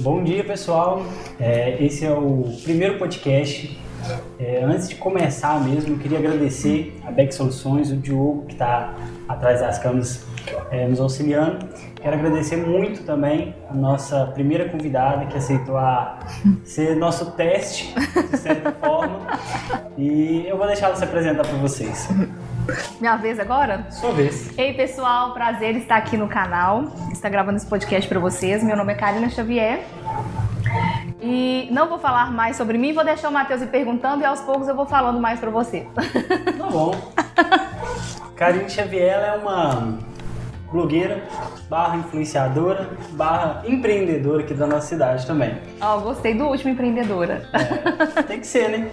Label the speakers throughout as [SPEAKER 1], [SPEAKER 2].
[SPEAKER 1] Bom dia, pessoal. É, esse é o primeiro podcast. É, antes de começar mesmo, eu queria agradecer a Beck Soluções, o Diogo, que está atrás das câmeras é, nos auxiliando. Quero agradecer muito também a nossa primeira convidada que aceitou a ser nosso teste, de certa forma. E eu vou deixar ela se apresentar para vocês.
[SPEAKER 2] Minha vez agora?
[SPEAKER 1] Sua vez.
[SPEAKER 2] Ei, pessoal, prazer estar aqui no canal. Está gravando esse podcast para vocês. Meu nome é Karina Xavier. E não vou falar mais sobre mim, vou deixar o Matheus ir perguntando e aos poucos eu vou falando mais para você.
[SPEAKER 1] Tá bom. Karine Xavier é uma blogueira, barra influenciadora, barra empreendedora aqui da nossa cidade também.
[SPEAKER 2] Ó, oh, gostei do último empreendedora.
[SPEAKER 1] É, tem que ser, né?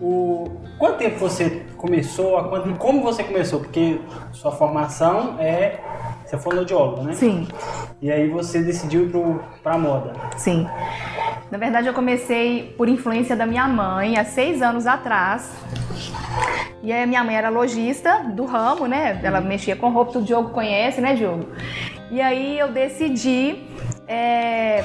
[SPEAKER 1] O... Quanto tempo você começou? A quanto... Como você começou? Porque sua formação é. Você é fonoaudiólogo, né?
[SPEAKER 2] Sim.
[SPEAKER 1] E aí você decidiu ir para moda.
[SPEAKER 2] Sim. Na verdade, eu comecei por influência da minha mãe há seis anos atrás. E aí, minha mãe era lojista do ramo, né? Ela mexia com roupa, o Diogo conhece, né, Diogo? E aí eu decidi é,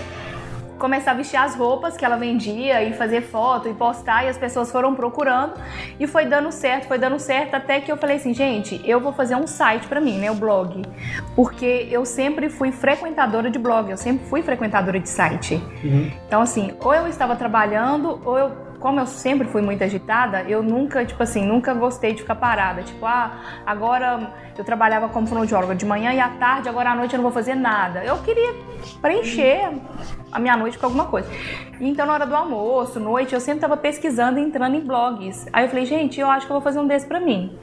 [SPEAKER 2] começar a vestir as roupas que ela vendia e fazer foto e postar e as pessoas foram procurando e foi dando certo, foi dando certo até que eu falei assim, gente, eu vou fazer um site para mim, né, o blog, porque eu sempre fui frequentadora de blog, eu sempre fui frequentadora de site. Uhum. Então assim, ou eu estava trabalhando ou eu como eu sempre fui muito agitada, eu nunca, tipo assim, nunca gostei de ficar parada. Tipo, ah, agora eu trabalhava como fonoaudióloga de manhã e à tarde, agora à noite eu não vou fazer nada. Eu queria preencher a minha noite com alguma coisa. Então, na hora do almoço, noite, eu sempre estava pesquisando e entrando em blogs. Aí eu falei, gente, eu acho que eu vou fazer um desse pra mim.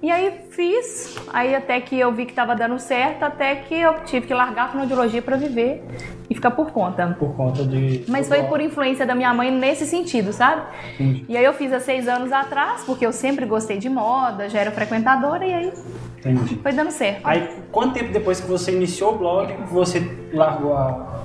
[SPEAKER 2] E aí fiz, aí até que eu vi que estava dando certo, até que eu tive que largar a fonoaudiologia para viver e ficar por conta.
[SPEAKER 1] Por conta de.
[SPEAKER 2] Mas foi por influência da minha mãe nesse sentido, sabe? Sim. E aí eu fiz há seis anos atrás, porque eu sempre gostei de moda, já era frequentadora, e aí Entendi. foi dando certo.
[SPEAKER 1] Aí, quanto tempo depois que você iniciou o blog, você largou a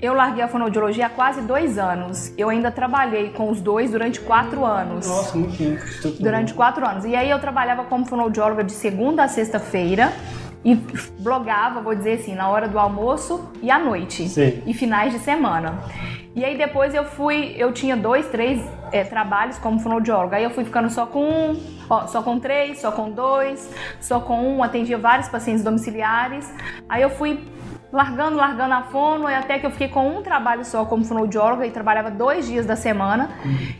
[SPEAKER 2] eu larguei a fonoaudiologia há quase dois anos. Eu ainda trabalhei com os dois durante quatro anos.
[SPEAKER 1] Nossa, muito tempo.
[SPEAKER 2] Durante quatro anos. E aí eu trabalhava como fonoaudióloga de segunda a sexta-feira e blogava, vou dizer assim, na hora do almoço e à noite.
[SPEAKER 1] Sim.
[SPEAKER 2] E finais de semana. E aí depois eu fui, eu tinha dois, três é, trabalhos como fonoaudióloga. Aí eu fui ficando só com um, ó, só com três, só com dois, só com um, atendia vários pacientes domiciliares. Aí eu fui largando, largando a fono, e até que eu fiquei com um trabalho só como fonoaudióloga e trabalhava dois dias da semana.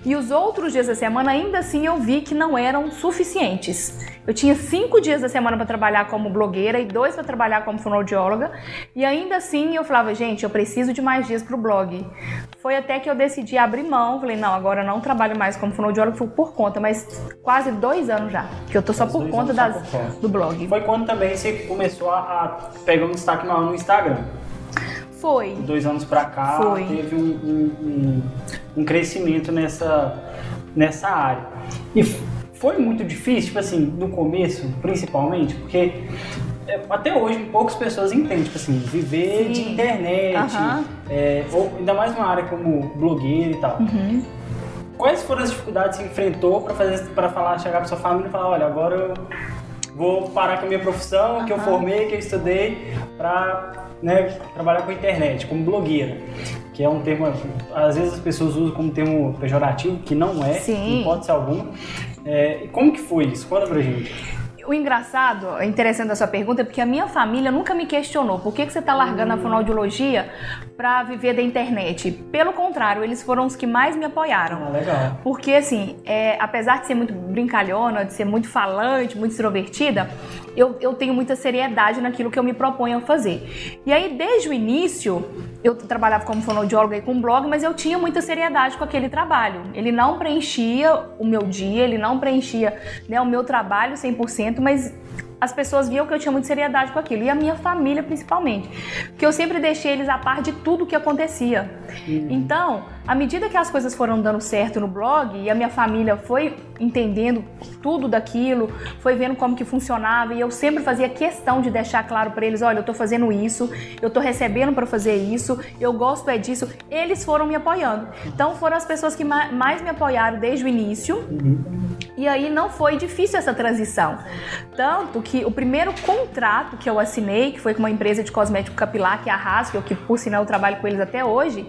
[SPEAKER 2] E os outros dias da semana, ainda assim, eu vi que não eram suficientes. Eu tinha cinco dias da semana para trabalhar como blogueira e dois para trabalhar como fonoaudióloga. E ainda assim, eu falava, gente, eu preciso de mais dias para o blog. Foi até que eu decidi abrir mão. Falei, não, agora eu não trabalho mais como fonoaudióloga, fui por conta, mas quase dois anos já. Que eu tô só por conta das, por do blog.
[SPEAKER 1] Foi quando também você começou a, a pegar um destaque maior no Instagram. Instagram.
[SPEAKER 2] Foi.
[SPEAKER 1] dois anos para cá
[SPEAKER 2] Foi.
[SPEAKER 1] teve um, um, um, crescimento nessa, nessa área. E foi muito difícil, tipo assim, no começo, principalmente, porque é, até hoje poucas pessoas entendem, tipo assim, viver Sim. de internet, uhum. é, ou ainda mais uma área como blogueiro e tal.
[SPEAKER 2] Uhum.
[SPEAKER 1] Quais foram as dificuldades que você enfrentou para fazer para falar, chegar para sua família e falar, olha, agora eu vou parar com a minha profissão, uhum. que eu formei, que eu estudei, para né, trabalhar com a internet, como blogueira, que é um termo, às vezes as pessoas usam como termo pejorativo, que não é,
[SPEAKER 2] Sim.
[SPEAKER 1] em hipótese alguma. É, como que foi isso? Conta pra gente.
[SPEAKER 2] O engraçado, interessante a sua pergunta, é porque a minha família nunca me questionou por que, que você está largando hum. a fonoaudiologia para viver da internet. Pelo contrário, eles foram os que mais me apoiaram.
[SPEAKER 1] Ah, legal.
[SPEAKER 2] Porque, assim, é, apesar de ser muito brincalhona, de ser muito falante, muito extrovertida, eu, eu tenho muita seriedade naquilo que eu me proponho a fazer. E aí, desde o início, eu trabalhava como fonoaudióloga e com blog, mas eu tinha muita seriedade com aquele trabalho. Ele não preenchia o meu dia, ele não preenchia né, o meu trabalho 100%, mas as pessoas viam que eu tinha muita seriedade com aquilo. E a minha família, principalmente. Porque eu sempre deixei eles a par de tudo que acontecia. Uhum. Então, à medida que as coisas foram dando certo no blog e a minha família foi entendendo tudo daquilo, foi vendo como que funcionava e eu sempre fazia questão de deixar claro para eles, olha, eu tô fazendo isso, eu tô recebendo para fazer isso, eu gosto é disso. Eles foram me apoiando. Então, foram as pessoas que mais me apoiaram desde o início. E aí não foi difícil essa transição. Tanto que o primeiro contrato que eu assinei, que foi com uma empresa de cosmético capilar, que é a Haskell, que por sinal eu trabalho com eles até hoje,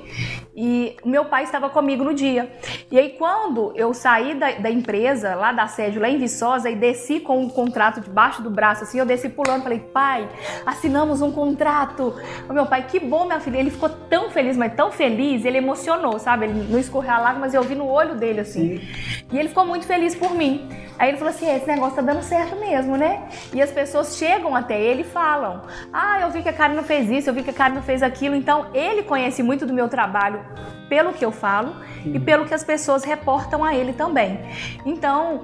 [SPEAKER 2] e o meu pai estava comigo no dia. E aí quando eu saí da, da empresa, lá da sede, lá em Viçosa, e desci com um contrato debaixo do braço, assim, eu desci pulando, falei, pai, assinamos um contrato. O meu pai, que bom, minha filha. Ele ficou tão feliz, mas tão feliz, ele emocionou, sabe? Ele não escorreu a lágrima, mas eu vi no olho dele, assim. Sim. E ele ficou muito feliz por mim. Aí ele falou assim: esse negócio tá dando certo mesmo, né? E as pessoas chegam até ele e falam: Ah, eu vi que a Karina fez isso, eu vi que a Karina fez aquilo. Então ele conhece muito do meu trabalho pelo que eu falo e pelo que as pessoas reportam a ele também. Então,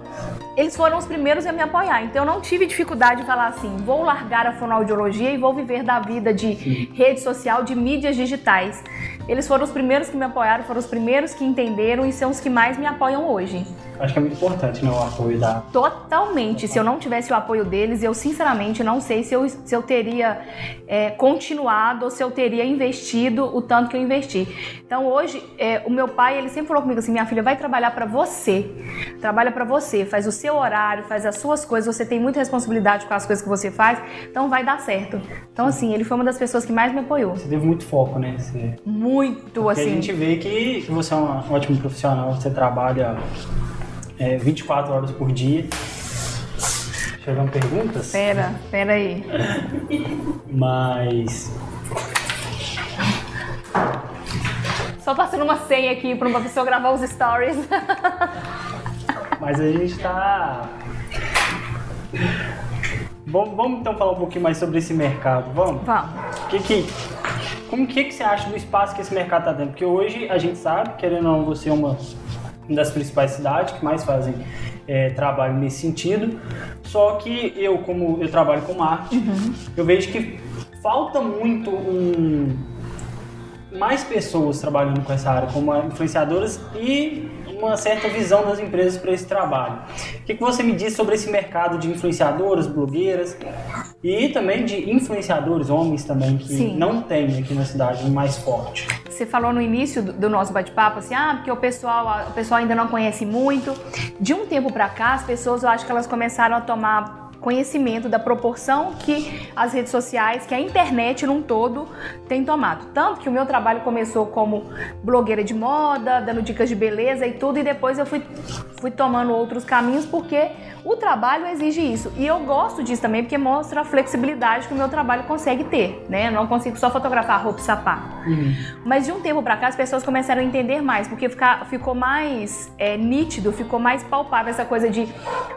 [SPEAKER 2] eles foram os primeiros a me apoiar. Então, eu não tive dificuldade de falar assim: vou largar a fonoaudiologia e vou viver da vida de rede social, de mídias digitais. Eles foram os primeiros que me apoiaram, foram os primeiros que entenderam e são os que mais me apoiam hoje.
[SPEAKER 1] Acho que é muito importante, né, o apoio da...
[SPEAKER 2] Totalmente. Se eu não tivesse o apoio deles, eu sinceramente não sei se eu, se eu teria é, continuado ou se eu teria investido o tanto que eu investi. Então hoje, é, o meu pai, ele sempre falou comigo assim, minha filha, vai trabalhar para você. Trabalha para você, faz o seu horário, faz as suas coisas, você tem muita responsabilidade com as coisas que você faz, então vai dar certo. Então assim, ele foi uma das pessoas que mais me apoiou.
[SPEAKER 1] Você teve muito foco, né? Você...
[SPEAKER 2] Muito,
[SPEAKER 1] Porque
[SPEAKER 2] assim.
[SPEAKER 1] a gente vê que você é um ótimo profissional, você trabalha é, 24 horas por dia. Chegando perguntas?
[SPEAKER 2] Pera, pera aí.
[SPEAKER 1] Mas.
[SPEAKER 2] Só passando uma senha aqui para uma pessoa gravar os stories.
[SPEAKER 1] Mas a gente tá. Vamos, vamos então falar um pouquinho mais sobre esse mercado, vamos?
[SPEAKER 2] Vamos.
[SPEAKER 1] Que que, como que, que você acha do espaço que esse mercado está dando? Porque hoje a gente sabe, querendo ou não, você é uma das principais cidades que mais fazem é, trabalho nesse sentido. Só que eu, como eu trabalho com marketing, uhum. eu vejo que falta muito um, mais pessoas trabalhando com essa área, como influenciadoras e uma certa visão das empresas para esse trabalho. O que, que você me diz sobre esse mercado de influenciadoras, blogueiras e também de influenciadores, homens também, que Sim. não tem aqui na cidade mais forte?
[SPEAKER 2] Você falou no início do nosso bate-papo assim, ah, porque o pessoal, o pessoal ainda não conhece muito. De um tempo para cá, as pessoas, eu acho que elas começaram a tomar conhecimento da proporção que as redes sociais, que a internet num todo tem tomado. Tanto que o meu trabalho começou como blogueira de moda, dando dicas de beleza e tudo, e depois eu fui, fui tomando outros caminhos porque o trabalho exige isso. E eu gosto disso também porque mostra a flexibilidade que o meu trabalho consegue ter, né? Eu não consigo só fotografar roupa e sapato. Uhum. Mas de um tempo para cá as pessoas começaram a entender mais, porque fica, ficou mais é, nítido, ficou mais palpável essa coisa de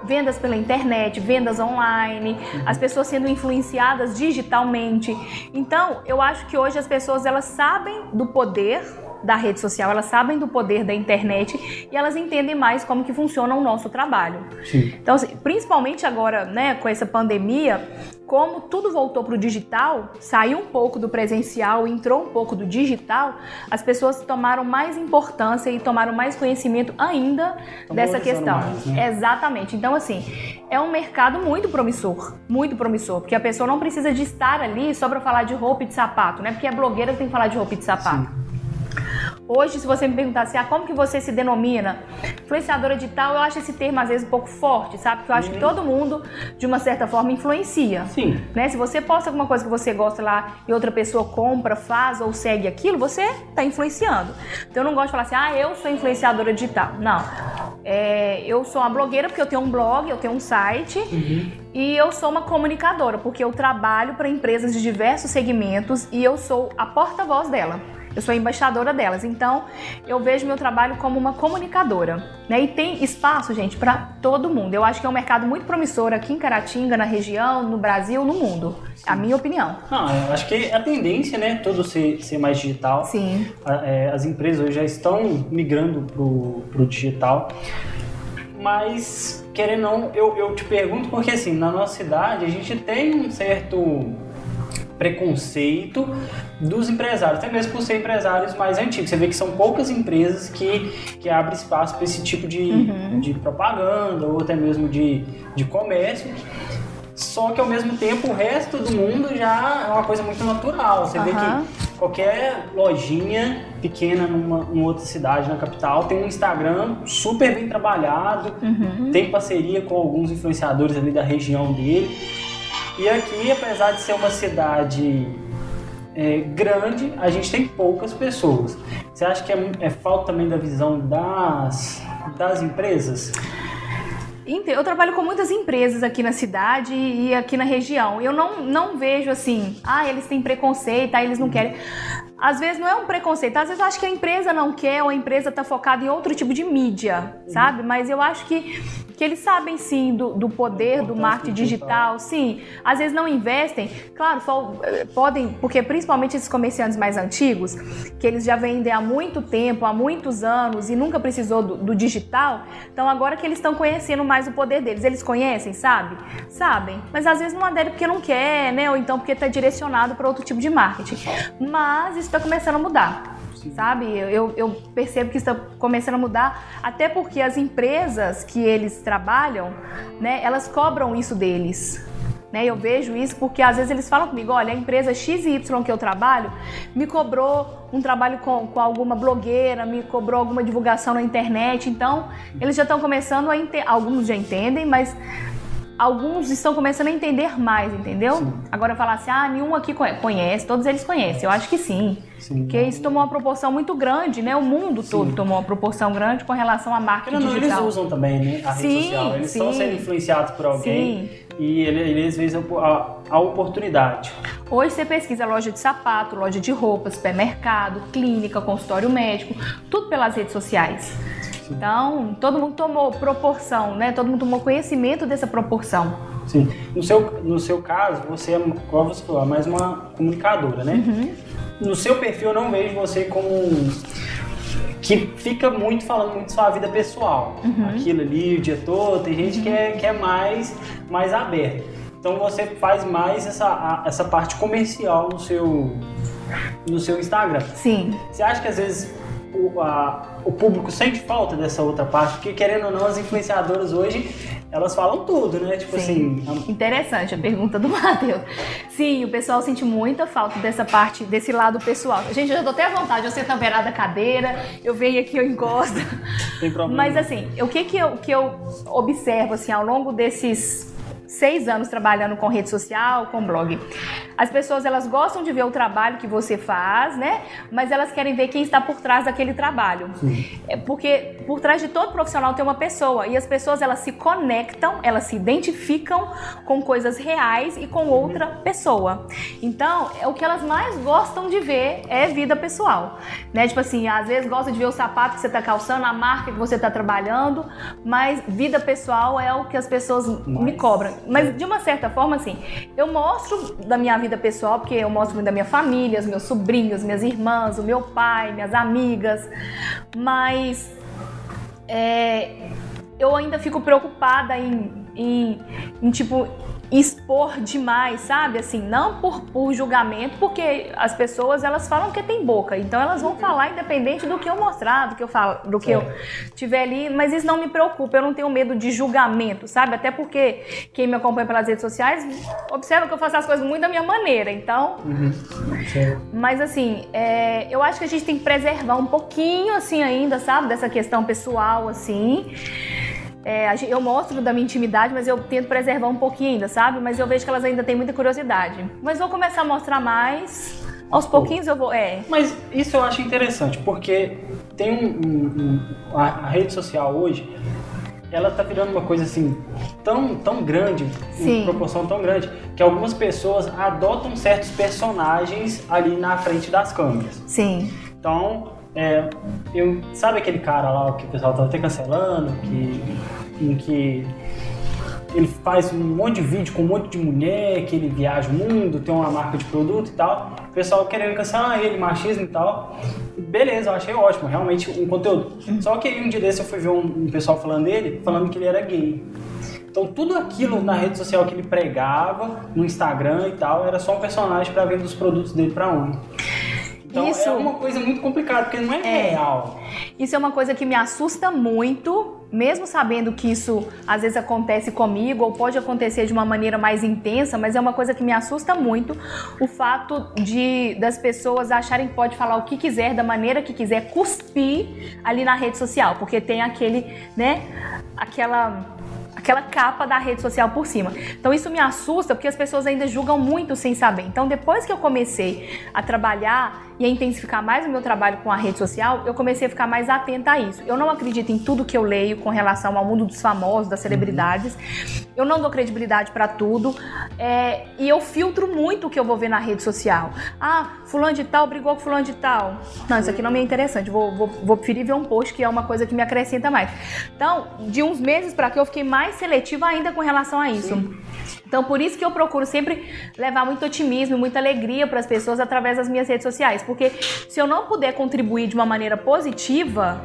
[SPEAKER 2] vendas pela internet, vendas online, uhum. as pessoas sendo influenciadas digitalmente. Então, eu acho que hoje as pessoas elas sabem do poder da rede social, elas sabem do poder da internet e elas entendem mais como que funciona o nosso trabalho. Sim. Então, assim, principalmente agora, né, com essa pandemia, como tudo voltou para o digital, saiu um pouco do presencial, entrou um pouco do digital, as pessoas tomaram mais importância e tomaram mais conhecimento ainda dessa questão. Mais, né? Exatamente. Então, assim, é um mercado muito promissor, muito promissor, porque a pessoa não precisa de estar ali só para falar de roupa e de sapato, né? Porque é blogueira tem que falar de roupa e de sapato. Sim. Hoje, se você me perguntasse, ah, como que você se denomina? Influenciadora digital, eu acho esse termo às vezes um pouco forte, sabe? Porque eu acho uhum. que todo mundo, de uma certa forma, influencia. Sim. Né? Se você posta alguma coisa que você gosta lá e outra pessoa compra, faz ou segue aquilo, você está influenciando. Então eu não gosto de falar assim, ah, eu sou influenciadora digital. Não. É, eu sou uma blogueira porque eu tenho um blog, eu tenho um site. Uhum. E eu sou uma comunicadora, porque eu trabalho para empresas de diversos segmentos e eu sou a porta-voz dela. Eu sou embaixadora delas. Então, eu vejo meu trabalho como uma comunicadora. Né? E tem espaço, gente, para todo mundo. Eu acho que é um mercado muito promissor aqui em Caratinga, na região, no Brasil, no mundo. Sim. A minha opinião.
[SPEAKER 1] Não, eu acho que é a tendência, né? Todo ser, ser mais digital.
[SPEAKER 2] Sim.
[SPEAKER 1] É, as empresas hoje já estão migrando pro, pro digital. Mas, querendo ou não, eu, eu te pergunto porque, assim, na nossa cidade a gente tem um certo preconceito dos empresários, até mesmo por ser empresários mais antigos. Você vê que são poucas empresas que, que abrem espaço para esse tipo de, uhum. de propaganda ou até mesmo de, de comércio. Só que ao mesmo tempo o resto do mundo já é uma coisa muito natural. Você uhum. vê que qualquer lojinha pequena numa, numa, outra cidade na capital tem um Instagram super bem trabalhado, uhum. tem parceria com alguns influenciadores ali da região dele. E aqui, apesar de ser uma cidade é, grande, a gente tem poucas pessoas. Você acha que é, é falta também da visão das, das empresas?
[SPEAKER 2] Eu trabalho com muitas empresas aqui na cidade e aqui na região. Eu não, não vejo assim, ah, eles têm preconceito, ah, eles não querem. Às vezes não é um preconceito, às vezes eu acho que a empresa não quer ou a empresa está focada em outro tipo de mídia, sabe? Mas eu acho que que eles sabem sim do, do poder do marketing digital, sim. Às vezes não investem, claro, eh, podem, porque principalmente esses comerciantes mais antigos, que eles já vendem há muito tempo, há muitos anos e nunca precisou do, do digital, então agora que eles estão conhecendo mais o poder deles, eles conhecem, sabe? Sabem, mas às vezes não adere porque não quer, né? Ou então porque está direcionado para outro tipo de marketing. Mas isso está começando a mudar sabe? Eu, eu percebo que está começando a mudar, até porque as empresas que eles trabalham, né, elas cobram isso deles. Né, eu vejo isso porque às vezes eles falam comigo, olha, a empresa XY que eu trabalho me cobrou um trabalho com, com alguma blogueira, me cobrou alguma divulgação na internet, então eles já estão começando a entender, alguns já entendem, mas alguns estão começando a entender mais, entendeu? Sim. Agora falar assim, ah, nenhum aqui conhece, todos eles conhecem. Eu acho que sim. Sim. Porque isso tomou uma proporção muito grande, né? O mundo todo sim. tomou uma proporção grande com relação à marketing não, digital.
[SPEAKER 1] Eles usam também, né? A rede sim, social. Eles estão sendo influenciados por alguém e eles veem a, a oportunidade.
[SPEAKER 2] Hoje você pesquisa loja de sapato, loja de roupa, supermercado, clínica, consultório médico, tudo pelas redes sociais. Então, todo mundo tomou proporção, né? Todo mundo tomou conhecimento dessa proporção.
[SPEAKER 1] Sim. No seu, no seu caso, você é, como você falou, é mais uma comunicadora, né? Uhum. No seu perfil, eu não vejo você como que fica muito falando muito sua vida pessoal. Uhum. Aquilo ali o dia todo, tem gente uhum. que, é, que é mais, mais aberta. Então você faz mais essa, essa parte comercial no seu, no seu Instagram.
[SPEAKER 2] Sim.
[SPEAKER 1] Você acha que às vezes o, a, o público sente falta dessa outra parte, porque querendo ou não, as influenciadoras hoje, elas falam tudo, né? Tipo Sim.
[SPEAKER 2] assim. Interessante a pergunta do Matheus. Sim, o pessoal sente muita falta dessa parte, desse lado pessoal. Gente, eu já tô até à vontade, eu sento na beirada da cadeira, eu venho aqui, eu encosto. Tem problema. Mas assim, o que que eu, que eu observo assim, ao longo desses seis anos trabalhando com rede social, com blog. As pessoas elas gostam de ver o trabalho que você faz, né? Mas elas querem ver quem está por trás daquele trabalho. Sim. É porque por trás de todo profissional tem uma pessoa e as pessoas elas se conectam, elas se identificam com coisas reais e com outra pessoa. Então, é o que elas mais gostam de ver é vida pessoal, né? Tipo assim, às vezes gosta de ver o sapato que você está calçando, a marca que você está trabalhando, mas vida pessoal é o que as pessoas mas... me cobram. Mas de uma certa forma, assim, eu mostro da minha vida pessoal, porque eu mostro muito da minha família, os meus sobrinhos, minhas irmãs, o meu pai, minhas amigas, mas é, eu ainda fico preocupada em, em, em tipo expor demais, sabe? Assim, não por, por julgamento, porque as pessoas elas falam que tem boca, então elas vão falar independente do que eu mostrar, do que eu falo, do que eu tiver ali, mas isso não me preocupa, eu não tenho medo de julgamento, sabe? Até porque quem me acompanha pelas redes sociais observa que eu faço as coisas muito da minha maneira, então. Uhum. Mas assim, é, eu acho que a gente tem que preservar um pouquinho assim ainda, sabe, dessa questão pessoal assim. É, eu mostro da minha intimidade, mas eu tento preservar um pouquinho ainda, sabe? Mas eu vejo que elas ainda têm muita curiosidade. Mas vou começar a mostrar mais. Aos pouquinhos eu vou. É.
[SPEAKER 1] Mas isso eu acho interessante, porque tem um. um, um a, a, rede social hoje, ela tá virando uma coisa assim tão, tão grande, Sim. em proporção tão grande, que algumas pessoas adotam certos personagens ali na frente das câmeras.
[SPEAKER 2] Sim.
[SPEAKER 1] Então, é, eu, sabe aquele cara lá que o pessoal tava até cancelando, que, em que ele faz um monte de vídeo com um monte de mulher, que ele viaja o mundo, tem uma marca de produto e tal. O pessoal querendo cancelar ele, machismo e tal. Beleza, eu achei ótimo, realmente um conteúdo. Só que aí um dia desse eu fui ver um, um pessoal falando dele, falando que ele era gay. Então tudo aquilo na rede social que ele pregava, no Instagram e tal, era só um personagem para vender os produtos dele para homem. Então
[SPEAKER 2] Isso-
[SPEAKER 1] é uma coisa muito complicada, porque não é,
[SPEAKER 2] É.
[SPEAKER 1] real.
[SPEAKER 2] Isso é uma coisa que me assusta muito, mesmo sabendo que isso às vezes acontece comigo ou pode acontecer de uma maneira mais intensa, mas é uma coisa que me assusta muito o fato de das pessoas acharem que pode falar o que quiser, da maneira que quiser, cuspir ali na rede social, porque tem aquele, né, aquela aquela capa da rede social por cima. Então isso me assusta porque as pessoas ainda julgam muito sem saber. Então depois que eu comecei a trabalhar e a intensificar mais o meu trabalho com a rede social, eu comecei a ficar mais atenta a isso. Eu não acredito em tudo que eu leio com relação ao mundo dos famosos, das celebridades. Eu não dou credibilidade para tudo. É, e eu filtro muito o que eu vou ver na rede social. Ah, fulano de tal brigou com fulano de tal. Não, isso aqui não me é interessante. Vou, vou, vou preferir ver um post que é uma coisa que me acrescenta mais. Então, de uns meses para cá, eu fiquei mais seletiva ainda com relação a isso. Então, por isso que eu procuro sempre levar muito otimismo, muita alegria para as pessoas através das minhas redes sociais. Porque se eu não puder contribuir de uma maneira positiva,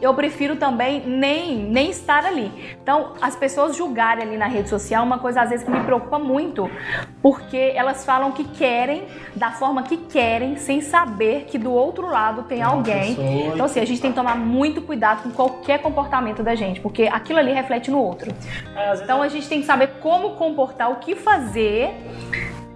[SPEAKER 2] eu prefiro também nem, nem estar ali. Então, as pessoas julgarem ali na rede social é uma coisa às vezes que me preocupa muito, porque elas falam que querem, da forma que querem, sem saber que do outro lado tem alguém. Então, assim, a gente tem que tomar muito cuidado com qualquer comportamento da gente, porque aquilo ali reflete no outro.
[SPEAKER 1] É,
[SPEAKER 2] Então a gente tem que saber como comportar, o que fazer.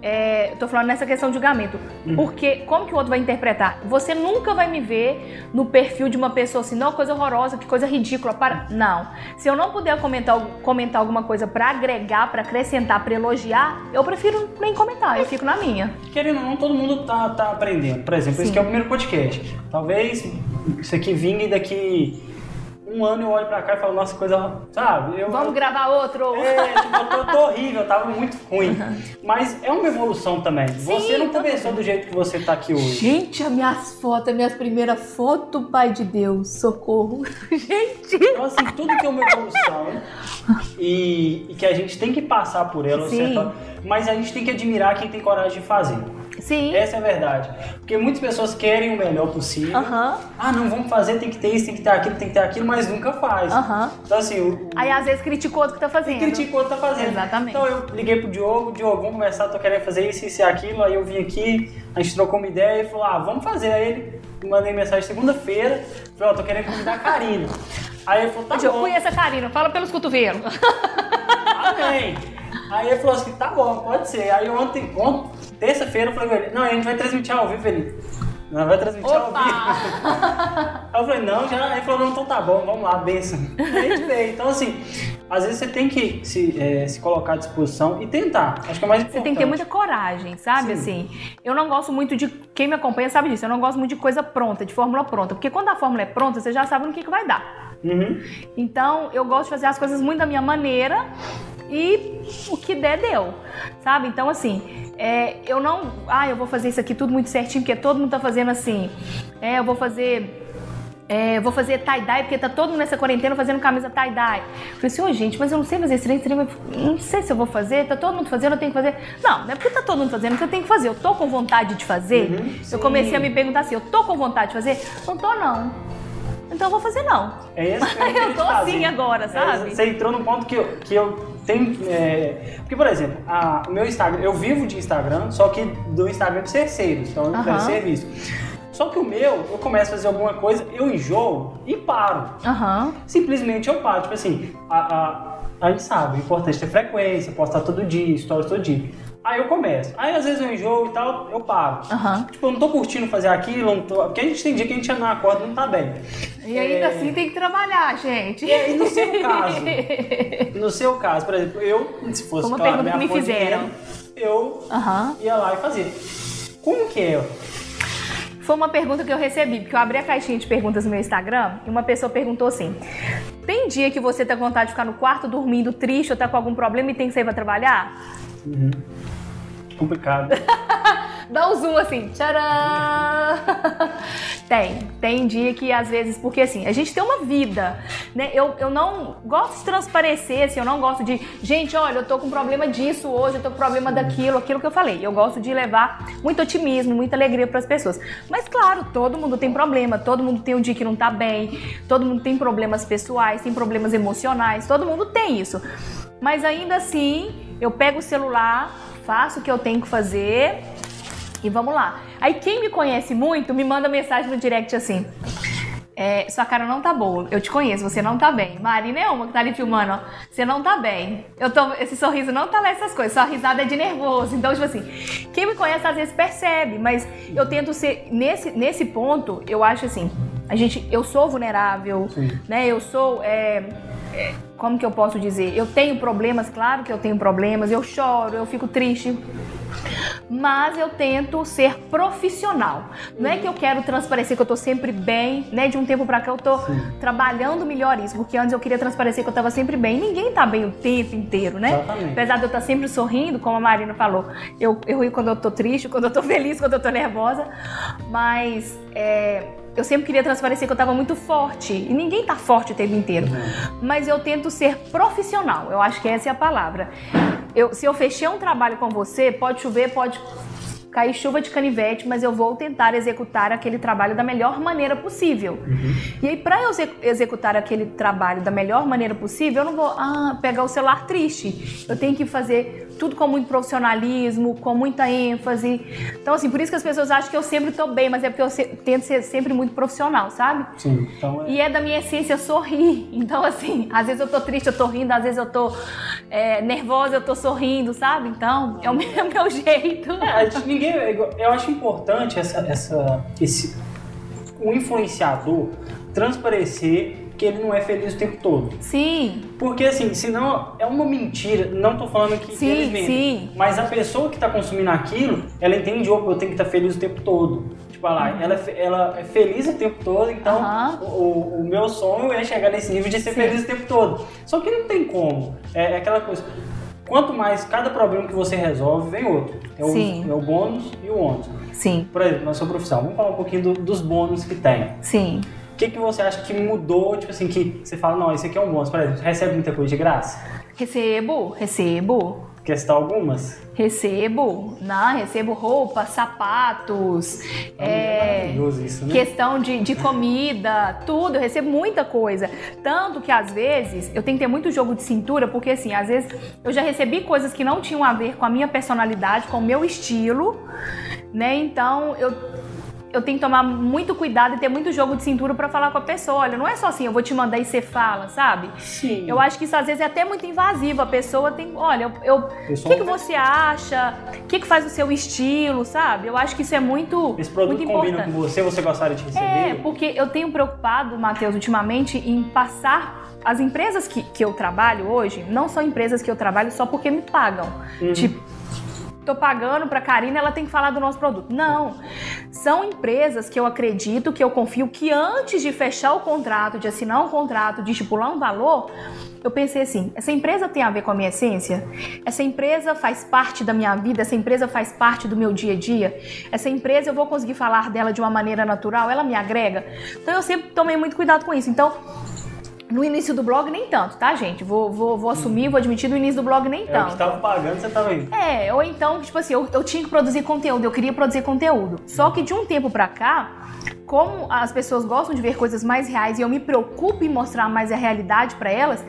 [SPEAKER 2] É, tô falando nessa questão de julgamento. Porque como que o outro vai interpretar? Você nunca vai me ver no perfil de uma pessoa assim, não, coisa horrorosa, que coisa ridícula. Para... Não. Se eu não puder comentar, comentar alguma coisa pra agregar, pra acrescentar, pra elogiar, eu prefiro nem comentar, eu fico na minha.
[SPEAKER 1] Querendo ou não, todo mundo tá, tá aprendendo. Por exemplo, esse
[SPEAKER 2] Sim.
[SPEAKER 1] aqui é o primeiro podcast. Talvez isso aqui vingue daqui um ano eu olho pra cá e falo, nossa, coisa. Sabe? Eu,
[SPEAKER 2] Vamos gravar outro?
[SPEAKER 1] É, tipo, eu tô, eu tô horrível, eu tava muito ruim. Mas é uma evolução também. você não começou do jeito que você tá aqui hoje.
[SPEAKER 2] Gente, as minhas fotos, as minhas primeiras fotos, pai de Deus, socorro. Gente.
[SPEAKER 1] Então, assim, tudo tem uma evolução e, e que a gente tem que passar por ela,
[SPEAKER 2] Sim.
[SPEAKER 1] certo? mas a gente tem que admirar quem tem coragem de fazer.
[SPEAKER 2] Sim.
[SPEAKER 1] Essa é a verdade. Porque muitas pessoas querem o melhor possível.
[SPEAKER 2] Aham.
[SPEAKER 1] Ah, não, vamos fazer, tem que ter isso, tem que ter aquilo, tem que ter aquilo, mas nunca faz.
[SPEAKER 2] Aham.
[SPEAKER 1] Então, assim, o, o
[SPEAKER 2] Aí às vezes critica o outro que tá fazendo.
[SPEAKER 1] critica o outro tá fazendo.
[SPEAKER 2] Exatamente.
[SPEAKER 1] Então eu liguei pro Diogo, Diogo, vamos conversar, tô querendo fazer isso, isso e aquilo. Aí eu vim aqui, a gente trocou uma ideia e falou, ah, vamos fazer. Aí ele mandei mensagem segunda-feira, falou, ó, tô querendo convidar a Karina. Aí ele falou, tá
[SPEAKER 2] eu
[SPEAKER 1] bom.
[SPEAKER 2] conheço a Karina, fala pelos cotovelos.
[SPEAKER 1] Amém. Aí ele falou assim, tá bom, pode ser. Aí ontem, ontem terça-feira, eu falei com ele, não, a gente vai transmitir ao vivo, ele. Não, vai transmitir ao
[SPEAKER 2] Opa!
[SPEAKER 1] vivo. Aí eu falei, não, já. Aí ele falou, não, então tá bom, vamos lá, benção. Aí a gente veio. Então, assim, às vezes você tem que se, eh, se colocar à disposição e tentar. Acho que é mais
[SPEAKER 2] Você
[SPEAKER 1] importante.
[SPEAKER 2] tem que ter muita coragem, sabe? Assim, eu não gosto muito de. Quem me acompanha sabe disso. Eu não gosto muito de coisa pronta, de fórmula pronta. Porque quando a fórmula é pronta, você já sabe no que, que vai dar.
[SPEAKER 1] Uhum.
[SPEAKER 2] Então, eu gosto de fazer as coisas muito da minha maneira e o que der, deu. Sabe? Então, assim, é, eu não. Ah, eu vou fazer isso aqui tudo muito certinho, porque todo mundo tá fazendo assim. É, eu vou fazer. É, eu vou fazer tie-dye, porque tá todo mundo nessa quarentena fazendo camisa tie-dye. Falei assim, ô gente, mas eu não sei fazer esse trem, não sei se eu vou fazer, tá todo mundo fazendo, eu tenho que fazer. Não, não é porque tá todo mundo fazendo que eu tenho que fazer. Eu tô com vontade de fazer.
[SPEAKER 1] Uhum,
[SPEAKER 2] eu comecei a me perguntar assim, eu tô com vontade de fazer? Não tô, não. Então eu vou fazer, não.
[SPEAKER 1] É esse que eu,
[SPEAKER 2] Eu tô
[SPEAKER 1] fazer.
[SPEAKER 2] assim agora, sabe?
[SPEAKER 1] É, você entrou num ponto que eu, que eu tenho. é, Porque, por exemplo, a- o meu Instagram, eu vivo de Instagram, só que do Instagram de terceiros, então eu
[SPEAKER 2] Aham.
[SPEAKER 1] quero serviço. Só que o meu, eu começo a fazer alguma coisa, eu enjoo e paro.
[SPEAKER 2] Aham.
[SPEAKER 1] Simplesmente eu paro. Tipo assim, a, a, a gente sabe, o importante é ter frequência, postar todo dia, stories todo dia. Aí eu começo. Aí às vezes eu enjoo e tal, eu paro.
[SPEAKER 2] Aham.
[SPEAKER 1] Tipo, eu não tô curtindo fazer aquilo, não tô... porque a gente tem dia que a gente não acorda e não tá bem.
[SPEAKER 2] E ainda
[SPEAKER 1] É.
[SPEAKER 2] assim tem que trabalhar, gente.
[SPEAKER 1] E aí, no seu caso? No seu caso, por exemplo, eu, se fosse
[SPEAKER 2] uma
[SPEAKER 1] claro,
[SPEAKER 2] pergunta
[SPEAKER 1] minha
[SPEAKER 2] que me fizeram.
[SPEAKER 1] eu
[SPEAKER 2] Aham.
[SPEAKER 1] ia lá e fazia. Como que é?
[SPEAKER 2] Foi uma pergunta que eu recebi, porque eu abri a caixinha de perguntas no meu Instagram e uma pessoa perguntou assim: Tem dia que você tá com vontade de ficar no quarto dormindo triste ou tá com algum problema e tem que sair pra trabalhar?
[SPEAKER 1] Complicado.
[SPEAKER 2] Dá um zoom assim, tcharam! tem, tem dia que às vezes, porque assim, a gente tem uma vida, né? Eu, eu não gosto de transparecer, assim, eu não gosto de, gente, olha, eu tô com problema disso hoje, eu tô com problema daquilo, aquilo que eu falei. Eu gosto de levar muito otimismo, muita alegria para as pessoas. Mas claro, todo mundo tem problema, todo mundo tem um dia que não tá bem, todo mundo tem problemas pessoais, tem problemas emocionais, todo mundo tem isso. Mas ainda assim, eu pego o celular, faço o que eu tenho que fazer E vamos lá. Aí quem me conhece muito me manda mensagem no direct assim. É, sua cara não tá boa. Eu te conheço, você não tá bem. Marina é uma que tá ali filmando, ó. Você não tá bem. Eu tô, esse sorriso não tá lá essas coisas. Sua risada é de nervoso. Então, tipo assim, quem me conhece às vezes percebe, mas eu tento ser nesse, nesse ponto, eu acho assim, a gente, eu sou vulnerável,
[SPEAKER 1] Sim.
[SPEAKER 2] né? Eu sou é, é, como que eu posso dizer? Eu tenho problemas, claro que eu tenho problemas. Eu choro, eu fico triste mas eu tento ser profissional. Não é que eu quero transparecer que eu tô sempre bem, né? De um tempo pra cá eu tô
[SPEAKER 1] Sim.
[SPEAKER 2] trabalhando melhor isso, porque antes eu queria transparecer que eu tava sempre bem. Ninguém tá bem o tempo inteiro, né?
[SPEAKER 1] Exatamente.
[SPEAKER 2] Apesar de eu estar sempre sorrindo, como a Marina falou, eu, eu rio quando eu tô triste, quando eu tô feliz, quando eu tô nervosa, mas é, eu sempre queria transparecer que eu tava muito forte. E ninguém tá forte o tempo inteiro. Mas eu tento ser profissional. Eu acho que essa é a palavra. Eu, se eu fechei um trabalho com você, pode chover, pode cair chuva de canivete, mas eu vou tentar executar aquele trabalho da melhor maneira possível. E aí, para eu exe- executar aquele trabalho da melhor maneira possível, eu não vou ah, pegar o celular triste. Eu tenho que fazer tudo com muito profissionalismo, com muita ênfase. Então, assim, por isso que as pessoas acham que eu sempre tô bem, mas é porque eu se- tento ser sempre muito profissional, sabe?
[SPEAKER 1] Sim. Então, é-
[SPEAKER 2] E é da minha essência sorrir. Então, assim, às vezes eu tô triste, eu tô rindo, às vezes eu tô é, nervosa, eu tô sorrindo, sabe? Então, é o meu, é o meu jeito.
[SPEAKER 1] É, ninguém, eu acho importante essa, essa, esse, um influenciador transparecer que ele não é feliz o tempo todo.
[SPEAKER 2] Sim,
[SPEAKER 1] Porque assim, senão é uma mentira. Não tô falando que,
[SPEAKER 2] Sim,
[SPEAKER 1] eles mentem.
[SPEAKER 2] sim.
[SPEAKER 1] Mas a pessoa que tá consumindo aquilo, ela entende, opa, eu tenho que estar feliz o tempo todo. Tipo, lá, ela, é ela é feliz o tempo todo, então
[SPEAKER 2] Aham.
[SPEAKER 1] o, o- o meu sonho é chegar nesse nível de ser
[SPEAKER 2] Sim.
[SPEAKER 1] feliz o tempo todo. Só que não tem como. É, é aquela coisa. Quanto mais cada problema que você resolve, vem outro. É o,
[SPEAKER 2] Sim.
[SPEAKER 1] é o bônus e o ônus.
[SPEAKER 2] sim,
[SPEAKER 1] Por exemplo, na sua profissão, vamos falar um pouquinho do- dos bônus que tem.
[SPEAKER 2] sim.
[SPEAKER 1] O que, que você acha que mudou, tipo assim, que você fala, não, esse aqui é um bônus, por exemplo, você recebe muita coisa de graça?
[SPEAKER 2] Recebo, recebo.
[SPEAKER 1] Citar algumas?
[SPEAKER 2] Recebo, não, recebo roupas, sapatos, é,
[SPEAKER 1] maravilhoso isso, né?
[SPEAKER 2] questão de, de comida, tudo, eu recebo muita coisa. Tanto que às vezes eu tenho que ter muito jogo de cintura, porque assim, às vezes eu já recebi coisas que não tinham a ver com a minha personalidade, com o meu estilo, né? Então eu eu tenho que tomar muito cuidado e ter muito jogo de cintura pra falar com a pessoa. Olha, não é só assim, eu vou te mandar e você fala, sabe?
[SPEAKER 1] Sim.
[SPEAKER 2] Eu acho que isso às vezes é até muito invasivo. A pessoa tem, olha, eu, o que, que você acha? O que, que faz o seu estilo, sabe? Eu acho que isso é muito,
[SPEAKER 1] Esse produto
[SPEAKER 2] muito
[SPEAKER 1] combina
[SPEAKER 2] importante.
[SPEAKER 1] com você, você gostaria de receber?
[SPEAKER 2] É, porque eu tenho preocupado, Matheus, ultimamente, em passar. As empresas que, que eu trabalho hoje, não são empresas que eu trabalho só porque me pagam.
[SPEAKER 1] Uhum.
[SPEAKER 2] Tipo, tô pagando pra Karina, ela tem que falar do nosso produto. Não. São empresas que eu acredito, que eu confio, que antes de fechar o contrato, de assinar um contrato, de estipular um valor, eu pensei assim: essa empresa tem a ver com a minha essência? Essa empresa faz parte da minha vida? Essa empresa faz parte do meu dia a dia? Essa empresa eu vou conseguir falar dela de uma maneira natural? Ela me agrega? Então eu sempre tomei muito cuidado com isso. Então. No início do blog, nem tanto, tá, gente? Vou, vou, vou assumir, vou admitir, no início do blog, nem
[SPEAKER 1] É o
[SPEAKER 2] tanto.
[SPEAKER 1] que tava pagando, você tava aí.
[SPEAKER 2] É, ou então, tipo assim, eu, eu tinha que produzir conteúdo, eu queria produzir conteúdo. Só que de um tempo pra cá, como as pessoas gostam de ver coisas mais reais e eu me preocupo em mostrar mais a realidade pra elas,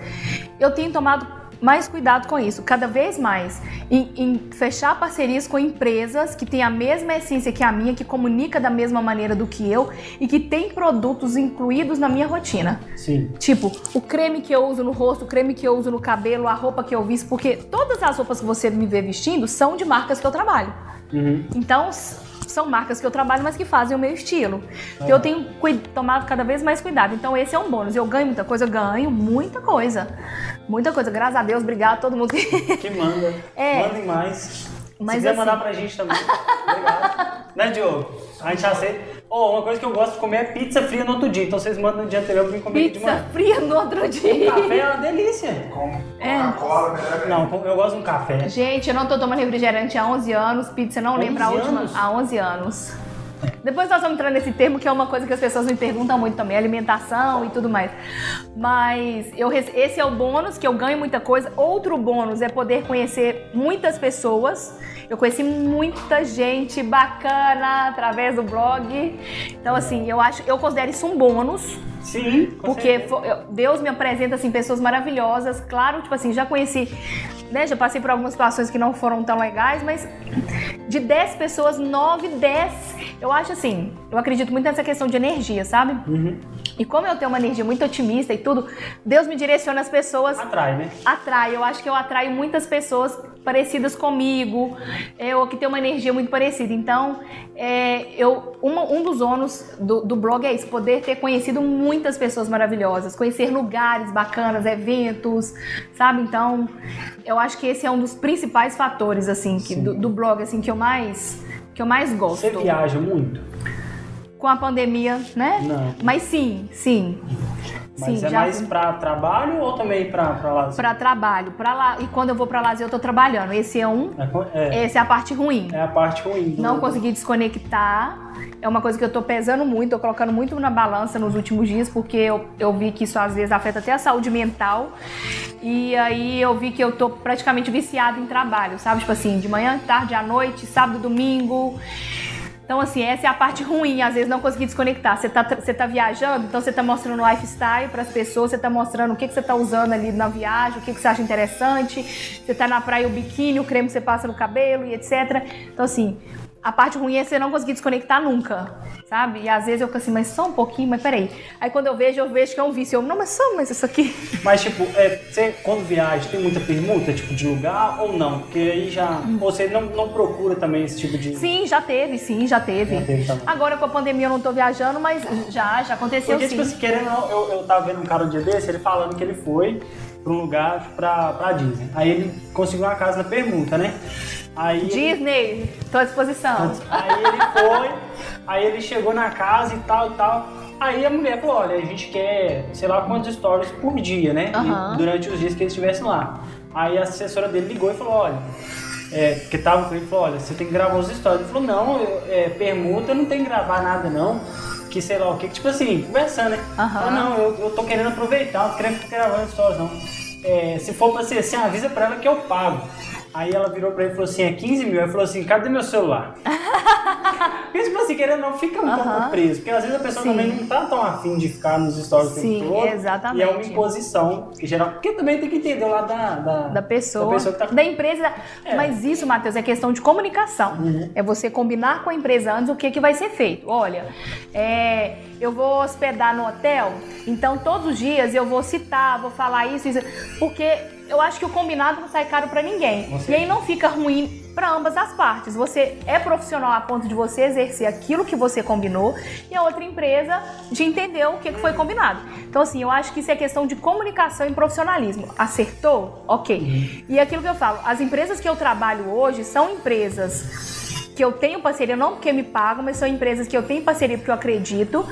[SPEAKER 2] eu tenho tomado mais cuidado com isso, cada vez mais, em, em fechar parcerias com empresas que têm a mesma essência que a minha, que comunica da mesma maneira do que eu e que tem produtos incluídos na minha rotina.
[SPEAKER 1] Sim.
[SPEAKER 2] Tipo, o creme que eu uso no rosto, o creme que eu uso no cabelo, a roupa que eu visto, porque todas as roupas que você me vê vestindo são de marcas que eu trabalho.
[SPEAKER 1] Uhum.
[SPEAKER 2] Então, são marcas que eu trabalho, mas que fazem o meu estilo. Então, eu tenho cui- tomado cada vez mais cuidado. Então, esse é um bônus. Eu ganho muita coisa, eu ganho muita coisa. Muita coisa. Graças a Deus, obrigado a todo mundo que.
[SPEAKER 1] Que manda.
[SPEAKER 2] É.
[SPEAKER 1] Mandem mais.
[SPEAKER 2] Mas
[SPEAKER 1] Se quiser
[SPEAKER 2] assim-
[SPEAKER 1] mandar pra gente também. Obrigado. né, Diogo? A gente aceita. Oh, uma coisa que eu gosto de comer é pizza fria no outro dia. Então vocês mandam no dia anterior pra mim comer de
[SPEAKER 2] Pizza
[SPEAKER 1] manhã.
[SPEAKER 2] fria no outro dia.
[SPEAKER 1] Café é uma delícia.
[SPEAKER 3] Com
[SPEAKER 2] É.
[SPEAKER 3] Coca-Cola, melhor.
[SPEAKER 1] Não, eu gosto de um café.
[SPEAKER 2] Gente, eu não tô tomando refrigerante há 11 anos, pizza não
[SPEAKER 1] 11
[SPEAKER 2] lembro a última.
[SPEAKER 1] anos?
[SPEAKER 2] Há 11 anos. Depois nós vamos entrar nesse termo que é uma coisa que as pessoas me perguntam muito também, alimentação e tudo mais. Mas eu, esse é o bônus, que eu ganho muita coisa. Outro bônus é poder conhecer muitas pessoas. Eu conheci muita gente bacana através do blog. Então, assim, eu acho, eu considero isso um bônus.
[SPEAKER 1] Sim.
[SPEAKER 2] Porque
[SPEAKER 1] certeza.
[SPEAKER 2] Deus me apresenta assim pessoas maravilhosas. Claro, tipo assim, já conheci né, já passei por algumas situações que não foram tão legais, mas de 10 pessoas, 9, 10. Eu acho assim, eu acredito muito nessa questão de energia, sabe?
[SPEAKER 1] Uhum.
[SPEAKER 2] E como eu tenho uma energia muito otimista e tudo, Deus me direciona as pessoas.
[SPEAKER 1] Atrai, né?
[SPEAKER 2] Atrai. Eu acho que eu atraio muitas pessoas parecidas comigo, é, ou que tem uma energia muito parecida. Então, é, eu, uma, um dos ônus do, do blog é isso, poder ter conhecido muitas pessoas maravilhosas, conhecer lugares bacanas, eventos, sabe? Então, eu acho que esse é um dos principais fatores, assim, que, do, do blog, assim, que eu mais que eu mais gosto.
[SPEAKER 1] Você viaja muito?
[SPEAKER 2] Com a pandemia, né?
[SPEAKER 1] Não.
[SPEAKER 2] Mas sim, sim.
[SPEAKER 1] Mas
[SPEAKER 2] sim,
[SPEAKER 1] é
[SPEAKER 2] já
[SPEAKER 1] mais
[SPEAKER 2] fui.
[SPEAKER 1] pra trabalho ou também pra, pra lazer?
[SPEAKER 2] Pra trabalho, pra lá. E quando eu vou pra lazer, eu tô trabalhando. Esse é um.
[SPEAKER 1] É, é,
[SPEAKER 2] Essa é a parte ruim.
[SPEAKER 1] é a parte ruim.
[SPEAKER 2] Não consegui desconectar. É uma coisa que eu tô pesando muito, tô colocando muito na balança nos últimos dias, porque eu, eu vi que isso às vezes afeta até a saúde mental. E aí eu vi que eu tô praticamente viciada em trabalho, sabe? Tipo assim, de manhã, tarde, à noite, sábado, domingo. Então, assim, essa é a parte ruim, às vezes não conseguir desconectar. Você tá, você tá viajando, então você tá mostrando lifestyle para as pessoas, você tá mostrando o que, que você tá usando ali na viagem, o que, que você acha interessante. Você tá na praia, o biquíni, o creme que você passa no cabelo e etc. Então, assim, a parte ruim é você não conseguir desconectar nunca, sabe? E às vezes eu fico assim, mas só um pouquinho, mas peraí. Aí quando eu vejo, eu vejo que é um vício. Eu, não, mas só, mas isso aqui.
[SPEAKER 1] Mas, tipo, é, você, quando viaja, tem muita permuta, tipo, de lugar ou não? Porque aí já. Você não, não procura também esse tipo de.
[SPEAKER 2] Sim, já teve, sim, já teve.
[SPEAKER 1] Já teve também.
[SPEAKER 2] Agora com a pandemia eu não tô viajando, mas já, já aconteceu
[SPEAKER 1] Porque,
[SPEAKER 2] sim.
[SPEAKER 1] tipo assim, querendo eu, eu tava vendo um cara um dia desse, ele falando que ele foi pra um lugar pra, pra Disney. Aí ele conseguiu uma casa na permuta, né? Aí
[SPEAKER 2] Disney, tô à disposição.
[SPEAKER 1] Aí ele foi, aí ele chegou na casa e tal e tal. Aí a mulher falou, olha, a gente quer, sei lá quantos stories por dia, né?
[SPEAKER 2] Aham.
[SPEAKER 1] durante os dias que eles estivessem lá. Aí a assessora dele ligou e falou, olha, é, que tava com ele, falou, olha, você tem que gravar os stories. Ele falou, não, eu, é, permuta, eu não tenho que gravar nada não. Que sei lá o que, tipo assim, conversando, né?
[SPEAKER 2] Aham.
[SPEAKER 1] Falou, não, eu, eu tô querendo aproveitar, não tô querendo ficar gravando stories não. É, se for pra ser assim, avisa pra ela que eu pago. Aí ela virou pra ele e falou assim, é 15 mil. Aí falou assim, cadê meu celular? Porque, tipo assim, querendo não, fica um
[SPEAKER 2] Aham.
[SPEAKER 1] pouco preso. Porque às vezes a pessoa
[SPEAKER 2] Sim.
[SPEAKER 1] também não tá tão afim de ficar nos stories o
[SPEAKER 2] Sim,
[SPEAKER 1] tempo todo.
[SPEAKER 2] exatamente.
[SPEAKER 1] E é uma imposição, que geral... porque também tem que entender o lado da, da,
[SPEAKER 2] Da pessoa,
[SPEAKER 1] da pessoa que tá
[SPEAKER 2] da empresa.
[SPEAKER 1] É.
[SPEAKER 2] Mas isso, Matheus, é questão de comunicação.
[SPEAKER 1] Uhum.
[SPEAKER 2] É você combinar com a empresa antes o que, que vai ser feito. Olha, é, eu vou hospedar no hotel, então todos os dias eu vou citar, vou falar isso, isso, porque eu acho que o combinado não sai caro pra ninguém. E aí não fica ruim para ambas as partes. Você é profissional a ponto de você exercer aquilo que você combinou e a outra empresa de entender o que foi combinado. Então, assim, eu acho que isso é questão de comunicação e profissionalismo. Acertou? Ok. E aquilo que eu falo, as empresas que eu trabalho hoje são empresas que eu tenho parceria, não porque me pagam, mas são empresas que eu tenho parceria porque eu acredito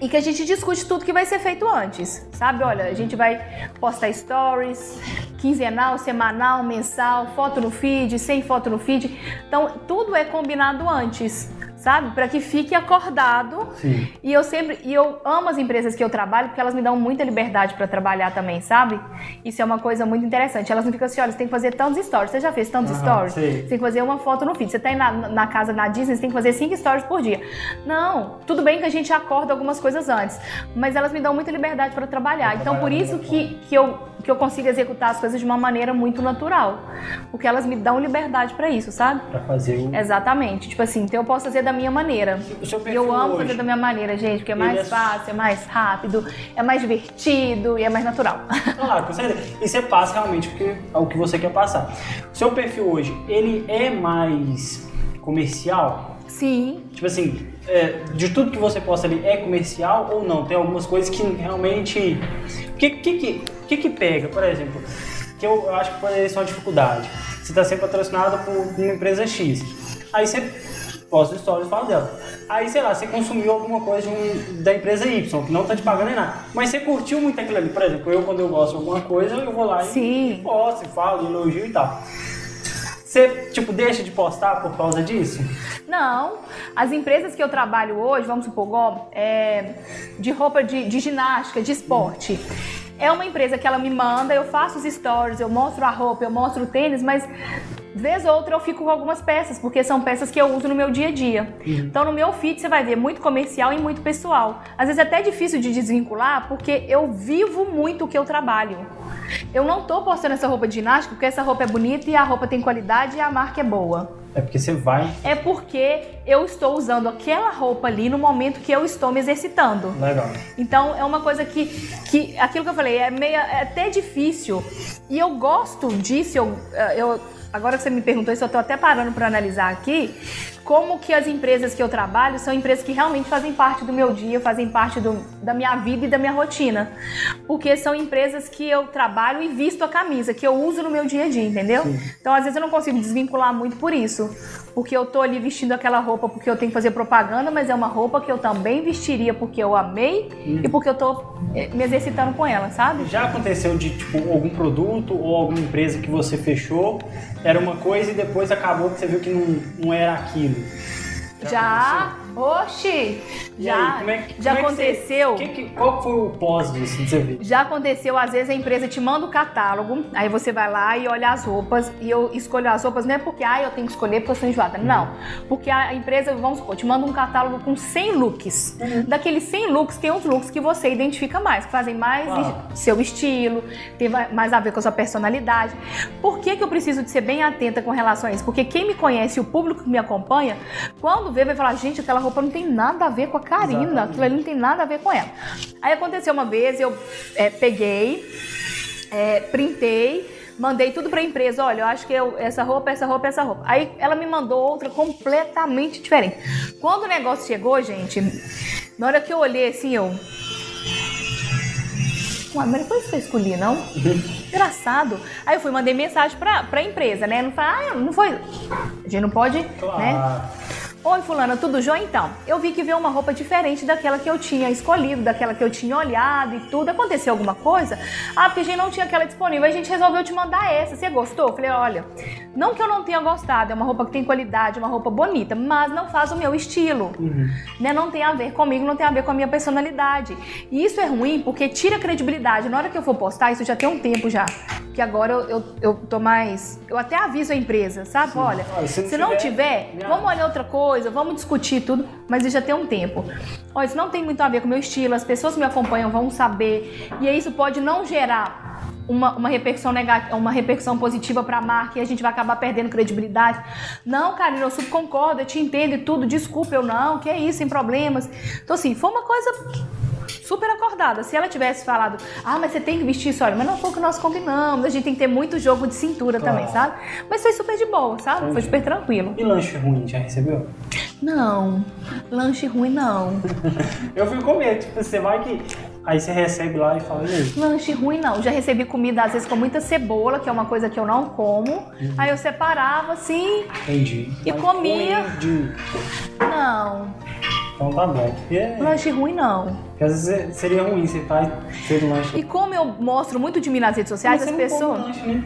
[SPEAKER 2] e que a gente discute tudo que vai ser feito antes, sabe? Olha, a gente vai postar stories, quinzenal, semanal, mensal, foto no feed, sem foto no feed. Então, tudo é combinado antes, sabe? Para que fique acordado.
[SPEAKER 1] Sim.
[SPEAKER 2] E eu sempre, e eu amo as empresas que eu trabalho porque elas me dão muita liberdade para trabalhar também, sabe? Isso é uma coisa muito interessante. Elas não ficam assim, olha, você tem que fazer tantos stories. Você já fez tantos
[SPEAKER 1] Aham,
[SPEAKER 2] stories?
[SPEAKER 1] sei.
[SPEAKER 2] Você tem que fazer uma foto no feed. Você tá aí na, na casa na Disney, você tem que fazer cinco stories por dia. Não, tudo bem que a gente acorda algumas coisas antes, mas elas me dão muita liberdade para trabalhar. Então, por isso que, que, eu, que eu consigo executar as coisas de uma maneira muito natural. Porque elas me dão liberdade para isso, sabe?
[SPEAKER 1] Pra fazer.
[SPEAKER 2] Exatamente. Tipo assim, então eu posso fazer da minha maneira.
[SPEAKER 1] O seu perfil
[SPEAKER 2] eu amo
[SPEAKER 1] hoje,
[SPEAKER 2] fazer da minha maneira, gente, porque é mais
[SPEAKER 1] é-
[SPEAKER 2] fácil, é mais rápido, é mais divertido e é mais natural.
[SPEAKER 1] Claro, com certeza. E você passa realmente o que, o que você quer passar. O seu perfil hoje, ele é mais comercial?
[SPEAKER 2] Sim,
[SPEAKER 1] Tipo assim, é, de tudo que você posta ali é comercial ou não? Tem algumas coisas que realmente. O que, que, que, que que pega, por exemplo? Que eu, eu acho que poderia ser uma dificuldade. Você está sendo patrocinado por uma empresa X. Aí você posta stories e fala dela. Aí, sei lá, você consumiu alguma coisa de um- da empresa Y, que não tá te pagando nem nada. Mas você curtiu muito aquilo ali. Por exemplo, eu quando eu gosto de alguma coisa, eu vou lá e
[SPEAKER 2] Sim.
[SPEAKER 1] posto, e falo, elogio e tal. Você, tipo, deixa de postar por causa disso?
[SPEAKER 2] Não, as empresas que eu trabalho hoje, vamos supor, igual, é, de roupa de, de ginástica, de esporte. É uma empresa que ela me manda, eu faço os stories, eu mostro a roupa, eu mostro o tênis, mas Vez ou outra eu fico com algumas peças, porque são peças que eu uso no meu dia a dia. Uhum. Então no meu feed você vai ver muito comercial e muito pessoal. Às vezes é até difícil de desvincular, porque eu vivo muito o que eu trabalho. Eu não tô postando essa roupa de ginástica porque essa roupa é bonita e a roupa tem qualidade e a marca é boa.
[SPEAKER 1] É porque você vai.
[SPEAKER 2] É porque eu estou usando aquela roupa ali no momento que eu estou me exercitando.
[SPEAKER 1] Legal.
[SPEAKER 2] Então é uma coisa que, que aquilo que eu falei, é meio é até difícil. E eu gosto disso, eu, eu agora que você me perguntou isso, eu estou até parando para analisar aqui como que as empresas que eu trabalho são empresas que realmente fazem parte do meu dia, fazem parte do, da minha vida e da minha rotina. Porque são empresas que eu trabalho e visto a camisa, que eu uso no meu dia a dia, entendeu? Sim. Então, às vezes, eu não consigo desvincular muito por isso. Porque eu tô ali vestindo aquela roupa porque eu tenho que fazer propaganda, mas é uma roupa que eu também vestiria porque eu amei hum. e porque eu tô eh, me exercitando com ela, sabe?
[SPEAKER 1] Já aconteceu de, tipo, algum produto ou alguma empresa que você fechou, era uma coisa e depois acabou que você viu que não, não era aquilo?
[SPEAKER 2] Já, Oxi! Já, aí, é, já é aconteceu.
[SPEAKER 1] Você, que, qual foi o pós disso você ver?
[SPEAKER 2] Já aconteceu, às vezes a empresa te manda o catálogo, aí você vai lá e olha as roupas, e eu escolho as roupas, não é porque ah, eu tenho que escolher porque eu sou enjoada. Uhum. Não. Porque a empresa, vamos supor, te manda um catálogo com 100 looks. Uhum. Daqueles 100 looks, tem uns looks que você identifica mais, que fazem mais seu estilo, tem mais a ver com a sua personalidade. Por que, que eu preciso de ser bem atenta com relação a isso? Porque quem me conhece, o público que me acompanha, quando vê, vai falar, gente, aquela roupa não tem nada a ver com a Karina, Exatamente. aquilo ali não tem nada a ver com ela. Aí aconteceu uma vez, eu é, peguei, é, printei, mandei tudo para a empresa, olha, eu acho que eu, essa roupa, essa roupa, essa roupa. Aí ela me mandou outra completamente diferente. Quando o negócio chegou, gente, na hora que eu olhei assim, eu... Ué, mas não foi isso que eu escolhi, não? Engraçado. Aí eu fui, mandei mensagem pra, pra empresa, né? Não foi, ah, não foi. A gente não pode, claro. né? Oi, fulana, tudo jóia? Então, eu vi que veio uma roupa diferente daquela que eu tinha escolhido, daquela que eu tinha olhado e tudo. Aconteceu alguma coisa? Ah, porque a gente não tinha aquela disponível. A gente resolveu te mandar essa. Você gostou? Eu falei, olha, não que eu não tenha gostado, é uma roupa que tem qualidade, uma roupa bonita, mas não faz o meu estilo. Uhum. Né? Não tem a ver comigo, não tem a ver com a minha personalidade. E isso é ruim porque tira credibilidade. Na hora que eu for postar, isso já tem um tempo já. Que agora eu, eu, eu tô mais. Eu até aviso a empresa, sabe? Sim. Olha, ah, se não se não tiver, tiver vamos olhar outra coisa coisa, vamos discutir tudo, mas isso já tem um tempo. Olha, isso não tem muito a ver com o meu estilo, as pessoas que me acompanham vão saber, e isso pode não gerar uma, uma repercussão negativa, uma repercussão positiva para a marca e a gente vai acabar perdendo credibilidade. Não, Karina, eu super concordo, eu te entendo e tudo, desculpa, eu não, que é isso, sem problemas. Então, assim, foi uma coisa super acordada. Se ela tivesse falado, ah, mas você tem que vestir isso, olha, mas não foi o que nós combinamos. A gente tem que ter muito jogo de cintura claro. também, sabe? Mas foi super de boa, sabe? Entendi. Foi super tranquilo.
[SPEAKER 1] E lanche ruim, já recebeu?
[SPEAKER 2] Não, lanche ruim não.
[SPEAKER 1] eu fui comer, tipo, você vai que. Aí você recebe lá e fala, e aí?
[SPEAKER 2] Lanche ruim não. Já recebi comida, às vezes, com muita cebola, que é uma coisa que eu não como. Uhum. Aí eu separava assim.
[SPEAKER 1] Entendi.
[SPEAKER 2] E Mas comia. Não.
[SPEAKER 1] Então tá bom.
[SPEAKER 2] É... Lanche ruim não.
[SPEAKER 1] Porque às vezes seria ruim você faz ser lanche.
[SPEAKER 2] E como eu mostro muito de mim nas redes sociais, as pessoas. Lanche, né?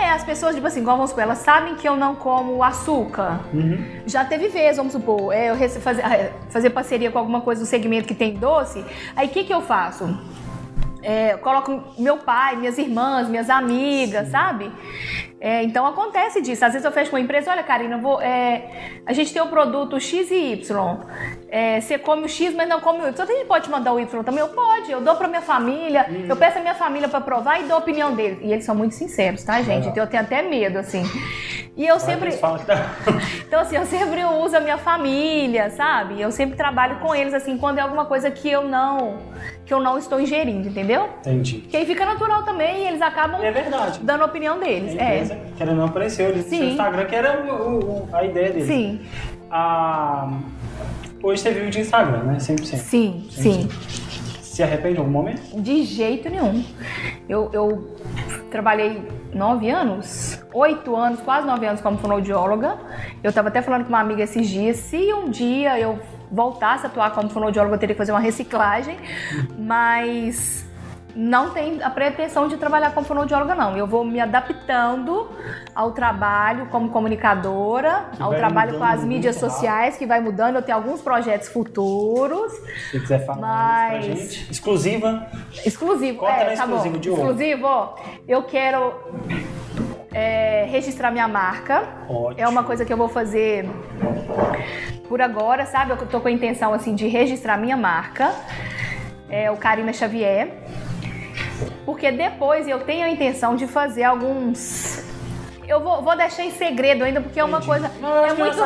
[SPEAKER 2] É, as pessoas, tipo assim, igual vamos supor, elas sabem que eu não como açúcar. Uhum. Já teve vez, vamos supor, é, eu fazer, fazer parceria com alguma coisa do segmento que tem doce. Aí o que, que eu faço? É, coloco meu pai, minhas irmãs, minhas amigas, Sim. sabe? É, então acontece disso. Às vezes eu fecho com uma empresa, olha, Karina, vou, é, a gente tem o produto X e Y. É, você come o X, mas não come o Y. A gente pode mandar o Y também? Eu pode, eu dou pra minha família, hum. eu peço a minha família para provar e dou a opinião deles. E eles são muito sinceros, tá, gente? Então eu tenho até medo, assim. E eu sempre. Tá... então, assim, eu sempre uso a minha família, sabe? Eu sempre trabalho com eles, assim, quando é alguma coisa que eu não que eu não estou ingerindo, entendeu?
[SPEAKER 1] Entendi.
[SPEAKER 2] Que aí fica natural também e eles acabam
[SPEAKER 1] é
[SPEAKER 2] dando a opinião deles. A
[SPEAKER 1] empresa, é. Que era não apareceu ali no seu Instagram, que era o, o, a ideia deles.
[SPEAKER 2] Sim.
[SPEAKER 1] A... Hoje você vive de Instagram, né? 100%.
[SPEAKER 2] Sim, 100%. sim.
[SPEAKER 1] Se arrepende em algum momento?
[SPEAKER 2] De jeito nenhum. Eu, eu trabalhei nove anos, oito anos, quase nove anos como fonoaudióloga. Eu estava até falando com uma amiga esses dias, se um dia eu voltasse a atuar como fonoaudióloga, eu teria que fazer uma reciclagem, mas não tem a pretensão de trabalhar como fonoaudióloga, não. Eu vou me adaptando ao trabalho como comunicadora, que ao trabalho com as mídias sociais, que vai mudando. Eu tenho alguns projetos futuros.
[SPEAKER 1] Se quiser falar mas... pra gente. Exclusiva.
[SPEAKER 2] Exclusivo,
[SPEAKER 1] Conta
[SPEAKER 2] é,
[SPEAKER 1] tá exclusivo
[SPEAKER 2] bom.
[SPEAKER 1] de
[SPEAKER 2] Exclusivo, ó. Eu quero é, registrar minha marca.
[SPEAKER 1] Ótimo.
[SPEAKER 2] É uma coisa que eu vou fazer por agora, sabe? Eu tô com a intenção assim de registrar minha marca. É o Karina Xavier. Porque depois eu tenho a intenção de fazer alguns eu vou, vou deixar em segredo ainda, porque é uma coisa.
[SPEAKER 1] Não,
[SPEAKER 2] é muito.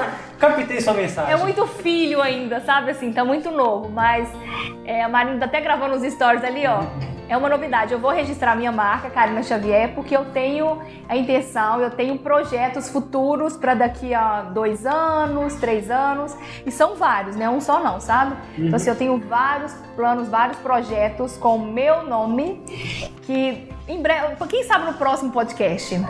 [SPEAKER 1] Captei sua mensagem.
[SPEAKER 2] É muito filho ainda, sabe? Assim, tá muito novo. Mas é, a Marina tá até gravando os stories ali, ó. É uma novidade. Eu vou registrar minha marca, Karina Xavier, porque eu tenho a intenção, eu tenho projetos futuros para daqui a dois anos, três anos. E são vários, né? Um só não, sabe? Então, assim, eu tenho vários planos, vários projetos com o meu nome, que em breve. Quem sabe no próximo podcast?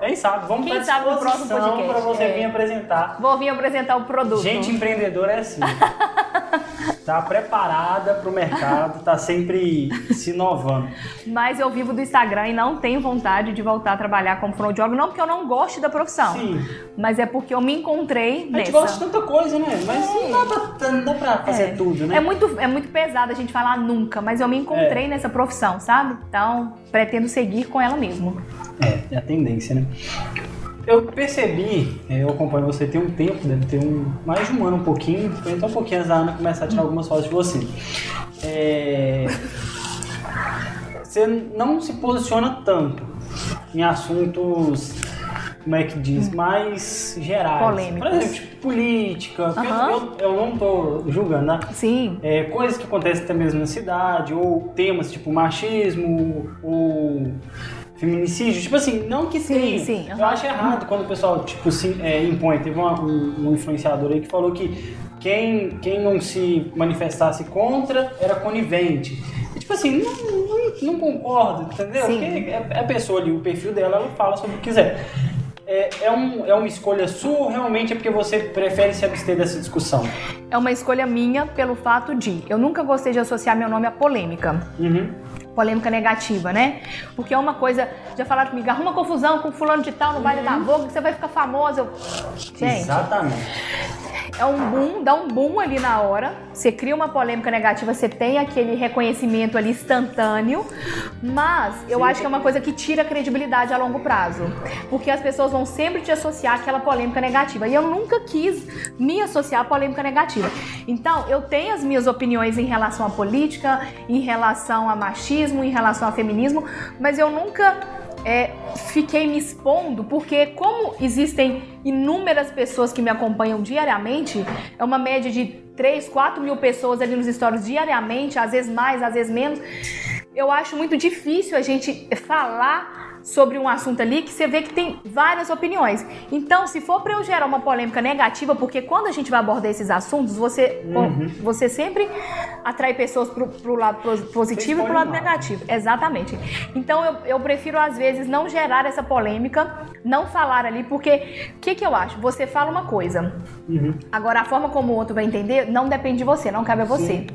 [SPEAKER 1] Quem sabe? Vamos
[SPEAKER 2] Quem sabe no próximo podcast,
[SPEAKER 1] pra você
[SPEAKER 2] é.
[SPEAKER 1] vir apresentar.
[SPEAKER 2] Vou vir apresentar o produto.
[SPEAKER 1] Gente empreendedora é assim. tá preparada pro mercado, tá sempre se inovando.
[SPEAKER 2] Mas eu vivo do Instagram e não tenho vontade de voltar a trabalhar como fonoaudiólogo, não porque eu não goste da profissão,
[SPEAKER 1] Sim.
[SPEAKER 2] mas é porque eu me encontrei
[SPEAKER 1] A gente
[SPEAKER 2] nessa.
[SPEAKER 1] gosta de tanta coisa, né? Mas não, dá pra, não dá pra fazer
[SPEAKER 2] É.
[SPEAKER 1] tudo, né?
[SPEAKER 2] É muito, é muito pesado a gente falar nunca, mas eu me encontrei nessa profissão, sabe? Então, pretendo seguir com ela mesmo.
[SPEAKER 1] É, é a tendência, né? Eu percebi, é, eu acompanho você tem um tempo, deve ter um, mais de um ano, um pouquinho, foi então um pouquinho antes da Ana começar a tirar algumas fotos de você. É, você não se posiciona tanto em assuntos, como é que diz, mais gerais.
[SPEAKER 2] Polêmicos.
[SPEAKER 1] Por exemplo, tipo, política,
[SPEAKER 2] Aham.
[SPEAKER 1] eu, eu não tô julgando, né?
[SPEAKER 2] Sim.
[SPEAKER 1] É, coisas que acontecem até mesmo na cidade, ou temas tipo machismo, ou feminicídio, tipo assim, não que
[SPEAKER 2] Sim,
[SPEAKER 1] tenha.
[SPEAKER 2] sim,
[SPEAKER 1] Eu acho errado quando o pessoal, tipo, se é, impõe. Teve uma- um, um influenciador aí que falou que quem, quem não se manifestasse contra era conivente. E, tipo assim, não, não, não concordo, entendeu?
[SPEAKER 2] Sim.
[SPEAKER 1] Porque é, é a pessoa ali, o perfil dela, ela fala sobre o que quiser. É, é, um, é uma escolha sua ou realmente é porque você prefere se abster dessa discussão?
[SPEAKER 2] É uma escolha minha pelo fato de eu nunca gostei de associar meu nome à polêmica.
[SPEAKER 1] Uhum.
[SPEAKER 2] Polêmica negativa, né? Porque é uma coisa, já falaram comigo, arruma confusão com fulano de tal no baile da Vogue, que você vai ficar famoso. Eu- Gente,
[SPEAKER 1] Exatamente.
[SPEAKER 2] é um boom, dá um boom ali na hora. Você cria uma polêmica negativa, você tem aquele reconhecimento ali instantâneo, mas eu
[SPEAKER 1] Sim.
[SPEAKER 2] acho que é uma coisa que tira a credibilidade a longo prazo. Porque as pessoas vão sempre te associar àquela polêmica negativa. E eu nunca quis me associar à polêmica negativa. Então, eu tenho as minhas opiniões em relação à política, em relação a machismo, em relação a feminismo, mas eu nunca é, fiquei me expondo porque como existem inúmeras pessoas que me acompanham diariamente, é uma média de 3, 4 mil pessoas ali nos stories diariamente, às vezes mais, às vezes menos, eu acho muito difícil a gente falar sobre um assunto ali que você vê que tem várias opiniões. Então, se for para eu gerar uma polêmica negativa, porque quando a gente vai abordar esses assuntos, você,
[SPEAKER 1] Uhum.
[SPEAKER 2] você sempre atrai pessoas pro, pro lado pos- positivo e pro lado negativo. Exatamente. Então, eu, eu prefiro, às vezes, não gerar essa polêmica, não falar ali, porque o que, que eu acho? Você fala uma coisa,
[SPEAKER 1] Uhum.
[SPEAKER 2] Agora, a forma como o outro vai entender não depende de você, não cabe a você.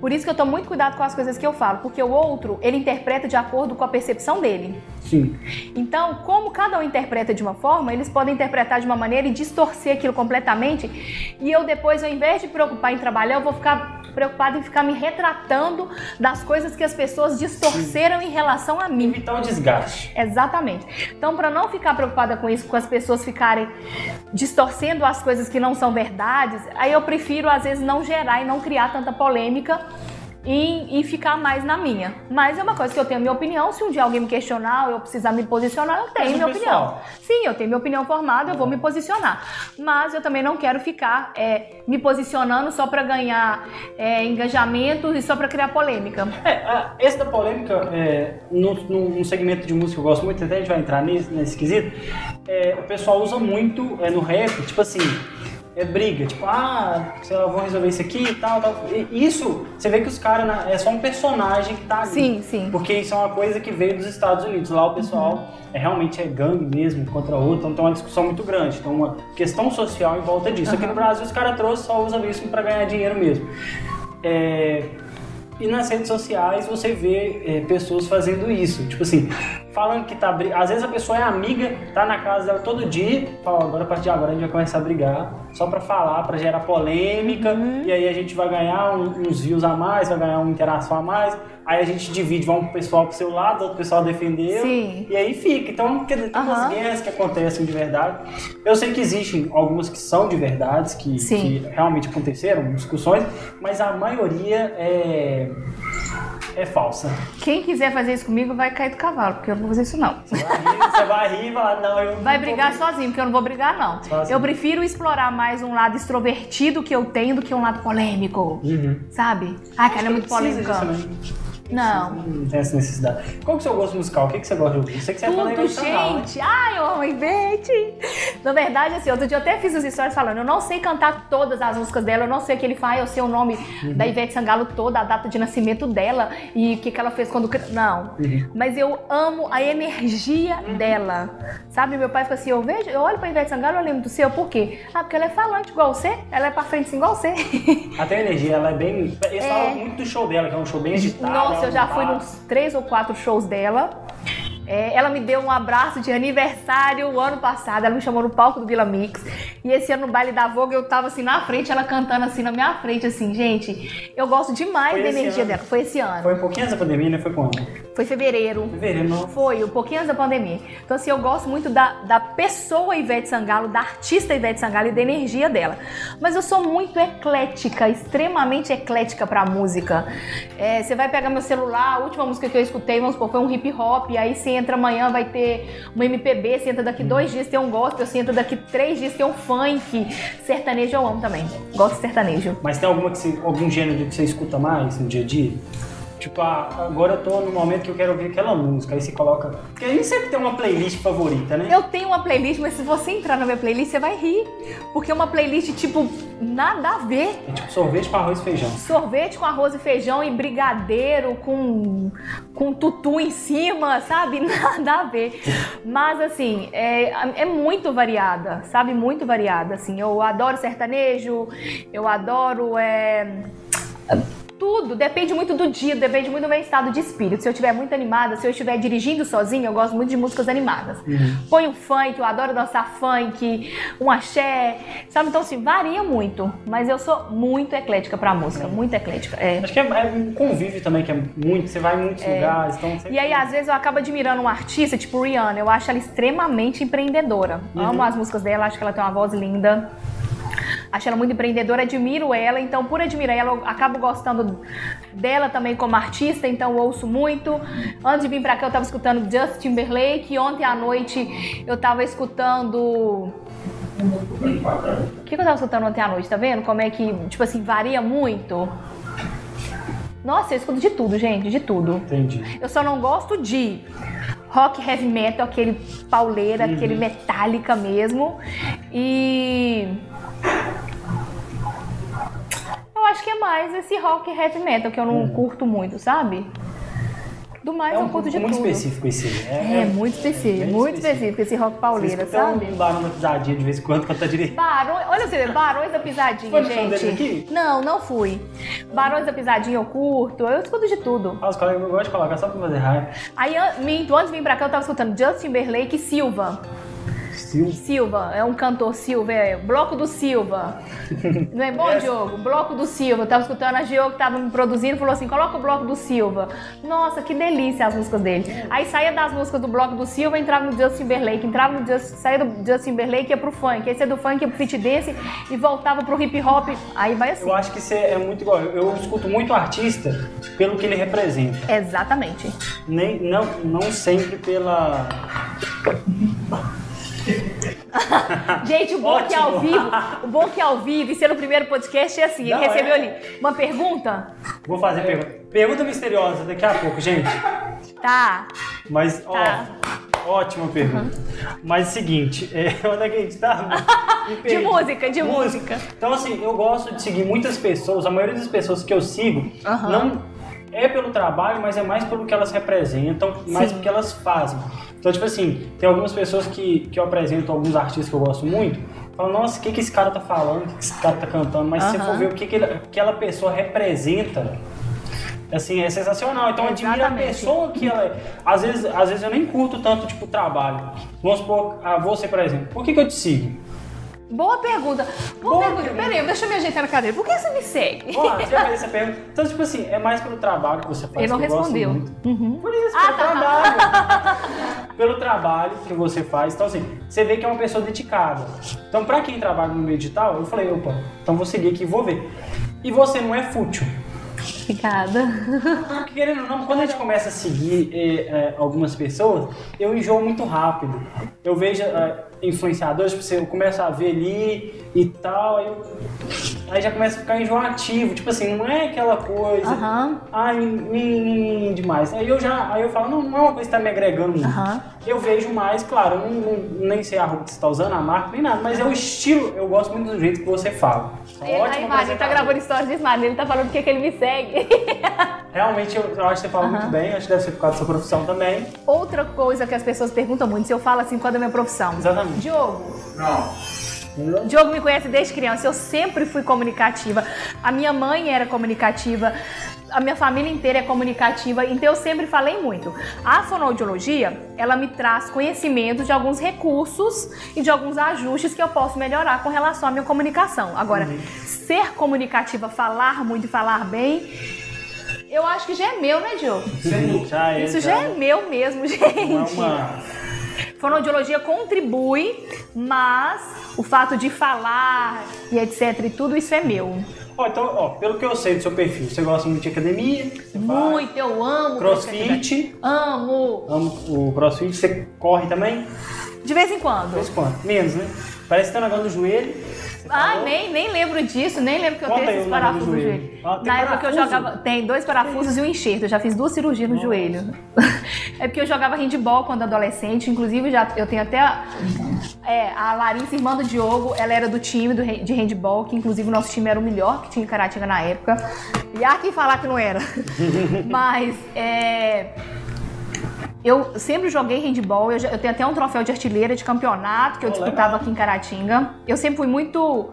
[SPEAKER 2] Por isso que eu tomo muito cuidado com as coisas que eu falo, porque o outro, ele interpreta de acordo com a percepção dele.
[SPEAKER 1] Sim.
[SPEAKER 2] Então, como cada um interpreta de uma forma, eles podem interpretar de uma maneira e distorcer aquilo completamente. E eu depois, ao invés de preocupar em trabalhar, eu vou ficar preocupada em ficar me retratando das coisas que as pessoas distorceram em relação a mim.
[SPEAKER 1] Evitar o desgaste.
[SPEAKER 2] Exatamente. Então, para não ficar preocupada com isso, com as pessoas ficarem distorcendo as coisas que não são verdades, aí eu prefiro às vezes não gerar e não criar tanta polêmica e, e ficar mais na minha. Mas é uma coisa que eu tenho a minha opinião. Se um dia alguém me questionar ou eu precisar me posicionar, eu tenho minha
[SPEAKER 1] pessoal?
[SPEAKER 2] opinião. Sim, eu tenho minha opinião formada, eu vou me posicionar. Mas eu também não quero ficar é, me posicionando só para ganhar é, engajamento e só para criar polêmica.
[SPEAKER 1] É, a- esse da polêmica, é, num segmento de música que eu gosto muito, até a gente vai entrar nesse, nesse quesito, é, o pessoal usa muito é, no rap, tipo assim, é briga, tipo, ah, sei lá, vou resolver isso aqui e tal, tal. E isso, você vê que os caras, na- é só um personagem que tá ali.
[SPEAKER 2] Sim, sim.
[SPEAKER 1] Porque isso é uma coisa que veio dos Estados Unidos. Lá o pessoal é realmente é gangue mesmo contra outro, então tem uma discussão muito grande. Então, uma questão social em volta disso. Aqui no Brasil, os caras trouxeram só usam isso para ganhar dinheiro mesmo. É, E nas redes sociais você vê é, pessoas fazendo isso. Tipo assim, falando que tá brigando. Às vezes a pessoa é amiga, tá na casa dela todo dia, fala, agora a partir de agora a gente vai começar a brigar, só pra falar, pra gerar polêmica,
[SPEAKER 2] Uhum.
[SPEAKER 1] e aí a gente vai ganhar um- uns views a mais, vai ganhar uma interação a mais. Aí a gente divide, vai um pessoal pro seu lado, outro pessoal defendeu.
[SPEAKER 2] Sim.
[SPEAKER 1] E aí fica. Então, tem umas
[SPEAKER 2] Aham.
[SPEAKER 1] guerras que acontecem de verdade. Eu sei que existem algumas que são de verdades, que, que realmente aconteceram, discussões, mas a maioria é, é falsa.
[SPEAKER 2] Quem quiser fazer isso comigo vai cair do cavalo, porque eu não vou fazer isso não.
[SPEAKER 1] Você vai rir, você vai rir e falar, não, eu.
[SPEAKER 2] Vai
[SPEAKER 1] não
[SPEAKER 2] brigar sozinho, porque eu não vou brigar, não.
[SPEAKER 1] Sozinho.
[SPEAKER 2] Eu prefiro explorar mais um lado extrovertido que eu tenho do que um lado polêmico.
[SPEAKER 1] Uhum.
[SPEAKER 2] Sabe? Ai, cara, é muito polêmica.
[SPEAKER 1] também.
[SPEAKER 2] Não.
[SPEAKER 1] Não tem essa necessidade. Qual que é o seu gosto musical? O que, que você gosta de ouvir? Eu sei que você é
[SPEAKER 2] Tudo,
[SPEAKER 1] Ivete Sangalo, né?
[SPEAKER 2] gente. Ai, eu amo a Ivete. Na verdade, assim, outro dia eu até fiz os stories falando, eu não sei cantar todas as músicas dela, eu não sei o que ele faz, eu sei o nome
[SPEAKER 1] Uhum.
[SPEAKER 2] da Ivete Sangalo toda, a data de nascimento dela e o que, que ela fez quando... Não.
[SPEAKER 1] Uhum.
[SPEAKER 2] Mas eu amo a energia dela. Sabe, meu pai fica assim, eu vejo, eu olho pra Ivete Sangalo, eu lembro do seu, por quê? Ah, porque ela é falante igual você, ela é pra frente assim igual você.
[SPEAKER 1] Até a energia, ela é bem. Eles
[SPEAKER 2] É.
[SPEAKER 1] falam muito do show dela, que é um show bem agitado.
[SPEAKER 2] Nossa, eu já fui nos três ou quatro shows dela. É, ela me deu um abraço de aniversário o ano passado. Ela me chamou no palco do Vila Mix. E esse ano no baile da Vogue eu tava assim na frente, ela cantando assim na minha frente, assim, gente. Eu gosto demais
[SPEAKER 1] Foi
[SPEAKER 2] da energia
[SPEAKER 1] ano?
[SPEAKER 2] dela. Foi esse ano.
[SPEAKER 1] Foi um pouquinho antes da pandemia, né? Foi quando?
[SPEAKER 2] Foi fevereiro.
[SPEAKER 1] Fevereiro, não.
[SPEAKER 2] Foi, um pouquinho antes da pandemia. Então, assim, eu gosto muito da, da pessoa Ivete Sangalo, da artista Ivete Sangalo e da energia dela. Mas eu sou muito eclética, extremamente eclética pra música. É, você vai pegar meu celular, a última música que eu escutei, vamos supor, foi um hip hop, aí você entra amanhã, vai ter um MPB, você entra daqui dois dias, tem um gospel, você entra daqui três dias, tem um funk. Sertanejo eu amo também. Gosto de sertanejo.
[SPEAKER 1] Mas tem alguma que você, algum gênero que você escuta mais no dia a dia? Tipo, ah, agora eu tô no momento que eu quero ouvir aquela música. Aí você coloca. Porque a gente sempre tem uma playlist favorita, né?
[SPEAKER 2] Eu tenho uma playlist, mas se você entrar na minha playlist, você vai rir. Porque é uma playlist, tipo, nada a ver.
[SPEAKER 1] É tipo sorvete com arroz e feijão.
[SPEAKER 2] Sorvete com arroz e feijão e brigadeiro com, com tutu em cima, sabe? Nada a ver. Mas, assim, é, é muito variada, sabe? Muito variada, assim. Eu adoro sertanejo, eu adoro... É, tudo, depende muito do dia, depende muito do meu estado de espírito. Se eu estiver muito animada, se eu estiver dirigindo sozinha, eu gosto muito de músicas animadas. Põe um funk, eu adoro dançar funk, um axé, sabe? Então, assim, varia muito. Mas eu sou muito eclética pra música, muito eclética. É.
[SPEAKER 1] Acho que é, é um convívio também, que é muito. Você vai em muitos lugares, então você.
[SPEAKER 2] E aí, às vezes, eu acabo admirando uma artista, tipo Rihanna. Eu acho ela extremamente empreendedora.
[SPEAKER 1] Uhum.
[SPEAKER 2] Amo as músicas dela, acho que ela tem uma voz linda. Acho ela muito empreendedora, admiro ela, então por admirar ela, eu acabo gostando dela também como artista, então ouço muito. Antes de vir pra cá, eu tava escutando Justin Timberlake, e ontem à noite eu tava escutando. O que, que eu tava escutando ontem à noite, tá vendo? Como é que, tipo assim, varia muito. Nossa, eu escuto de tudo, gente, de tudo.
[SPEAKER 1] Entendi.
[SPEAKER 2] Eu só não gosto de rock heavy metal, aquele pauleira, aquele metálica mesmo. E. Eu acho que é mais esse rock heavy metal que eu não curto muito, sabe? Do mais
[SPEAKER 1] É um
[SPEAKER 2] eu curto de
[SPEAKER 1] muito
[SPEAKER 2] tudo.
[SPEAKER 1] específico esse.
[SPEAKER 2] É, muito específico,
[SPEAKER 1] bem
[SPEAKER 2] muito específico esse rock
[SPEAKER 1] Você
[SPEAKER 2] pauleira,
[SPEAKER 1] escuta
[SPEAKER 2] sabe?
[SPEAKER 1] um barão da pisadinha de vez em quando, quando tá direito.
[SPEAKER 2] Barões, olha você, Barões da Pisadinha,
[SPEAKER 1] Foi
[SPEAKER 2] gente.
[SPEAKER 1] dele aqui?
[SPEAKER 2] Não, não fui. Barões da Pisadinha eu curto, eu escuto de tudo.
[SPEAKER 1] Ah, os colegas gostam de colocar só pra fazer raiva.
[SPEAKER 2] Aí, minto, antes de vir pra cá, eu tava escutando Justin Timberlake e Silva.
[SPEAKER 1] Sil-
[SPEAKER 2] Silva, é um cantor Silva, é Bloco do Silva. Não é bom,
[SPEAKER 1] Essa-
[SPEAKER 2] Diogo? Bloco do Silva. Eu tava escutando a Diogo que tava me produzindo falou assim: coloca o Bloco do Silva. Nossa, que delícia as músicas dele. Aí saía das músicas do Bloco do Silva, entrava no Justin Timberlake, entrava no Just, saía do Justin Timberlake, ia pro funk. Aí saía do funk, ia pro fit dance e voltava pro hip hop. Aí vai assim.
[SPEAKER 1] Eu acho que isso é muito igual. Eu eu escuto muito artista pelo que ele representa.
[SPEAKER 2] Exatamente.
[SPEAKER 1] Nem, não, não sempre pela.
[SPEAKER 2] Gente, o bom é que
[SPEAKER 1] Ótimo.
[SPEAKER 2] ao vivo, o bom é que ao vivo, e ser no primeiro podcast é assim, ele
[SPEAKER 1] Não,
[SPEAKER 2] recebeu
[SPEAKER 1] é.
[SPEAKER 2] ali uma pergunta.
[SPEAKER 1] Vou fazer pergunta. Pergunta misteriosa daqui a pouco, gente.
[SPEAKER 2] Tá.
[SPEAKER 1] Mas, ó,
[SPEAKER 2] Tá.
[SPEAKER 1] ótima pergunta. Mas é o seguinte, é, onde é que a gente tá?
[SPEAKER 2] De música, de música.
[SPEAKER 1] Então, assim, eu gosto de seguir muitas pessoas, a maioria das pessoas que eu sigo,
[SPEAKER 2] Aham.
[SPEAKER 1] não é pelo trabalho, mas é mais pelo que elas representam, mais pelo que elas fazem. Então, tipo assim, tem algumas pessoas que, que eu apresento, alguns artistas que eu gosto muito, falam, nossa, o que, que esse cara tá falando, o que, que esse cara tá cantando, mas se você for ver o que, que ele- aquela pessoa representa, Assim, é sensacional. Então admira a pessoa que ela é. Às vezes, às vezes eu nem curto tanto, tipo, trabalho. Vamos supor, a você, por exemplo. Por que, que eu te sigo?
[SPEAKER 2] Boa pergunta. Boa,
[SPEAKER 1] Boa
[SPEAKER 2] pergunta.
[SPEAKER 1] pergunta.
[SPEAKER 2] Peraí, deixa eu me ajeitar na cadeira. Por que você me segue?
[SPEAKER 1] Ó, você já fez essa pergunta. Então, tipo assim, é mais pelo trabalho que você faz.
[SPEAKER 2] Ele não
[SPEAKER 1] que eu gosto
[SPEAKER 2] respondeu.
[SPEAKER 1] muito.
[SPEAKER 2] Uhum.
[SPEAKER 1] Por isso,
[SPEAKER 2] Ah,
[SPEAKER 1] pelo
[SPEAKER 2] tá.
[SPEAKER 1] trabalho. pelo trabalho que você faz. Então, assim, você vê que é uma pessoa dedicada. Então, pra quem trabalha no meio digital, eu falei, opa, então vou seguir aqui e vou ver. E você não é fútil.
[SPEAKER 2] Obrigada.
[SPEAKER 1] Porque, querendo ou não, quando a gente começa a seguir eh, eh, algumas pessoas, eu enjoo muito rápido. Eu vejo eh, influenciadores, tipo, assim, eu começo a ver ali e tal, aí, aí já começa a ficar enjoativo. Tipo assim, não é aquela coisa.
[SPEAKER 2] Aham.
[SPEAKER 1] Ai, me- demais. Aí eu já, aí eu falo, não, não é uma coisa que tá me agregando muito.
[SPEAKER 2] Aham.
[SPEAKER 1] Eu vejo mais, claro, eu não, não- nem sei a roupa que você tá usando, a marca, nem nada, mas é o estilo, eu gosto muito do jeito que você fala.
[SPEAKER 2] Ele, aí, Mari, ele tá gravando stories disso, Mari. Ele tá falando porque que ele me segue.
[SPEAKER 1] Realmente, eu, eu acho que você fala muito bem, acho que deve ser por causa da sua profissão também.
[SPEAKER 2] Outra coisa que as pessoas perguntam muito, se eu falo assim, qual é a minha profissão?
[SPEAKER 1] Exatamente.
[SPEAKER 2] Diogo,
[SPEAKER 3] Não.
[SPEAKER 2] Diogo me conhece desde criança, eu sempre fui comunicativa. A minha mãe era comunicativa, a minha família inteira é comunicativa, então eu sempre falei muito. A fonoaudiologia, ela me traz conhecimento de alguns recursos e de alguns ajustes que eu posso melhorar com relação à minha comunicação. Agora, ser comunicativa, falar muito e falar bem, eu acho que já é meu, né, Diogo?
[SPEAKER 1] Já é,
[SPEAKER 2] Isso já é meu mesmo, gente.
[SPEAKER 1] É uma...
[SPEAKER 2] Fonoaudiologia contribui, mas o fato de falar e etc e tudo isso é meu.
[SPEAKER 1] Ó, então, ó, pelo que eu sei do seu perfil, você gosta muito de academia,
[SPEAKER 2] Muito, eu amo.
[SPEAKER 1] crossfit,
[SPEAKER 2] Amo.
[SPEAKER 1] amo o crossfit, você corre também?
[SPEAKER 2] De vez em
[SPEAKER 1] De
[SPEAKER 2] quando.
[SPEAKER 1] vez em quando? Menos, né? Parece que tá um negócio no joelho.
[SPEAKER 2] Ah,
[SPEAKER 1] falou.
[SPEAKER 2] nem, nem lembro disso, nem lembro que eu
[SPEAKER 1] Conta
[SPEAKER 2] tenho esses parafusos no
[SPEAKER 1] joelho.
[SPEAKER 2] joelho.
[SPEAKER 1] Ah,
[SPEAKER 2] Na época que eu jogava, tem dois parafusos e um enxerto. Eu já fiz duas cirurgias no
[SPEAKER 1] Nossa.
[SPEAKER 2] joelho. É porque eu jogava handball quando adolescente, inclusive já eu tenho até a, é, a Larissa, irmã do Diogo, ela era do time do, de handball, que inclusive o nosso time era o melhor que tinha em Caratinga na época. E há quem falar que não era. Mas é, eu sempre joguei handball, eu, já- eu tenho até um troféu de artilheira de campeonato que eu
[SPEAKER 1] Oh,
[SPEAKER 2] disputava
[SPEAKER 1] legal.
[SPEAKER 2] aqui em Caratinga. Eu sempre fui muito.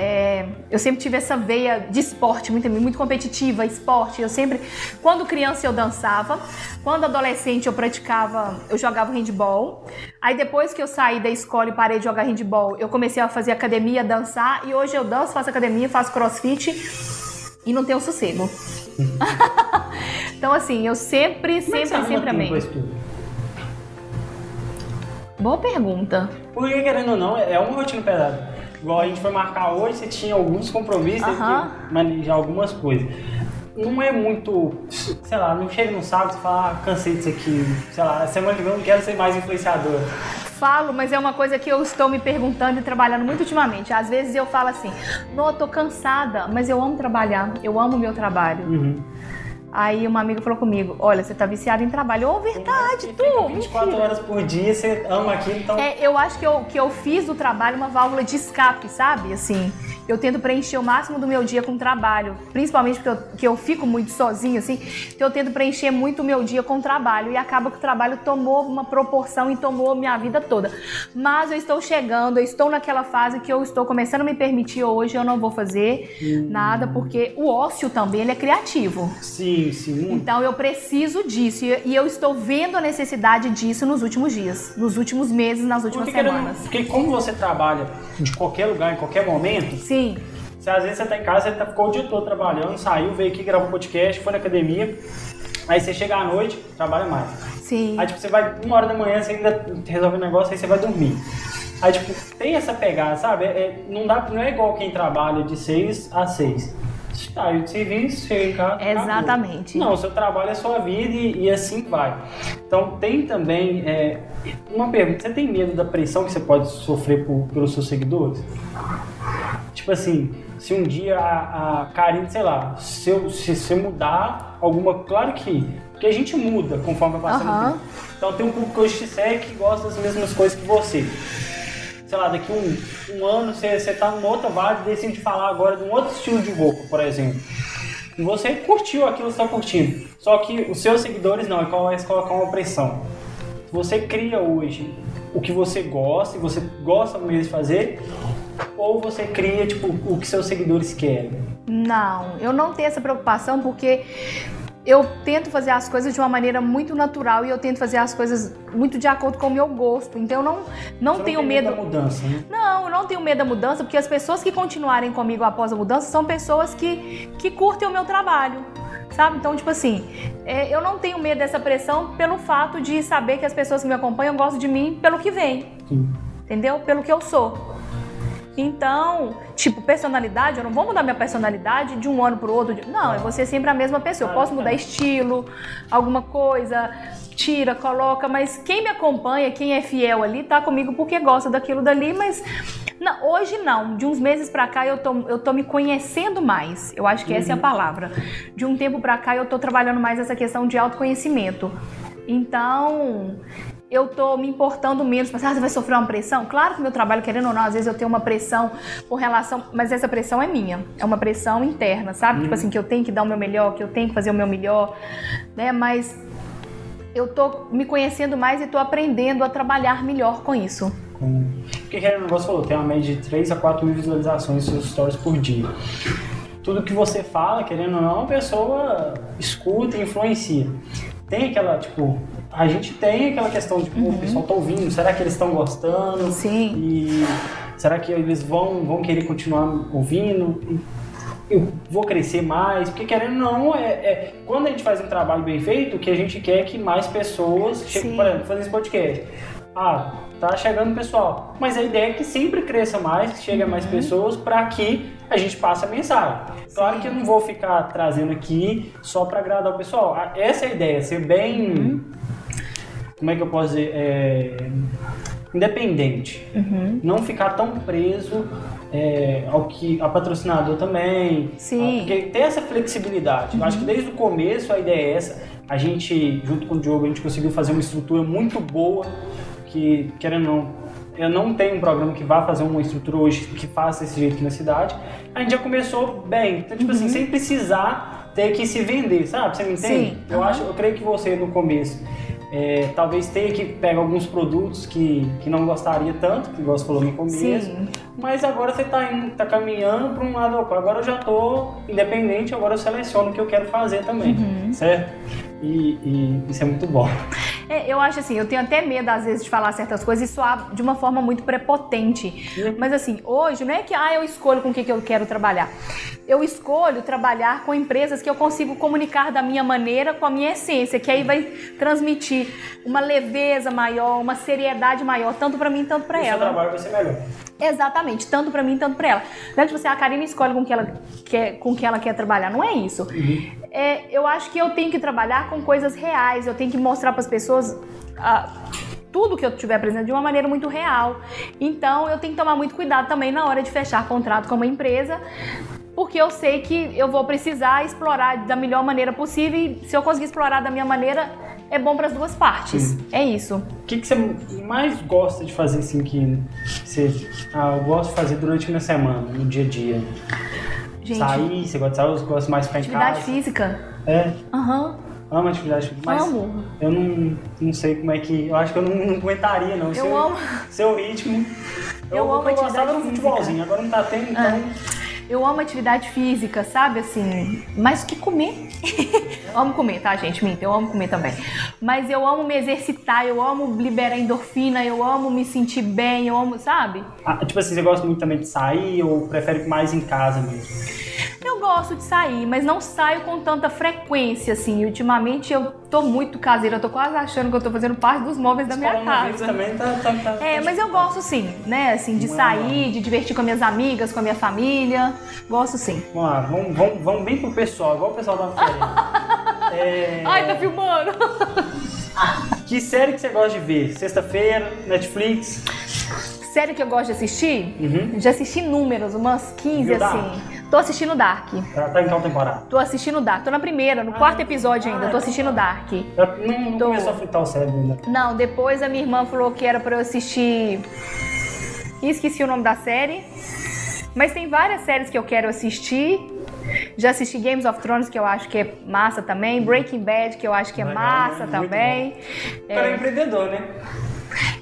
[SPEAKER 2] é, eu sempre tive essa veia de esporte, muito, muito competitiva, esporte. Eu sempre. Quando criança eu dançava, quando adolescente eu praticava, eu jogava handball. Aí depois que eu saí da escola e parei de jogar handball, eu comecei a fazer academia, dançar. E hoje eu danço, faço academia, faço crossfit e não tenho sossego. então, assim, eu sempre,
[SPEAKER 1] Como é
[SPEAKER 2] sempre, sempre amei. Boa pergunta.
[SPEAKER 1] Porque, querendo ou não, é uma rotina pesada. Igual a gente foi marcar hoje, você tinha alguns compromissos, teve
[SPEAKER 2] Aham.
[SPEAKER 1] que manejar algumas coisas. Não é muito, sei lá, não chega no sábado e fala, ah, cansei disso aqui, sei lá, semana que vem eu não quero ser mais influenciador.
[SPEAKER 2] Falo, mas é uma coisa que eu estou me perguntando e trabalhando muito ultimamente. Às vezes eu falo assim, não, eu tô cansada, mas eu amo trabalhar, eu amo o meu trabalho.
[SPEAKER 1] Uhum.
[SPEAKER 2] Aí uma amiga falou comigo, olha, você tá viciada em trabalho. Ô, verdade,
[SPEAKER 1] Você
[SPEAKER 2] tu!
[SPEAKER 1] fica 24
[SPEAKER 2] mentira.
[SPEAKER 1] horas por dia, você ama aquilo, então.
[SPEAKER 2] É, eu acho que eu, que eu fiz do trabalho uma válvula de escape, sabe? Assim, eu tento preencher o máximo do meu dia com trabalho, principalmente porque eu, que eu fico muito sozinha, assim, então eu tento preencher muito o meu dia com trabalho e acaba que o trabalho tomou uma proporção e tomou minha vida toda. Mas eu estou chegando, eu estou naquela fase que eu estou começando a me permitir hoje, eu não vou fazer nada, porque o ócio também ele é criativo.
[SPEAKER 1] Sim, sim.
[SPEAKER 2] Então eu preciso disso e eu estou vendo a necessidade disso nos últimos dias, nos últimos meses, nas últimas
[SPEAKER 1] Porque, querendo-
[SPEAKER 2] semanas.
[SPEAKER 1] porque como você trabalha de qualquer lugar, em qualquer momento,
[SPEAKER 2] Sim,
[SPEAKER 1] se às vezes você tá em casa, você tá, ficou o dia todo trabalhando, saiu, veio aqui, gravou podcast, foi na academia, aí você chega à noite, trabalha mais.
[SPEAKER 2] sim.
[SPEAKER 1] Aí tipo, você vai uma hora da manhã, você ainda resolve um negócio, aí você vai dormir. Aí tipo, tem essa pegada, sabe? É- é- não, dá, não é igual quem trabalha de 6 a 6. Saiu de serviço, chega em casa. acabou.
[SPEAKER 2] Exatamente.
[SPEAKER 1] Não, o seu trabalho é sua vida e, e assim vai. Então tem também é, uma pergunta: você tem medo da pressão que você pode sofrer por- pelos seus seguidores? Tipo assim, se um dia a, a Karine, sei lá, se, eu- se você mudar alguma. Claro que. Porque a gente muda conforme vai passando o
[SPEAKER 2] Aham.
[SPEAKER 1] tempo. Então tem um público que hoje te segue que gosta das mesmas coisas que você. Sei lá, daqui um, um ano você, você tá outra vibe e decide falar agora de um outro estilo de roupa, por exemplo. E você curtiu aquilo que está curtindo. Só que os seus seguidores não, é colocar uma pressão. Você cria hoje o que você gosta e você gosta mesmo de fazer, ou você cria tipo o que seus seguidores querem.
[SPEAKER 2] Não, eu não tenho essa preocupação porque eu tento fazer as coisas de uma maneira muito natural e eu tento fazer as coisas muito de acordo com o meu gosto. Então eu não, não
[SPEAKER 1] Você
[SPEAKER 2] tenho
[SPEAKER 1] tem
[SPEAKER 2] medo.
[SPEAKER 1] da mudança, né?
[SPEAKER 2] Não, eu não tenho medo da mudança, porque as pessoas que continuarem comigo após a mudança são pessoas que, que curtem o meu trabalho. Sabe? Então, tipo assim, é, eu não tenho medo dessa pressão pelo fato de saber que as pessoas que me acompanham gostam de mim pelo que vem.
[SPEAKER 1] Sim.
[SPEAKER 2] Entendeu? Pelo que eu sou. Então, tipo, personalidade, eu não vou mudar minha personalidade de um ano pro outro. Não, eu vou ser sempre a mesma pessoa. Eu posso mudar estilo, alguma coisa, tira, coloca, mas quem me acompanha, quem é fiel ali, tá comigo porque gosta daquilo dali, mas não, hoje não. De uns meses pra cá eu tô, eu tô me conhecendo mais. Eu acho que essa é a palavra. De um tempo pra cá eu tô trabalhando mais essa questão de autoconhecimento. Então, eu tô me importando menos, mas ah, você vai sofrer uma pressão? Claro que meu trabalho, querendo ou não, às vezes eu tenho uma pressão com relação, mas essa pressão é minha, é uma pressão interna, sabe? Tipo assim, que eu tenho que dar o meu melhor, que eu tenho que fazer o meu melhor, né? Mas eu tô me conhecendo mais e tô aprendendo a trabalhar melhor com isso.
[SPEAKER 1] Porque querendo, ou não, você falou, tem uma média de 3 a 4 mil visualizações nos seus stories por dia. Tudo que você fala, querendo ou não, a pessoa escuta e influencia. Tem aquela, tipo, a gente tem aquela questão de, pô, o pessoal tá ouvindo, será que eles estão gostando?
[SPEAKER 2] Sim.
[SPEAKER 1] E será que eles vão, vão querer continuar ouvindo? Eu vou crescer mais? Porque querendo ou não, é, é- quando a gente faz um trabalho bem feito, o que a gente quer é que mais pessoas cheguem,
[SPEAKER 2] Sim.
[SPEAKER 1] por exemplo, fazer esse podcast. Ah, tá chegando pessoal. Mas a ideia é que sempre cresça mais, que chegue a mais pessoas, para que a gente passe a mensagem. Claro
[SPEAKER 2] Sim.
[SPEAKER 1] que eu não vou ficar trazendo aqui só para agradar o pessoal. Ah, Essa é a ideia, ser bem. Como é que eu posso dizer? É, independente. Não ficar tão preso é, ao que a patrocinador também.
[SPEAKER 2] Sim.
[SPEAKER 1] Ah, Porque ter essa flexibilidade. Eu acho que desde o começo a ideia é essa. A gente, junto com o Diogo, a gente conseguiu fazer uma estrutura muito boa. Que, querendo ou não, eu não tenho um programa que vá fazer uma estrutura hoje que faça desse jeito aqui na cidade. A gente já começou bem. Então, tipo assim, sem precisar ter que se vender, sabe? Você me entende?
[SPEAKER 2] Sim.
[SPEAKER 1] Eu
[SPEAKER 2] Aham.
[SPEAKER 1] acho, eu creio que você no começo é, talvez tenha que pegar alguns produtos que, que não gostaria tanto, que você falou no começo.
[SPEAKER 2] Sim.
[SPEAKER 1] Mas agora você está tá caminhando para um lado. Agora eu já tô independente, agora eu seleciono o que eu quero fazer também,
[SPEAKER 2] Uhum.
[SPEAKER 1] certo? E, e isso é muito bom.
[SPEAKER 2] É, eu acho assim, eu tenho até medo às vezes de falar certas coisas e soar de uma forma muito prepotente. Mas assim, hoje não é que ah, eu escolho com o que, que eu quero trabalhar. Eu escolho trabalhar com empresas que eu consigo comunicar da minha maneira, com a minha essência, que aí vai transmitir uma leveza maior, uma seriedade maior, tanto pra mim, tanto pra
[SPEAKER 1] o seu
[SPEAKER 2] ela.
[SPEAKER 1] trabalho vai ser melhor.
[SPEAKER 2] Exatamente, tanto pra mim, tanto pra ela. Não é tipo assim, a Karina escolhe com que ela quer, com que ela quer trabalhar, não é isso. É, eu acho que eu tenho que trabalhar com coisas reais, eu tenho que mostrar para as pessoas ah, tudo que eu estiver apresentando de uma maneira muito real. Então eu tenho que tomar muito cuidado também na hora de fechar contrato com uma empresa. Porque eu sei que eu vou precisar explorar da melhor maneira possível e se eu conseguir explorar da minha maneira, é bom para as duas partes. É isso.
[SPEAKER 1] O que, que você mais gosta de fazer assim que você. Ah, eu gosto de fazer durante a minha semana, no dia a dia?
[SPEAKER 2] Gente,
[SPEAKER 1] Sair, você gosta de sair, eu gosto mais de ficar em
[SPEAKER 2] atividade
[SPEAKER 1] casa.
[SPEAKER 2] física.
[SPEAKER 1] É,
[SPEAKER 2] Aham.
[SPEAKER 1] amo atividade física. Mas
[SPEAKER 2] Amo.
[SPEAKER 1] eu não, não sei como é que. Eu acho que eu não, não aguentaria, não.
[SPEAKER 2] Eu
[SPEAKER 1] seu,
[SPEAKER 2] amo.
[SPEAKER 1] Seu ritmo.
[SPEAKER 2] Eu amo
[SPEAKER 1] eu gostava
[SPEAKER 2] atividade
[SPEAKER 1] do futebolzinho, agora não tá tendo, então.
[SPEAKER 2] Eu amo atividade física, sabe? Assim, mais que comer. eu amo comer, tá, gente? Minta, eu amo comer também. Mas eu amo me exercitar, eu amo liberar endorfina, eu amo me sentir bem, eu amo, sabe?
[SPEAKER 1] Ah, tipo assim, você gosta muito também de sair ou prefere mais em casa mesmo?
[SPEAKER 2] Eu gosto de sair, mas não saio com tanta frequência, assim. Ultimamente eu tô muito caseira, eu tô quase achando que eu tô fazendo parte dos móveis da minha casa.
[SPEAKER 1] também tá. tá, tá
[SPEAKER 2] É,
[SPEAKER 1] tá-
[SPEAKER 2] mas eu gosto sim, né? Assim, de
[SPEAKER 1] é
[SPEAKER 2] sair, de divertir com as minhas amigas, com a minha família. Gosto sim.
[SPEAKER 1] Vamos lá, vamos, vamos, vamos bem pro pessoal, igual o pessoal tava querendo. É,
[SPEAKER 2] Ai, tá filmando!
[SPEAKER 1] Que série que você gosta de ver? Sexta-feira, Netflix?
[SPEAKER 2] Série que eu gosto de assistir?
[SPEAKER 1] Uhum.
[SPEAKER 2] Já assisti números, umas 15
[SPEAKER 1] Viu
[SPEAKER 2] assim. Tô assistindo Dark.
[SPEAKER 1] Tá, tá em qual temporada?
[SPEAKER 2] Tô assistindo Dark. Tô na primeira, no quarto episódio ainda. Tô assistindo Dark.
[SPEAKER 1] Já não, não
[SPEAKER 2] Tô.
[SPEAKER 1] começou a fritar o cérebro ainda.
[SPEAKER 2] Não, depois a minha irmã falou que era pra eu assistir. Esqueci o nome da série. Mas tem várias séries que eu quero assistir. Já assisti Games of Thrones, que eu acho que é massa também. Breaking Bad, que eu acho que é
[SPEAKER 1] Legal,
[SPEAKER 2] massa
[SPEAKER 1] né?
[SPEAKER 2] Também.
[SPEAKER 1] É
[SPEAKER 2] É,
[SPEAKER 1] empreendedor, né?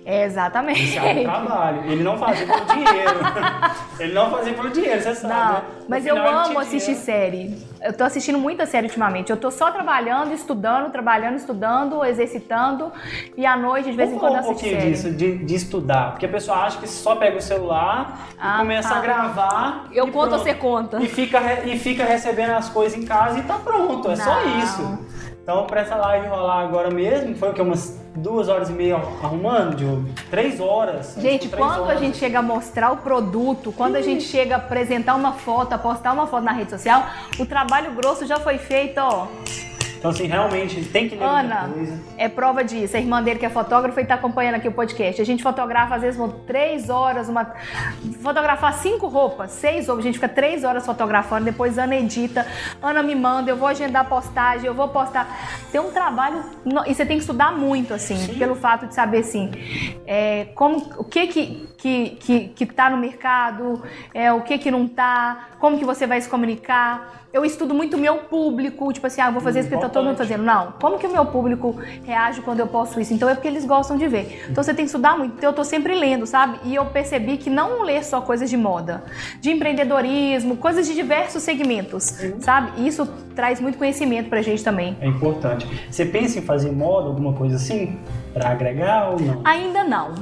[SPEAKER 2] Exatamente.
[SPEAKER 1] Isso é um trabalho. Ele não fazia pelo dinheiro. ele não fazia pelo dinheiro, você sabe.
[SPEAKER 2] Não,
[SPEAKER 1] né?
[SPEAKER 2] mas eu
[SPEAKER 1] final, ele
[SPEAKER 2] amo assistir
[SPEAKER 1] dinheiro.
[SPEAKER 2] série. Eu tô assistindo muita série ultimamente. Eu tô só trabalhando, estudando, trabalhando, estudando, exercitando. E à noite, de vez em
[SPEAKER 1] Vamos
[SPEAKER 2] quando,
[SPEAKER 1] falar um
[SPEAKER 2] assisto
[SPEAKER 1] pouquinho
[SPEAKER 2] série.
[SPEAKER 1] disso, de, de estudar. Porque a pessoa acha que só pega o celular
[SPEAKER 2] Ah,
[SPEAKER 1] e começa
[SPEAKER 2] tá.
[SPEAKER 1] a gravar.
[SPEAKER 2] Eu conto,
[SPEAKER 1] pronto.
[SPEAKER 2] você conta.
[SPEAKER 1] E fica, e fica recebendo as coisas em casa e tá pronto. É só
[SPEAKER 2] Não.
[SPEAKER 1] isso. Então, pra essa live rolar agora mesmo, foi o que? Umas duas horas e meia arrumando, Diogo? Três horas.
[SPEAKER 2] Gente,
[SPEAKER 1] Três
[SPEAKER 2] quando a
[SPEAKER 1] horas.
[SPEAKER 2] gente chega a mostrar o produto, quando a gente chega a apresentar uma foto, a postar uma foto na rede social, o trabalho grosso já foi feito, ó.
[SPEAKER 1] Então, assim, realmente, tem que ler
[SPEAKER 2] Ana,
[SPEAKER 1] coisa.
[SPEAKER 2] é prova disso. A irmã dele que é fotógrafa e tá acompanhando aqui o podcast. A gente fotografa, às vezes, três horas, uma. Fotografar cinco roupas, seis roupas. A gente fica três horas fotografando, depois Ana edita, Ana me manda, eu vou agendar postagem, eu vou postar. Tem um trabalho. E você tem que estudar muito, assim,
[SPEAKER 1] Sim.
[SPEAKER 2] pelo fato de saber assim. é, como, o que que, que, que, que tá no mercado, é, o que que não tá, como que você vai se comunicar. Eu estudo muito o meu público, tipo assim, ah, eu vou fazer isso porque tá todo mundo fazendo. Não, como que o meu público reage quando eu posto isso? Então é porque eles gostam de ver. Então você tem que estudar muito. Então eu tô sempre lendo, sabe? E eu percebi que não ler só coisas de moda, de empreendedorismo, coisas de diversos segmentos, sabe? E isso traz muito conhecimento pra gente também.
[SPEAKER 1] É importante. Você pensa em fazer moda, alguma coisa assim? Pra agregar ou não?
[SPEAKER 2] Ainda não.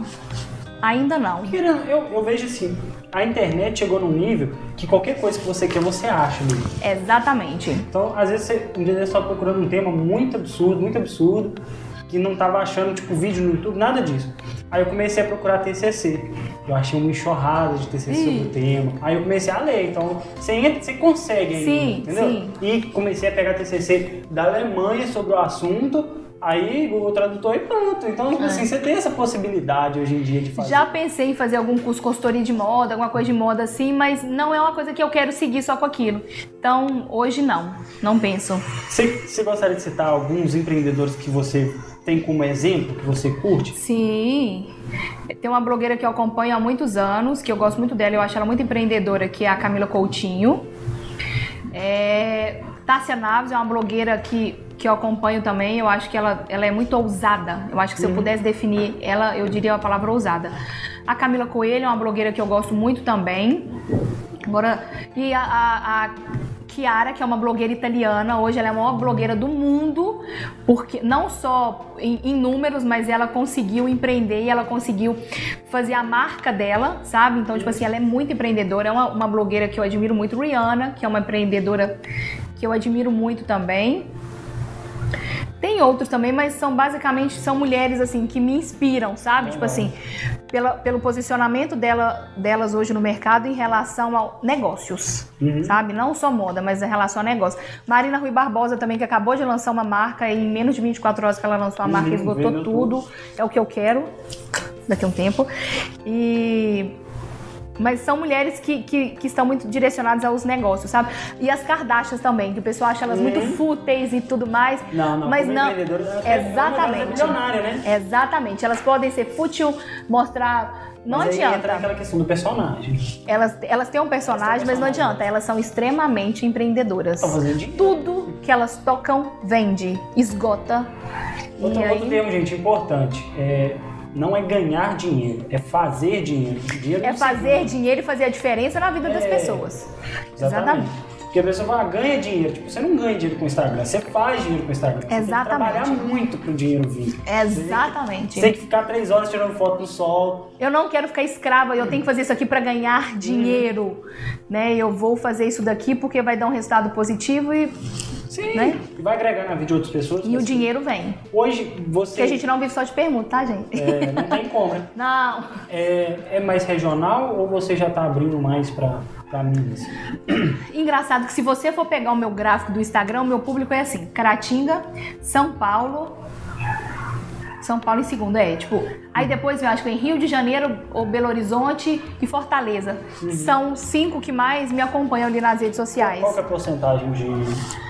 [SPEAKER 2] Ainda não.
[SPEAKER 1] Querendo, eu, eu vejo assim, a internet chegou num nível que qualquer coisa que você quer, você acha ali.
[SPEAKER 2] Exatamente.
[SPEAKER 1] Então, às vezes, você, um dia você só procurando um tema muito absurdo, muito absurdo, que não tava achando, tipo, vídeo no YouTube, nada disso. Aí eu comecei a procurar TCC. Eu achei uma enxurrada de TCC
[SPEAKER 2] Ih.
[SPEAKER 1] sobre o tema. Aí eu comecei a ler. Então, você, entra, você consegue ainda,
[SPEAKER 2] Sim,
[SPEAKER 1] entendeu?
[SPEAKER 2] sim.
[SPEAKER 1] E comecei a pegar TCC da Alemanha sobre o assunto. Aí, Google Tradutor e pronto. Então, tipo assim, você tem essa possibilidade hoje em dia de fazer.
[SPEAKER 2] É. Já pensei em fazer algum curso consultoria de moda, alguma coisa de moda assim, mas não é uma coisa que eu quero seguir só com aquilo. Então, hoje não. Não penso.
[SPEAKER 1] Você, você gostaria de citar alguns empreendedores que você tem como exemplo, que você curte?
[SPEAKER 2] Sim. Tem uma blogueira que eu acompanho há muitos anos, que eu gosto muito dela, eu acho ela muito empreendedora, que é a Camila Coutinho. É... Tássia Naves é uma blogueira que, que eu acompanho também, eu acho que ela, ela é muito ousada. Eu acho que se eu pudesse definir ela, eu diria a palavra ousada. A Camila Coelho é uma blogueira que eu gosto muito também. Embora... E a, a, a Chiara, que é uma blogueira italiana, hoje ela é a maior blogueira do mundo, porque não só em, em números, mas ela conseguiu empreender e ela conseguiu fazer a marca dela, sabe? Então, tipo assim, ela é muito empreendedora, é uma, uma blogueira que eu admiro muito, Rihanna, que é uma empreendedora que eu admiro muito também. Tem outros também, mas são basicamente são mulheres assim que me inspiram, sabe? Tipo assim, pela, pelo posicionamento dela, delas hoje no mercado em relação a negócios, sabe? Não só moda, mas em relação a negócio. Marina Rui Barbosa também, que acabou de lançar uma marca e em menos de 24 horas que ela lançou a marca,
[SPEAKER 1] Uhum,
[SPEAKER 2] esgotou tudo. É o que eu quero daqui a um tempo. E mas são mulheres que, que, que estão muito direcionadas aos negócios, sabe? E as Kardashians também, que o pessoal acha elas muito fúteis e tudo mais.
[SPEAKER 1] Não, não,
[SPEAKER 2] Mas não. Exatamente.
[SPEAKER 1] é né?
[SPEAKER 2] Exatamente. Elas podem ser fútil, mostrar. Não
[SPEAKER 1] Mas aí entra
[SPEAKER 2] adianta.
[SPEAKER 1] aquela questão do personagem.
[SPEAKER 2] Elas, elas têm um personagem, mas não adianta. Elas são extremamente empreendedoras.
[SPEAKER 1] Tá.
[SPEAKER 2] Tudo que elas tocam, vende, esgota.
[SPEAKER 1] Outro,
[SPEAKER 2] e
[SPEAKER 1] outro
[SPEAKER 2] aí,
[SPEAKER 1] termo, gente, importante. É, não é ganhar dinheiro, é fazer dinheiro. dinheiro
[SPEAKER 2] é fazer
[SPEAKER 1] se
[SPEAKER 2] dinheiro e fazer a diferença na vida das
[SPEAKER 1] É.
[SPEAKER 2] pessoas.
[SPEAKER 1] Exatamente. Porque a pessoa fala, ganha dinheiro. Tipo, você não ganha dinheiro com o Instagram, você faz dinheiro com o Instagram. Você tem que
[SPEAKER 2] Exatamente.
[SPEAKER 1] trabalhar muito pro dinheiro vir.
[SPEAKER 2] Exatamente.
[SPEAKER 1] Você tem que ficar três horas tirando foto do sol.
[SPEAKER 2] Eu não quero ficar escrava, eu tenho que fazer isso aqui para ganhar dinheiro, né? Eu vou fazer isso daqui porque vai dar um resultado positivo e,
[SPEAKER 1] Sim.
[SPEAKER 2] Né?
[SPEAKER 1] E vai agregar na vida de outras pessoas.
[SPEAKER 2] e o
[SPEAKER 1] mas
[SPEAKER 2] dinheiro vem.
[SPEAKER 1] Hoje, você...
[SPEAKER 2] Porque a gente não vive só de permuta, tá, gente?
[SPEAKER 1] é, não tem como, né?
[SPEAKER 2] Não.
[SPEAKER 1] É, é mais regional ou você já tá abrindo mais pra, pra Minas?
[SPEAKER 2] Engraçado que se você for pegar o meu gráfico do Instagram, o meu público é assim: Caratinga, São Paulo. São Paulo em segundo, é, tipo. Aí depois eu acho que em Rio de Janeiro, ou Belo Horizonte e Fortaleza. São cinco que mais me acompanham ali nas redes sociais.
[SPEAKER 1] Qual é a porcentagem de,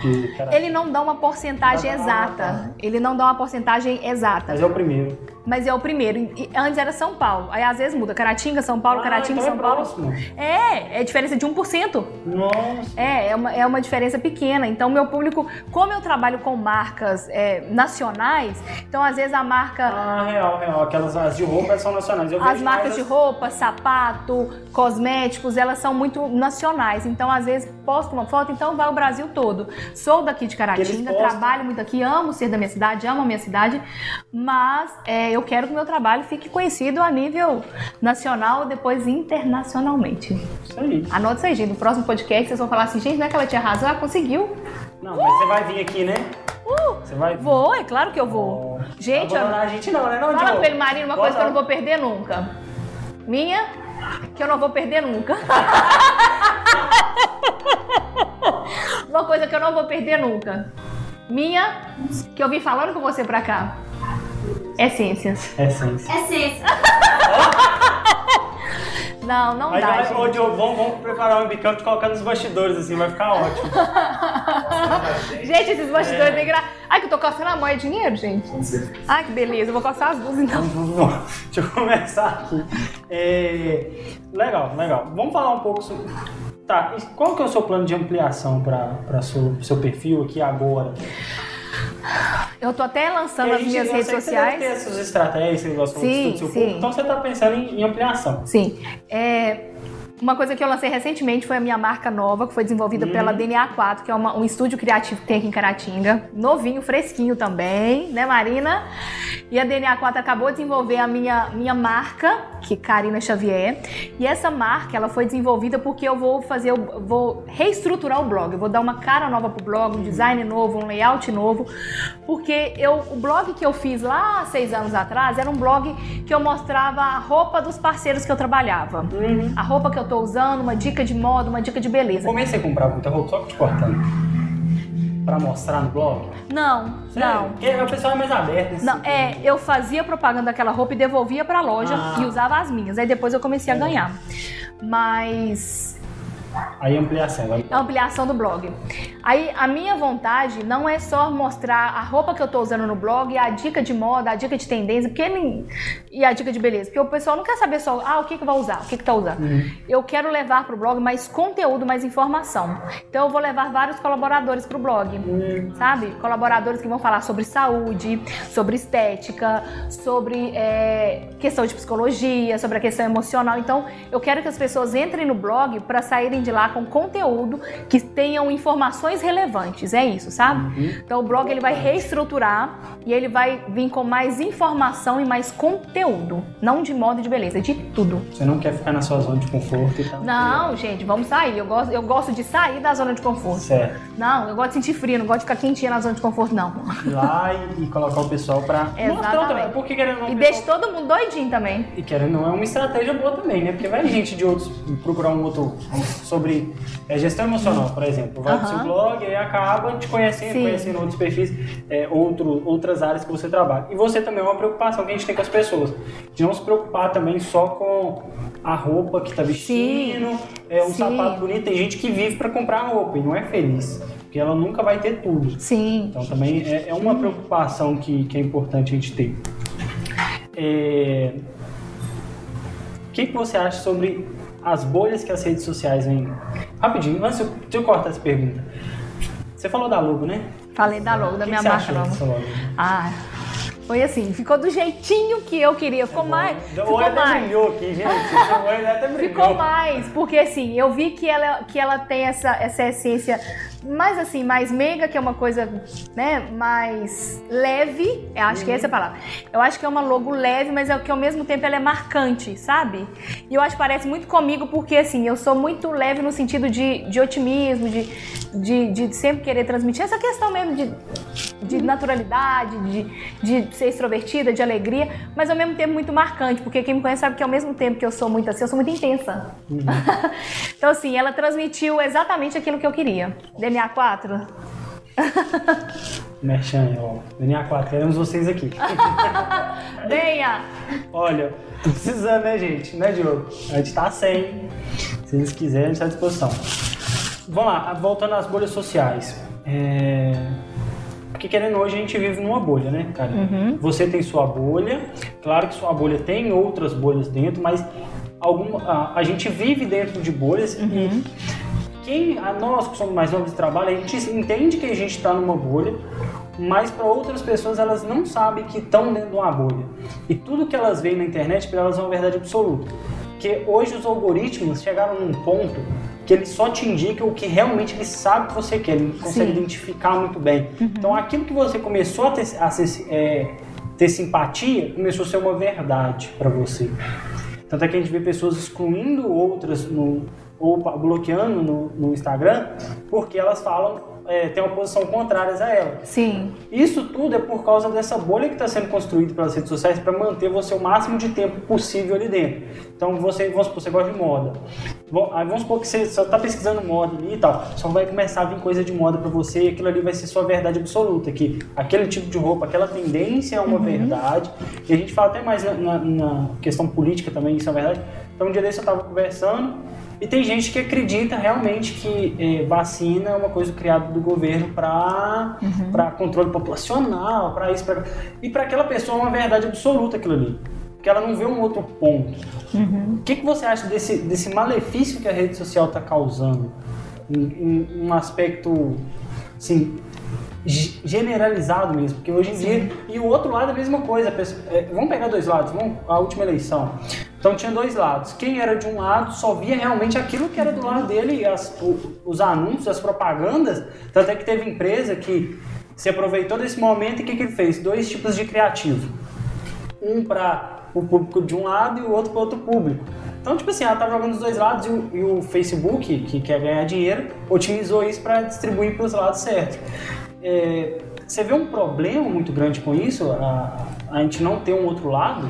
[SPEAKER 1] de
[SPEAKER 2] Ele não dá uma porcentagem
[SPEAKER 1] Ah,
[SPEAKER 2] exata. Ele não dá uma porcentagem exata.
[SPEAKER 1] Mas é o primeiro.
[SPEAKER 2] Mas é o primeiro. E antes era São Paulo. Aí às vezes muda. Caratinga, São Paulo,
[SPEAKER 1] Ah,
[SPEAKER 2] Caratinga,
[SPEAKER 1] então é
[SPEAKER 2] São Paulo. É, é diferença de 1%.
[SPEAKER 1] Nossa.
[SPEAKER 2] É, é uma, é uma diferença pequena. Então, meu público, como eu trabalho com marcas é, nacionais, então às vezes a marca.
[SPEAKER 1] Ah, real, real. Aquelas as de roupa são nacionais. Eu
[SPEAKER 2] As marcas
[SPEAKER 1] mais
[SPEAKER 2] de roupa, sapato, cosméticos, elas são muito nacionais. Então, às vezes, posto uma foto, então vai o Brasil todo. Sou daqui de Caratinga, trabalho muito aqui, amo ser da minha cidade, amo a minha cidade, mas é, eu quero que o meu trabalho fique conhecido a nível nacional, depois internacionalmente.
[SPEAKER 1] Isso aí.
[SPEAKER 2] Anota isso aí, gente. No próximo podcast, vocês vão falar assim, gente, não é que ela tinha razão, ela conseguiu.
[SPEAKER 1] Não, mas você vai vir aqui, né?
[SPEAKER 2] Uh,
[SPEAKER 1] Você vai vir.
[SPEAKER 2] vou, é claro que eu vou. Gente,
[SPEAKER 1] Abandonar
[SPEAKER 2] ó,
[SPEAKER 1] a gente não, né? Não,
[SPEAKER 2] fala pra ele, Marina, uma
[SPEAKER 1] Boa
[SPEAKER 2] coisa que eu não vou perder nunca. Minha, que eu não vou perder nunca. uma coisa que eu não vou perder nunca. Minha, que eu vim falando com você pra cá. Essências.
[SPEAKER 1] Essência.
[SPEAKER 4] Essência.
[SPEAKER 2] Não, não
[SPEAKER 1] Aí
[SPEAKER 2] dá,
[SPEAKER 1] vai,
[SPEAKER 2] gente.
[SPEAKER 1] Diogo, vamos, vamos preparar um bicão e colocar nos bastidores, assim, vai ficar ótimo.
[SPEAKER 2] Gente, esses bastidores
[SPEAKER 1] É.
[SPEAKER 2] bem gra... Ai, que eu tô coçando a mão, é dinheiro, gente? Ai, que beleza. Eu vou coçar as duas, então.
[SPEAKER 1] Bom, Deixa eu começar aqui. É, Legal, legal. Vamos falar um pouco sobre. Tá, e qual que é o seu plano de ampliação para o seu perfil aqui agora?
[SPEAKER 2] Eu tô até lançando as minhas redes
[SPEAKER 1] que Você deve ter
[SPEAKER 2] sociais.
[SPEAKER 1] essas estratégias, esse negócio
[SPEAKER 2] Sim,
[SPEAKER 1] do seu
[SPEAKER 2] sim.
[SPEAKER 1] público, então você está pensando em, em ampliação.
[SPEAKER 2] Sim. É, uma coisa que eu lancei recentemente foi a minha marca nova, que foi desenvolvida pela DNA4, que é uma- um estúdio criativo que tem aqui em Caratinga. Novinho, fresquinho também, né, Marina? E a DNA4 acabou de desenvolver a minha, minha marca, que é Karina Xavier. E essa marca, ela foi desenvolvida porque eu vou fazer, eu vou reestruturar o blog. Eu vou dar uma cara nova pro blog, um design novo, um layout novo. Porque eu, o blog que eu fiz lá seis anos atrás era um blog que eu mostrava a roupa dos parceiros que eu trabalhava. A roupa que eu tô usando, uma dica de moda, uma dica de beleza.
[SPEAKER 1] Comecei a comprar muita roupa, só que te cortando. Pra mostrar no blog?
[SPEAKER 2] Não,
[SPEAKER 1] Sério?
[SPEAKER 2] não.
[SPEAKER 1] Porque o pessoal é mais aberto. nesse
[SPEAKER 2] Não, é, eu fazia propaganda daquela roupa e devolvia pra loja
[SPEAKER 1] Ah.
[SPEAKER 2] e usava as minhas. Aí depois eu comecei a ganhar. Mas
[SPEAKER 1] Aí ampliação. Vai...
[SPEAKER 2] a ampliação do blog. Aí a minha vontade não é só mostrar a roupa que eu tô usando no blog, a dica de moda, a dica de tendência, porque nem... e a dica de beleza, porque o pessoal não quer saber só ah, o que que vai usar, o que que tá usando. Eu quero levar pro blog mais conteúdo, mais informação. Então eu vou levar vários colaboradores pro blog, sabe? Colaboradores que vão falar sobre saúde, sobre estética, sobre é, questão de psicologia, sobre a questão emocional. Então eu quero que as pessoas entrem no blog para saírem de lá com conteúdo que tenham informações relevantes. É isso, sabe? Então o blog ele vai reestruturar e ele vai vir com mais informação e mais conteúdo, não de moda de beleza, de tudo.
[SPEAKER 1] Você não quer ficar na sua zona de conforto e tal.
[SPEAKER 2] Não, gente, vamos sair. Eu gosto, eu gosto de sair da zona de conforto.
[SPEAKER 1] Certo.
[SPEAKER 2] Não, eu gosto de sentir frio, não gosto de ficar quentinha na zona de conforto, não.
[SPEAKER 1] Ir lá e, e colocar o pessoal pra mostrar o
[SPEAKER 2] Exatamente.
[SPEAKER 1] trabalho. Porque querendo não,
[SPEAKER 2] E
[SPEAKER 1] o
[SPEAKER 2] deixa
[SPEAKER 1] pessoal-
[SPEAKER 2] todo mundo doidinho também.
[SPEAKER 1] E querendo não, é uma estratégia boa também, né? Porque vai gente de outros procurar um outro sobre é, gestão emocional, por exemplo. Vai pro seu
[SPEAKER 2] Aham.
[SPEAKER 1] Blog e acaba te conhecendo,
[SPEAKER 2] Sim.
[SPEAKER 1] conhecendo outros perfis, é, outro, outras áreas que você trabalha. E você também é uma preocupação que a gente tem com as pessoas. De não se preocupar também só com a roupa que tá vestindo, é, um
[SPEAKER 2] Sim.
[SPEAKER 1] sapato bonito. Tem gente que vive pra comprar roupa e não é feliz. Porque ela nunca vai ter tudo.
[SPEAKER 2] Sim.
[SPEAKER 1] Então também é, é uma preocupação que, que é importante a gente ter. É, O que, que você acha sobre as bolhas que as redes sociais vêm? Rapidinho, antes de eu, cortar essa pergunta. Você falou da logo, né?
[SPEAKER 2] Falei da logo, da
[SPEAKER 1] que
[SPEAKER 2] minha
[SPEAKER 1] que
[SPEAKER 2] marca nova.
[SPEAKER 1] logo?
[SPEAKER 2] Ah, foi assim, ficou do jeitinho que eu queria. Ficou mais.
[SPEAKER 1] O
[SPEAKER 2] Ficou mais.
[SPEAKER 1] brilhou aqui, gente. O olho até brilhou.
[SPEAKER 2] Ficou mais, porque assim, eu vi que ela, que ela tem essa, essa essência mais assim, mais meiga, que é uma coisa, né, mais leve, eu acho que essa é a palavra. Eu acho que é uma logo leve, mas é que ao mesmo tempo ela é marcante, sabe? E eu acho que parece muito comigo, porque assim, eu sou muito leve no sentido de, de otimismo, de, de, de sempre querer transmitir essa questão mesmo de, de naturalidade, de, de ser extrovertida, de alegria, mas ao mesmo tempo muito marcante, porque quem me conhece sabe que ao mesmo tempo que eu sou muito assim, eu sou muito intensa. então, assim, ela transmitiu exatamente aquilo que eu queria. DNA 4?
[SPEAKER 1] Merchan, ó. DNA4, queremos vocês aqui.
[SPEAKER 2] Venha!
[SPEAKER 1] Olha, tô precisando, né, gente? Né, Diogo? A gente tá sem. Se eles quiserem, a gente tá à disposição. Vamos lá, voltando às bolhas sociais. É... Porque querendo hoje a gente vive numa bolha, né, cara? Você tem sua bolha, Claro que sua bolha tem outras bolhas dentro, mas alguma, a, a gente vive dentro de bolhas
[SPEAKER 2] Uhum.
[SPEAKER 1] e quem, a nós que somos mais novos de trabalho, a gente entende que a gente está numa bolha, mas para outras pessoas elas não sabem que estão dentro de uma bolha. E tudo que elas veem na internet para elas é uma verdade absoluta. Porque hoje os algoritmos chegaram num ponto que ele só te indica o que realmente ele sabe que você quer, ele consegue
[SPEAKER 2] Sim.
[SPEAKER 1] identificar muito bem. Então aquilo que você começou a ter, a ser- é, ter simpatia começou a ser uma verdade para você. Tanto é que a gente vê pessoas excluindo outras no, ou bloqueando no, no Instagram porque elas falam, é, têm uma posição contrária a ela.
[SPEAKER 2] Sim.
[SPEAKER 1] Isso tudo é por causa dessa bolha que está sendo construída pelas redes sociais para manter você o máximo de tempo possível ali dentro. Então você, vamos supor, você gosta de moda. Bom, aí vamos supor que você só está pesquisando moda ali e tal. Só vai começar a vir coisa de moda para você e aquilo ali vai ser sua verdade absoluta. Que aquele tipo de roupa, aquela tendência é uma verdade. E a gente fala até mais na, na- na questão política também, isso é verdade. Então um dia desse eu estava conversando e tem gente que acredita realmente que eh, vacina é uma coisa criada do governo para para controle populacional, para isso, pra... e para aquela pessoa é uma verdade absoluta aquilo ali, porque ela não vê um outro ponto. O que, que você acha desse, desse malefício que a rede social está causando? Em, em um aspecto assim, generalizado mesmo, porque hoje em dia e o outro lado é a mesma coisa. a pessoa- é, vamos pegar dois lados, vamos a última eleição. Então tinha dois lados. Quem era de um lado só via realmente aquilo que era do lado dele, e as- o- os anúncios, as propagandas. Tanto é que teve empresa que se aproveitou desse momento e o que, que ele fez? Dois tipos de criativo. Um para o público de um lado e o outro para outro público. Então, tipo assim, ela tá jogando dos dois lados e o, e o Facebook, que quer ganhar dinheiro, otimizou isso para distribuir para os lados certos. É, você vê um problema muito grande com isso? A, a gente não ter um outro lado?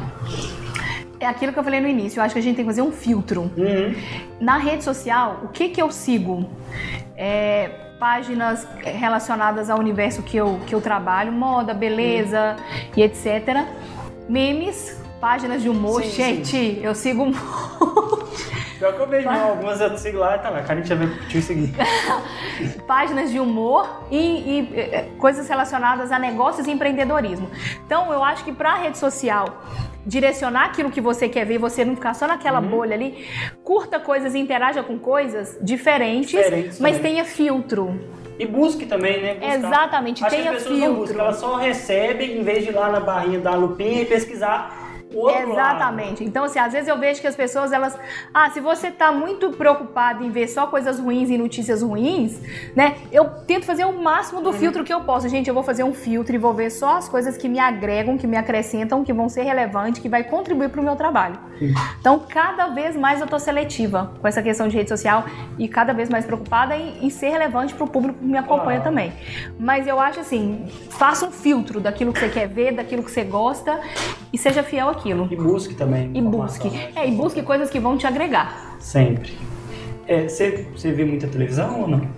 [SPEAKER 2] É aquilo que eu falei no início. Eu acho que a gente tem que fazer um filtro.
[SPEAKER 1] Uhum.
[SPEAKER 2] Na rede social, o que que eu sigo? É, páginas relacionadas ao universo que eu, que eu trabalho, moda, beleza e etc. Memes, páginas de humor.
[SPEAKER 1] Sim,
[SPEAKER 2] Gente, eu sigo um
[SPEAKER 1] Pior que eu vejo não, algumas eu sigo lá e tá lá, cara, a gente já veio te seguir.
[SPEAKER 2] páginas de humor e, e, eh, coisas relacionadas a negócios e empreendedorismo. Então, eu acho que para a rede social direcionar aquilo que você quer ver, você não ficar só naquela
[SPEAKER 1] Uhum.
[SPEAKER 2] bolha ali, curta coisas e interaja com coisas diferentes,
[SPEAKER 1] Diferentes
[SPEAKER 2] mas
[SPEAKER 1] também.
[SPEAKER 2] tenha filtro.
[SPEAKER 1] E busque também, né? Buscar.
[SPEAKER 2] Exatamente,
[SPEAKER 1] Acho que
[SPEAKER 2] tenha
[SPEAKER 1] as pessoas não
[SPEAKER 2] filtro.
[SPEAKER 1] buscam, elas só recebem em vez de ir lá na barrinha da lupinha e pesquisar o outro
[SPEAKER 2] Exatamente. Então, assim, às vezes eu vejo que as pessoas, elas. Ah, se você tá muito preocupado em ver só coisas ruins e notícias ruins, né? Eu tento fazer o máximo
[SPEAKER 1] Uhum.
[SPEAKER 2] do filtro que eu posso. Gente, eu vou fazer um filtro e vou ver só as coisas que me agregam, que me acrescentam, que vão ser relevantes, que vai contribuir pro meu trabalho. Então, cada vez mais eu tô seletiva com essa questão de rede social e cada vez mais preocupada em, em ser relevante pro público que me acompanha
[SPEAKER 1] Claro.
[SPEAKER 2] também. Mas eu acho assim, faça um filtro daquilo que você quer ver, daquilo que você gosta e seja fiel àquilo.
[SPEAKER 1] E busque também.
[SPEAKER 2] E busque. É, e busque coisas que vão te agregar.
[SPEAKER 1] Sempre. É, você, você vê muita televisão ou não?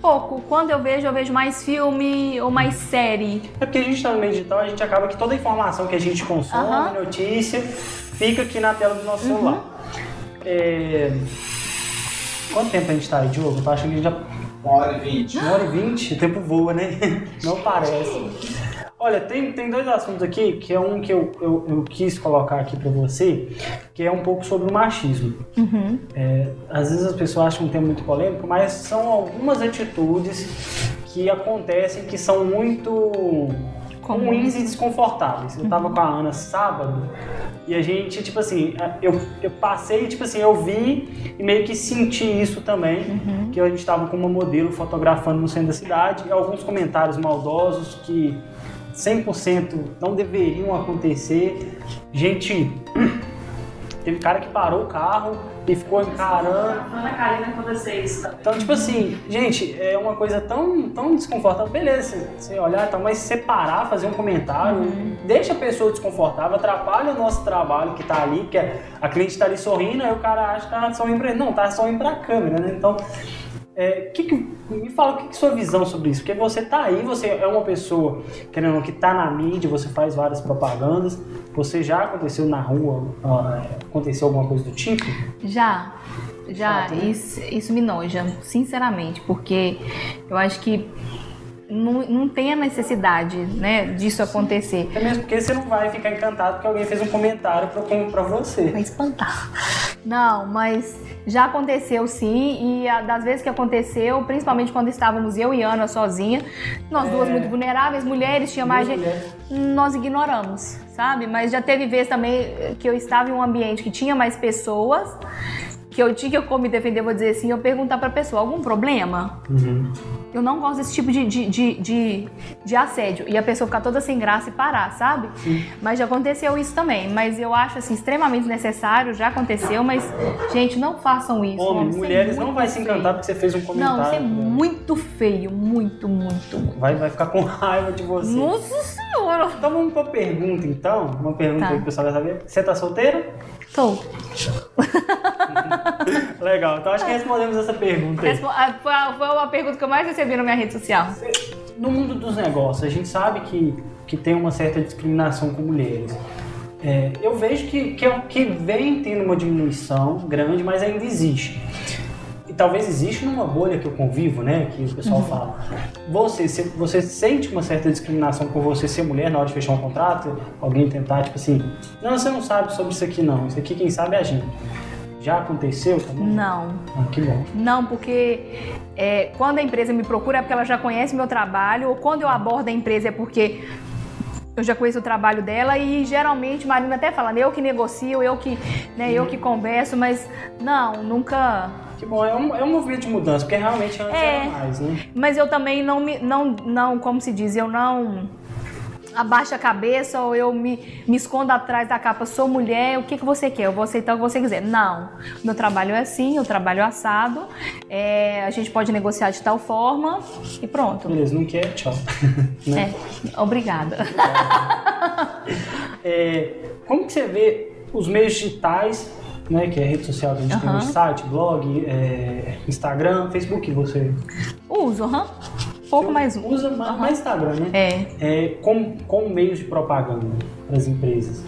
[SPEAKER 2] Pouco. Quando eu vejo, eu vejo mais filme ou mais série.
[SPEAKER 1] É porque a gente tá no meio digital, a gente acaba que toda a informação que a gente consome,
[SPEAKER 2] Aham.
[SPEAKER 1] notícia, fica aqui na tela do nosso
[SPEAKER 2] Uhum.
[SPEAKER 1] celular. É... Quanto tempo a gente tá aí, Diogo? Eu tô achando que a gente já
[SPEAKER 3] Uma hora e vinte.
[SPEAKER 1] Uma hora e vinte, o tempo voa, né? Não parece. Olha, tem, tem dois assuntos aqui, que é um que eu, eu, eu quis colocar aqui pra você, que é um pouco sobre o machismo. É, às vezes as pessoas acham um tema muito polêmico, mas são algumas atitudes que acontecem que são muito ruins e desconfortáveis. Eu tava com a Ana sábado e a gente, tipo assim, eu, eu passei, tipo assim, eu vi e meio que senti isso também, que a gente tava com uma modelo fotografando no centro da cidade e alguns comentários maldosos que 100% não deveriam acontecer. Gente, teve cara que parou o carro e ficou encarando.
[SPEAKER 2] Ana Karina com vocês.
[SPEAKER 1] Então, tipo assim, gente, é uma coisa tão, tão desconfortável. Beleza, você- olhar e tal, mas separar, fazer um comentário, deixa a pessoa desconfortável, atrapalha o nosso trabalho que tá ali, porque a cliente tá ali sorrindo, aí o cara acha que tá sorrindo pra ele. Não, tá sorrindo pra câmera, né? Então, é, que que- me fala o que, que é sua visão sobre isso, porque você tá aí, você é uma pessoa, querendo não, que tá na mídia, você faz várias propagandas, você já aconteceu na rua, ah, aconteceu alguma coisa do tipo?
[SPEAKER 2] Já, já,
[SPEAKER 1] Chato, né?
[SPEAKER 2] isso, isso me noja, sinceramente, porque eu acho que não, não tem a necessidade, né, disso acontecer.
[SPEAKER 1] Até mesmo porque você não vai ficar encantado porque alguém fez um comentário pra, pra você.
[SPEAKER 2] Vai espantar. Não, mas já aconteceu sim, e a, das vezes que aconteceu, principalmente quando estávamos eu e Ana sozinha, nós
[SPEAKER 1] É.
[SPEAKER 2] duas muito vulneráveis, mulheres, tinha mais gente. Nós ignoramos, sabe? Mas já teve vezes também que eu estava em um ambiente que tinha mais pessoas, que eu tinha como me defender, vou dizer assim, eu perguntar pra pessoa, algum problema?
[SPEAKER 1] Uhum.
[SPEAKER 2] Eu não gosto desse tipo de, de, de, de, de assédio. E a pessoa ficar toda sem graça e parar, sabe? Mas já aconteceu isso também. Mas eu acho assim, extremamente necessário, já aconteceu, mas, gente, não façam isso.
[SPEAKER 1] Homem,
[SPEAKER 2] é
[SPEAKER 1] mulheres não vai se
[SPEAKER 2] feio.
[SPEAKER 1] encantar porque você fez um comentário.
[SPEAKER 2] Não, isso é muito feio, muito, muito, muito.
[SPEAKER 1] Vai, vai ficar com raiva de você.
[SPEAKER 2] Nossa senhora!
[SPEAKER 1] Então vamos pra pergunta, então. Uma pergunta
[SPEAKER 2] Tá.
[SPEAKER 1] aí que o pessoal vai saber. Você tá solteiro?
[SPEAKER 2] Tô.
[SPEAKER 1] Legal, então acho que respondemos essa pergunta aí.
[SPEAKER 2] Respo- ah, Foi a, foi uma pergunta que eu mais recebi na minha rede social.
[SPEAKER 1] No mundo dos negócios, a gente sabe que, que tem uma certa discriminação com mulheres. É, eu vejo que, que, é o que vem tendo uma diminuição grande, mas ainda existe. Talvez existe numa bolha que eu convivo, né? Que o pessoal fala. Você, se- você sente uma certa discriminação por você ser mulher na hora de fechar um contrato? Alguém tentar, tipo assim, não, você não sabe sobre isso aqui não. Isso aqui quem sabe é a gente. Já aconteceu também?
[SPEAKER 2] Não.
[SPEAKER 1] Ah, que bom.
[SPEAKER 2] Não, porque é, quando a empresa me procura é porque ela já conhece meu trabalho, ou quando eu abordo a empresa é porque eu já conheço o trabalho dela e geralmente Marina até fala, eu que negocio, eu que, né, eu que converso, mas não, nunca.
[SPEAKER 1] Que bom, é um, é um movimento de mudança, porque realmente antes
[SPEAKER 2] É.
[SPEAKER 1] era mais, né?
[SPEAKER 2] Mas eu também não me, não, não, como se diz, eu não abaixo a cabeça ou eu me, me escondo atrás da capa, sou mulher, o que, que você quer? Eu vou aceitar o que você quiser. Não, meu trabalho é assim, eu trabalho assado, é, a gente pode negociar de tal forma e pronto.
[SPEAKER 1] Beleza, não quer, tchau. Né?
[SPEAKER 2] É, obrigada.
[SPEAKER 1] É, como que você vê os meios digitais, né, que é a rede social que a gente tem
[SPEAKER 2] Aham.
[SPEAKER 1] no site, blog, é, Instagram, Facebook, você
[SPEAKER 2] Uso, aham. Pouco mais um.
[SPEAKER 1] usa mais,
[SPEAKER 2] Aham.
[SPEAKER 1] mais Instagram, né?
[SPEAKER 2] É.
[SPEAKER 1] É, como, como meios de propaganda para as empresas.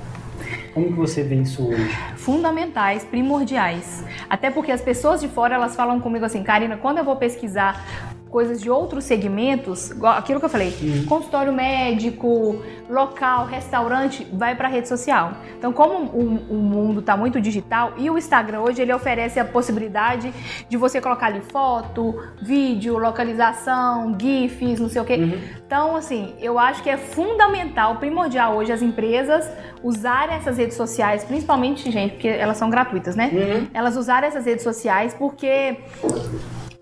[SPEAKER 1] Como que você vê isso hoje?
[SPEAKER 2] fundamentais, primordiais. Até porque as pessoas de fora elas falam comigo assim, Karina, quando eu vou pesquisar coisas de outros segmentos, aquilo que eu falei, consultório médico, local, restaurante, vai para rede social. Então, como o, o mundo está muito digital e o Instagram hoje ele oferece a possibilidade de você colocar ali foto, vídeo, localização, GIFs, não sei o quê. Então, assim, eu acho que é fundamental, primordial hoje as empresas usarem essas redes sociais, principalmente, gente, porque elas são gratuitas, né?
[SPEAKER 1] Uhum.
[SPEAKER 2] Elas usarem essas redes sociais porque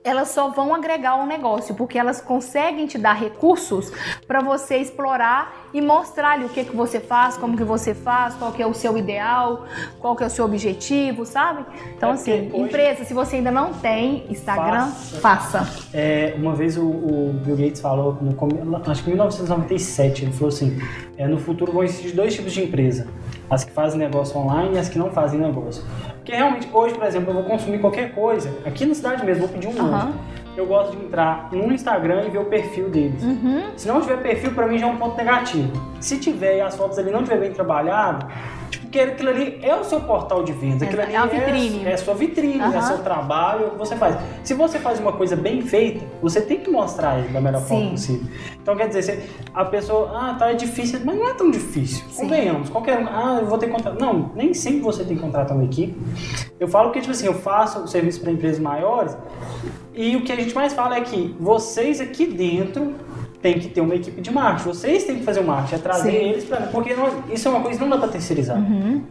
[SPEAKER 2] elas só vão agregar ao negócio, porque elas conseguem te dar recursos para você explorar e mostrar ali o que, que você faz, como que você faz, qual que é o seu ideal, qual que é o seu objetivo, sabe? Então,
[SPEAKER 1] É
[SPEAKER 2] assim, empresa, se você ainda não tem Instagram,
[SPEAKER 1] Faça.
[SPEAKER 2] faça.
[SPEAKER 1] É, uma vez o, o Bill Gates falou, no, acho que em 1997, ele falou assim: é, no futuro vão existir dois tipos de empresa: as que fazem negócio online e as que não fazem negócio. Porque realmente, hoje, por exemplo, eu vou consumir qualquer coisa, aqui na cidade mesmo, vou pedir um lanche.
[SPEAKER 2] Aham.
[SPEAKER 1] Eu gosto de entrar no Instagram e ver o perfil deles.
[SPEAKER 2] Uhum.
[SPEAKER 1] Se não tiver perfil, pra mim já é um ponto negativo. Se tiver e as fotos ali não tiver bem trabalhado, tipo, porque aquilo ali é o seu portal de vendas. Aquilo ali
[SPEAKER 2] É a vitrine.
[SPEAKER 1] É, é sua vitrine, é
[SPEAKER 2] Aham.
[SPEAKER 1] seu trabalho, é o que você faz. Se você faz uma coisa bem feita, você tem que mostrar ele da melhor forma
[SPEAKER 2] Sim.
[SPEAKER 1] possível. Então quer dizer, a pessoa, ah, tá, é difícil, mas não é tão difícil.
[SPEAKER 2] Sim.
[SPEAKER 1] Convenhamos, qualquer um, ah, eu vou ter que contratar. Não, nem sempre você tem que contratar uma equipe. Eu falo que, tipo assim, eu faço serviço para empresas maiores e o que a gente mais fala é que vocês aqui dentro têm que ter uma equipe de marketing. Vocês têm que fazer o marketing, é trazer
[SPEAKER 2] Sim.
[SPEAKER 1] eles para porque isso é uma coisa que não dá para terceirizar.
[SPEAKER 2] Uhum.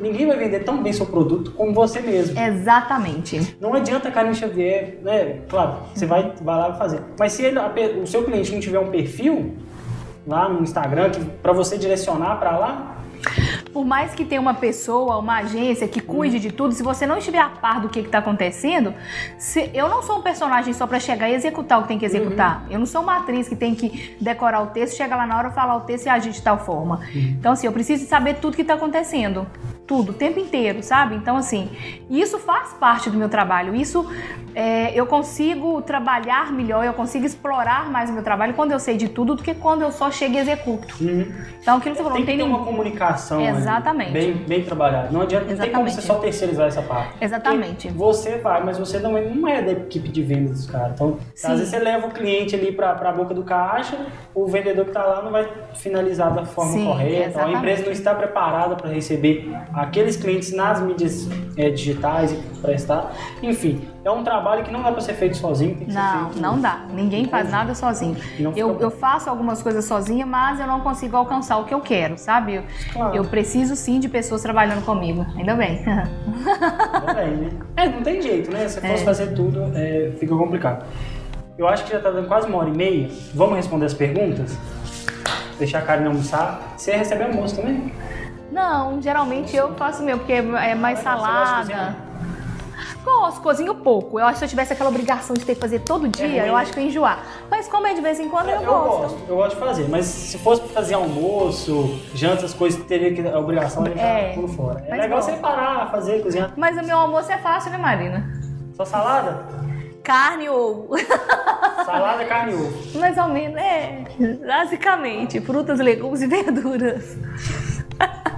[SPEAKER 1] Ninguém vai vender tão bem seu produto como você mesmo.
[SPEAKER 2] Exatamente.
[SPEAKER 1] Não adianta a Karen Xavier, né? Claro, você vai, vai lá fazer. Mas se ele- o seu cliente não tiver um perfil lá no Instagram para você direcionar para lá,
[SPEAKER 2] Por mais que tenha uma pessoa, uma agência que cuide de tudo, se você não estiver a par do que está acontecendo, se- eu não sou um personagem só para chegar e executar o que tem que executar. Eu não sou uma atriz que tem que decorar o texto, chega lá na hora, falar o texto e agir de tal forma. Então, assim, eu preciso saber tudo que está acontecendo. Tudo, o tempo inteiro, sabe? Então, assim, isso faz parte do meu trabalho. Isso é, eu consigo trabalhar melhor, eu consigo explorar mais o meu trabalho quando eu sei de tudo do que quando eu só chego e executo.
[SPEAKER 1] Uhum.
[SPEAKER 2] Então, aquilo que você falou,
[SPEAKER 1] Tem
[SPEAKER 2] não
[SPEAKER 1] que
[SPEAKER 2] tem
[SPEAKER 1] ter
[SPEAKER 2] nenhum.
[SPEAKER 1] uma comunicação ali,
[SPEAKER 2] Exatamente.
[SPEAKER 1] bem, bem trabalhada. Não adianta, não tem como
[SPEAKER 2] Exatamente.
[SPEAKER 1] você só terceirizar essa parte.
[SPEAKER 2] Exatamente.
[SPEAKER 1] Você vai, mas você não é, não é da equipe de vendas dos caras. Então,
[SPEAKER 2] Sim.
[SPEAKER 1] às vezes você leva o cliente ali para a boca do caixa, o vendedor que está lá não vai finalizar da forma
[SPEAKER 2] Sim,
[SPEAKER 1] correta, ou a
[SPEAKER 2] exatamente.
[SPEAKER 1] empresa não está preparada para receber aqueles clientes nas mídias é, digitais e prestar. Enfim, é um trabalho que não dá para ser feito sozinho,
[SPEAKER 2] Não,
[SPEAKER 1] feito
[SPEAKER 2] não dá. Ninguém faz nada sozinho. Eu, eu faço algumas coisas sozinha, mas eu não consigo alcançar o que eu quero, sabe? Eu,
[SPEAKER 1] Claro.
[SPEAKER 2] eu preciso sim de pessoas trabalhando comigo. Ainda bem.
[SPEAKER 1] Também, né? É, não tem jeito, né? Se fosse
[SPEAKER 2] É.
[SPEAKER 1] fazer tudo, é, fica complicado. Eu acho que já tá dando quase uma hora e meia. Vamos responder as perguntas? Deixar a Karen almoçar. Você recebe almoço também?
[SPEAKER 2] Não, geralmente eu faço meu, porque é mais
[SPEAKER 1] de
[SPEAKER 2] salada. Gosto, cozinho pouco. Eu acho que se eu tivesse aquela obrigação de ter que fazer todo dia,
[SPEAKER 1] ruim,
[SPEAKER 2] eu
[SPEAKER 1] né?
[SPEAKER 2] acho que eu ia enjoar. Mas como é de vez em quando, eu,
[SPEAKER 1] eu
[SPEAKER 2] gosto.
[SPEAKER 1] gosto, eu gosto de fazer. Mas se fosse pra fazer almoço, janta, essas coisas, teria que a obrigação de
[SPEAKER 2] É,
[SPEAKER 1] tudo fora. É
[SPEAKER 2] mas
[SPEAKER 1] legal
[SPEAKER 2] gosto.
[SPEAKER 1] você parar, fazer, cozinhar.
[SPEAKER 2] Mas o meu almoço é fácil, né, Marina?
[SPEAKER 1] Só salada?
[SPEAKER 2] Carne ou ovo.
[SPEAKER 1] Salada, carne e ovo.
[SPEAKER 2] Mais ou menos, é. Basicamente, frutas, legumes e verduras.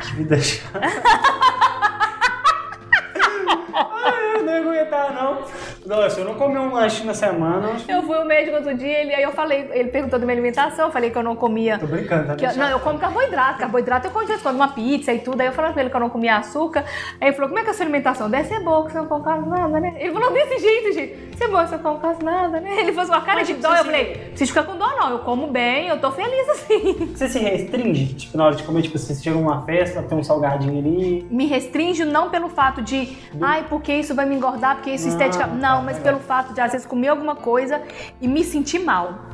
[SPEAKER 1] Que vida chata. Eu não ia aguentar, não. Não, se eu não comer um lanche na semana, eu.
[SPEAKER 2] Eu fui ao médico outro dia, ele, aí eu falei, ele perguntou da minha alimentação, eu falei que eu não comia.
[SPEAKER 1] Tô brincando, tá?
[SPEAKER 2] que eu- não, eu como carboidrato. Carboidrato eu como em quando uma pizza e tudo. Aí eu falei pra ele que eu não comia açúcar. Aí ele falou, como é que é a sua alimentação? Deve ser boa, que você não come quase nada, né? Ele falou desse jeito, gente. Você é boa, você não come quase nada, né? Ele fez uma cara de dó. Eu falei, preciso ficar com dó não, eu como bem, eu tô feliz assim.
[SPEAKER 1] Você se restringe, tipo, na hora de comer, tipo, você chega numa festa, tem um salgadinho ali.
[SPEAKER 2] me restringe não pelo fato de, ai, porque isso vai me engordar, porque isso
[SPEAKER 1] Não,
[SPEAKER 2] estética.
[SPEAKER 1] tá,
[SPEAKER 2] Não, mas
[SPEAKER 1] legal.
[SPEAKER 2] pelo fato de às vezes comer alguma coisa e me sentir mal.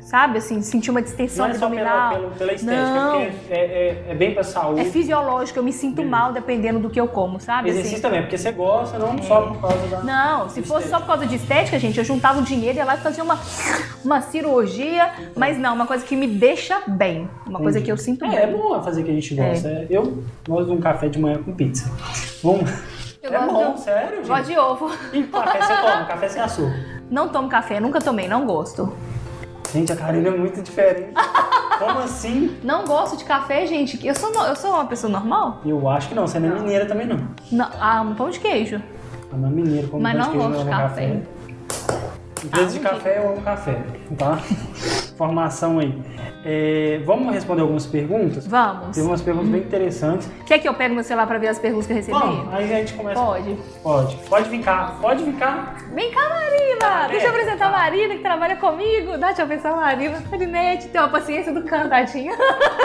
[SPEAKER 2] Sabe, assim, sentir uma distensão
[SPEAKER 1] Não é só pela,
[SPEAKER 2] abdominal.
[SPEAKER 1] pela, pela estética,
[SPEAKER 2] Não.
[SPEAKER 1] é porque é, é, é bem pra saúde.
[SPEAKER 2] É fisiológico, eu me sinto
[SPEAKER 1] Beleza.
[SPEAKER 2] mal dependendo do que eu como, sabe?
[SPEAKER 1] Exercício
[SPEAKER 2] assim?
[SPEAKER 1] também, porque você gosta, não só por causa da.
[SPEAKER 2] Não, se fosse só por causa de estética, gente, eu juntava o dinheiro e ia lá fazia uma, uma cirurgia, mas não, uma coisa que me deixa bem. Uma coisa que eu sinto
[SPEAKER 1] É,
[SPEAKER 2] bem.
[SPEAKER 1] é bom fazer o que a gente gosta. É, Eu gosto de um café de manhã com pizza. Vamos.
[SPEAKER 2] Eu
[SPEAKER 1] é bom,
[SPEAKER 2] de-
[SPEAKER 1] sério, gente.
[SPEAKER 2] Gosto de ovo.
[SPEAKER 1] E café você toma, café sem açúcar.
[SPEAKER 2] Não tomo café, nunca tomei, não gosto.
[SPEAKER 1] Gente, a Karina é muito diferente. Como assim?
[SPEAKER 2] Não gosto de café, gente. Eu sou, no- eu sou uma pessoa normal?
[SPEAKER 1] Eu acho que não, você não é mineira também não.
[SPEAKER 2] Não, ah, um pão de queijo.
[SPEAKER 1] A minha mineira, como
[SPEAKER 2] Mas
[SPEAKER 1] pão
[SPEAKER 2] não
[SPEAKER 1] queijo,
[SPEAKER 2] gosto de
[SPEAKER 1] ama
[SPEAKER 2] café.
[SPEAKER 1] Empresa
[SPEAKER 2] Ah,
[SPEAKER 1] de café, eu amo café, tá? Formação aí. É, vamos responder algumas perguntas?
[SPEAKER 2] Vamos.
[SPEAKER 1] Teve umas perguntas bem interessantes.
[SPEAKER 2] Quer que eu pegue meu celular pra ver as perguntas que eu recebi?
[SPEAKER 1] Vamos, aí a gente começa.
[SPEAKER 2] Pode.
[SPEAKER 1] Pode. Pode vir cá. Pode vir cá.
[SPEAKER 2] Vem cá, Marina! Deixa eu apresentar a. Marina, que trabalha comigo. Dá, deixa eu apresentar a Marina. Marinete, tem uma paciência do canto, tadinha.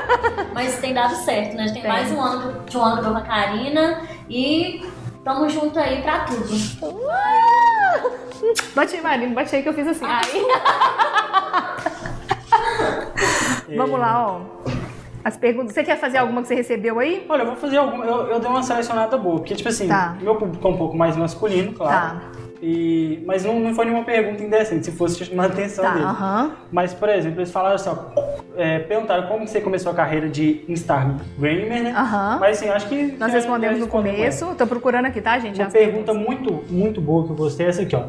[SPEAKER 4] Mas tem dado certo, né? Tem,
[SPEAKER 2] Tem.
[SPEAKER 4] mais um ano de um ano com a Karina e tamo junto aí pra tudo.
[SPEAKER 2] Bate aí, Marina, bate aí que eu fiz assim. Aí. Vamos lá, ó. As perguntas. Você quer fazer alguma que você recebeu aí?
[SPEAKER 1] Olha, eu vou fazer alguma. Eu, eu dei uma selecionada boa, porque, tipo assim,
[SPEAKER 2] Tá.
[SPEAKER 1] meu público é um pouco mais masculino, claro.
[SPEAKER 2] Tá.
[SPEAKER 1] E, mas não, não foi nenhuma pergunta indecente, se fosse chamado a atenção
[SPEAKER 2] Tá,
[SPEAKER 1] dele.
[SPEAKER 2] aham.
[SPEAKER 1] Mas, por exemplo, eles falaram assim, ó, é, perguntaram como você começou a carreira de Instagrammer, né?
[SPEAKER 2] Aham.
[SPEAKER 1] Mas assim, acho que.
[SPEAKER 2] Nós
[SPEAKER 1] já-
[SPEAKER 2] respondemos
[SPEAKER 1] já
[SPEAKER 2] no começo. Tô procurando aqui, tá, gente?
[SPEAKER 1] Uma
[SPEAKER 2] As
[SPEAKER 1] pergunta
[SPEAKER 2] perguntas.
[SPEAKER 1] muito, muito boa que eu gostei é essa aqui, ó.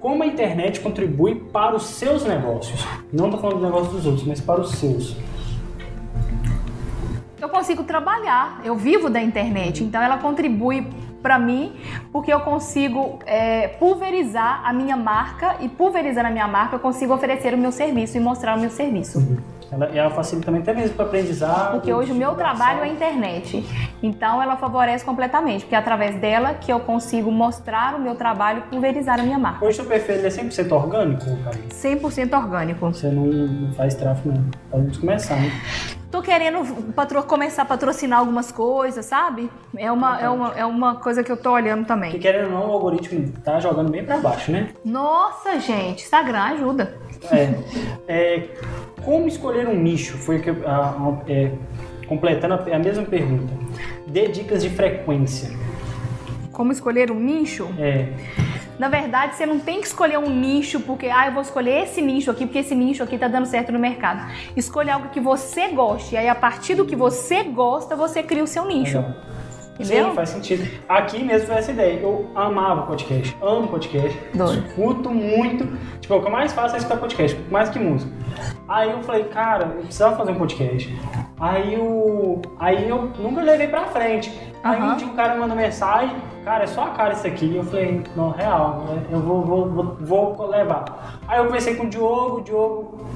[SPEAKER 1] Como a internet contribui para os seus negócios? Não tô falando do negócio dos outros, mas para os seus.
[SPEAKER 2] Eu consigo trabalhar, eu vivo da internet, então ela contribui para mim porque eu consigo é, pulverizar a minha marca e pulverizando a minha marca eu consigo oferecer o meu serviço e mostrar o meu serviço.
[SPEAKER 1] Ela, e ela facilita também até mesmo para aprendizado.
[SPEAKER 2] Porque hoje o meu trabalho é a internet, então ela favorece completamente, porque é através dela que eu consigo mostrar o meu trabalho pulverizar a minha marca.
[SPEAKER 1] Hoje o seu perfil é 100% orgânico, cara?
[SPEAKER 2] 100% orgânico.
[SPEAKER 1] Você não, não faz tráfego, não. Pode começar, né?
[SPEAKER 2] Tô querendo patro- começar a patrocinar algumas coisas, sabe? É uma, é, uma, é uma coisa que eu tô olhando também.
[SPEAKER 1] Porque querendo ou não, o algoritmo tá jogando bem para baixo, né?
[SPEAKER 2] Nossa, gente, Instagram ajuda.
[SPEAKER 1] É. É, como escolher um nicho? Foi que eu- a- a- é, completando a, a mesma pergunta. Dê dicas de frequência.
[SPEAKER 2] Como escolher um nicho?
[SPEAKER 1] É.
[SPEAKER 2] Na verdade, você não tem que escolher um nicho porque, ah, eu vou escolher esse nicho aqui porque esse nicho aqui tá dando certo no mercado. Escolha algo que você goste. E aí, a partir do que você gosta, você cria o seu nicho.
[SPEAKER 1] Legal.
[SPEAKER 2] Entendeu?
[SPEAKER 1] Sim, faz sentido. Aqui mesmo foi essa ideia. Eu amava podcast, amo podcast,
[SPEAKER 2] Doido.
[SPEAKER 1] escuto muito. Tipo, o que eu mais faço é escutar podcast, mais que música. Aí eu falei, cara, eu precisava fazer um podcast. Aí eu, aí eu nunca levei pra frente. Aí um dia o cara mandou mensagem, cara, é só a cara isso aqui. E eu falei, não, real, né? eu vou, vou, vou, vou levar. Aí eu conversei com o Diogo, o Diogo.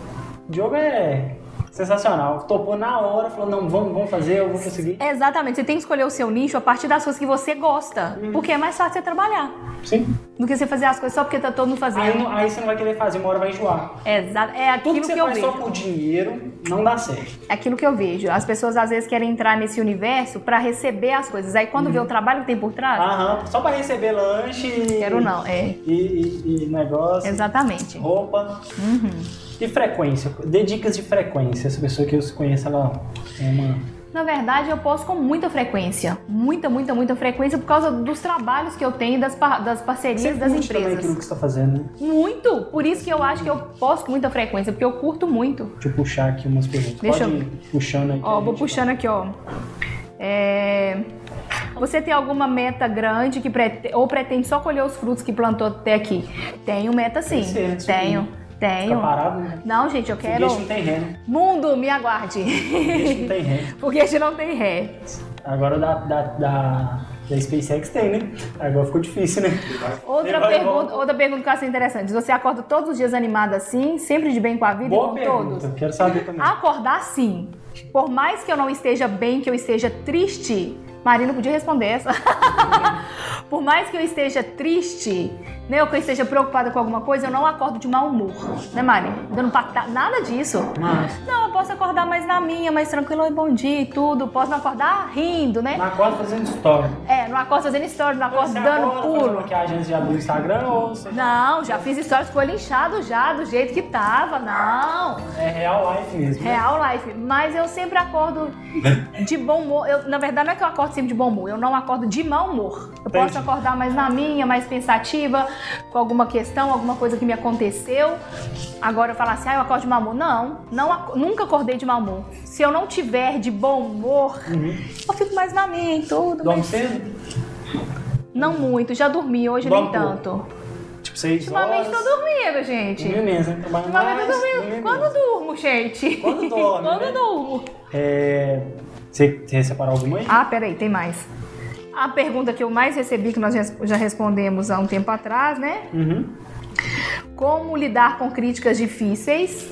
[SPEAKER 1] O Diogo é sensacional. Topou na hora, falou, não, vamos, vamos fazer, eu vou conseguir.
[SPEAKER 2] Exatamente, você tem que escolher o seu nicho a partir das coisas que você gosta.
[SPEAKER 1] Hum.
[SPEAKER 2] Porque é mais fácil você trabalhar
[SPEAKER 1] Sim.
[SPEAKER 2] do que você fazer as coisas só porque tá todo mundo fazendo.
[SPEAKER 1] Aí, aí você não vai querer fazer, uma hora vai enjoar.
[SPEAKER 2] Exa- é
[SPEAKER 1] Tudo
[SPEAKER 2] aquilo
[SPEAKER 1] que
[SPEAKER 2] que,
[SPEAKER 1] você
[SPEAKER 2] eu
[SPEAKER 1] faz
[SPEAKER 2] vejo.
[SPEAKER 1] só por dinheiro não dá certo.
[SPEAKER 2] É aquilo que eu vejo. As pessoas às vezes querem entrar nesse universo pra receber as coisas. Aí quando vê o trabalho que tem por trás,
[SPEAKER 1] Aham, só pra receber lanche
[SPEAKER 2] quero não. É,
[SPEAKER 1] E, e- e negócio,
[SPEAKER 2] exatamente.
[SPEAKER 1] roupa.
[SPEAKER 2] Uhum.
[SPEAKER 1] E frequência. Dê dicas de frequência. Essa pessoa que eu conheço, ela é uma.
[SPEAKER 2] Na verdade, eu posto com muita frequência. Muita, muita, muita frequência por causa dos trabalhos que eu tenho, das, par- das parcerias
[SPEAKER 1] Você
[SPEAKER 2] das
[SPEAKER 1] curte também aquilo
[SPEAKER 2] empresas.
[SPEAKER 1] que você tá fazendo, né?
[SPEAKER 2] Muito! Por isso que eu acho que eu posto com muita frequência, porque eu curto muito.
[SPEAKER 1] Deixa eu puxar aqui umas perguntas.
[SPEAKER 2] Deixa
[SPEAKER 1] Pode
[SPEAKER 2] eu-
[SPEAKER 1] puxando aí.
[SPEAKER 2] Ó, vou puxando aqui, ó. É, Você tem alguma meta grande que prete- ou pretende só colher os frutos que plantou até aqui? Tenho meta sim.
[SPEAKER 1] Crescer, né?
[SPEAKER 2] Tenho,
[SPEAKER 1] Fica parado, né?
[SPEAKER 2] Não, gente, eu quero.
[SPEAKER 1] Foguete não tem ré, né?
[SPEAKER 2] Mundo, me aguarde.
[SPEAKER 1] Foguete não tem ré.
[SPEAKER 2] Foguete não tem ré.
[SPEAKER 1] Agora da, da, da, da SpaceX tem, né? Agora ficou difícil, né?
[SPEAKER 2] Outra
[SPEAKER 1] Vai,
[SPEAKER 2] pergunta, outra pergunta que eu achei interessante. Você acorda todos os dias animada assim, sempre de bem com a vida
[SPEAKER 1] Boa
[SPEAKER 2] e com
[SPEAKER 1] pergunta.
[SPEAKER 2] todos?
[SPEAKER 1] Quero saber também.
[SPEAKER 2] Acordar sim. Por mais que eu não esteja bem, que eu esteja triste, Marina podia responder essa. Por mais que eu esteja triste, né, ou que eu esteja preocupada com alguma coisa, eu não acordo de mau humor, né, Mari? Dando patada, nada disso.
[SPEAKER 1] Mas,
[SPEAKER 2] Não, eu posso acordar mais na minha, mais tranquilo, oi, bom dia e tudo. Posso não acordar rindo, né?
[SPEAKER 1] na quarta fazendo story.
[SPEAKER 2] É, não acordo fazendo stories, não acordo
[SPEAKER 1] Você
[SPEAKER 2] dando
[SPEAKER 1] acorda,
[SPEAKER 2] pulo.
[SPEAKER 1] maquiagem antes de abrir o Instagram ou você...
[SPEAKER 2] Não, já fiz stories com o olho inchado já, do jeito que tava. Não,
[SPEAKER 1] É real life mesmo. né?
[SPEAKER 2] real life. Mas eu sempre acordo de bom humor. Eu, na verdade, não é que eu acordo sempre de bom humor, eu não acordo de mau humor. Eu
[SPEAKER 1] Entendi.
[SPEAKER 2] posso acordar mais na minha, mais pensativa, com alguma questão, alguma coisa que me aconteceu. Agora eu falar assim, ah, eu acordo de mau humor. Não, não nunca acordei de mau humor. Se eu não tiver de bom humor, eu fico mais na minha e tudo.
[SPEAKER 1] Uhum. Dorme
[SPEAKER 2] Mas
[SPEAKER 1] cedo?
[SPEAKER 2] não muito, já dormi, hoje
[SPEAKER 1] Dorme
[SPEAKER 2] nem
[SPEAKER 1] pouco.
[SPEAKER 2] tanto.
[SPEAKER 1] Tipo, seis
[SPEAKER 2] Ultimamente
[SPEAKER 1] horas.
[SPEAKER 2] tô dormindo, gente.
[SPEAKER 1] Dormir mesmo? Trabalha
[SPEAKER 2] Ultimamente
[SPEAKER 1] mais,
[SPEAKER 2] eu tô dormindo. Quando
[SPEAKER 1] menos.
[SPEAKER 2] durmo, gente?
[SPEAKER 1] Quando dorme,
[SPEAKER 2] Quando
[SPEAKER 1] né?
[SPEAKER 2] durmo.
[SPEAKER 1] É... Você, você separou alguma aí?
[SPEAKER 2] Ah, peraí, tem mais. A pergunta que eu mais recebi, que nós já respondemos há um tempo atrás, né?
[SPEAKER 1] Uhum.
[SPEAKER 2] Como lidar com críticas difíceis?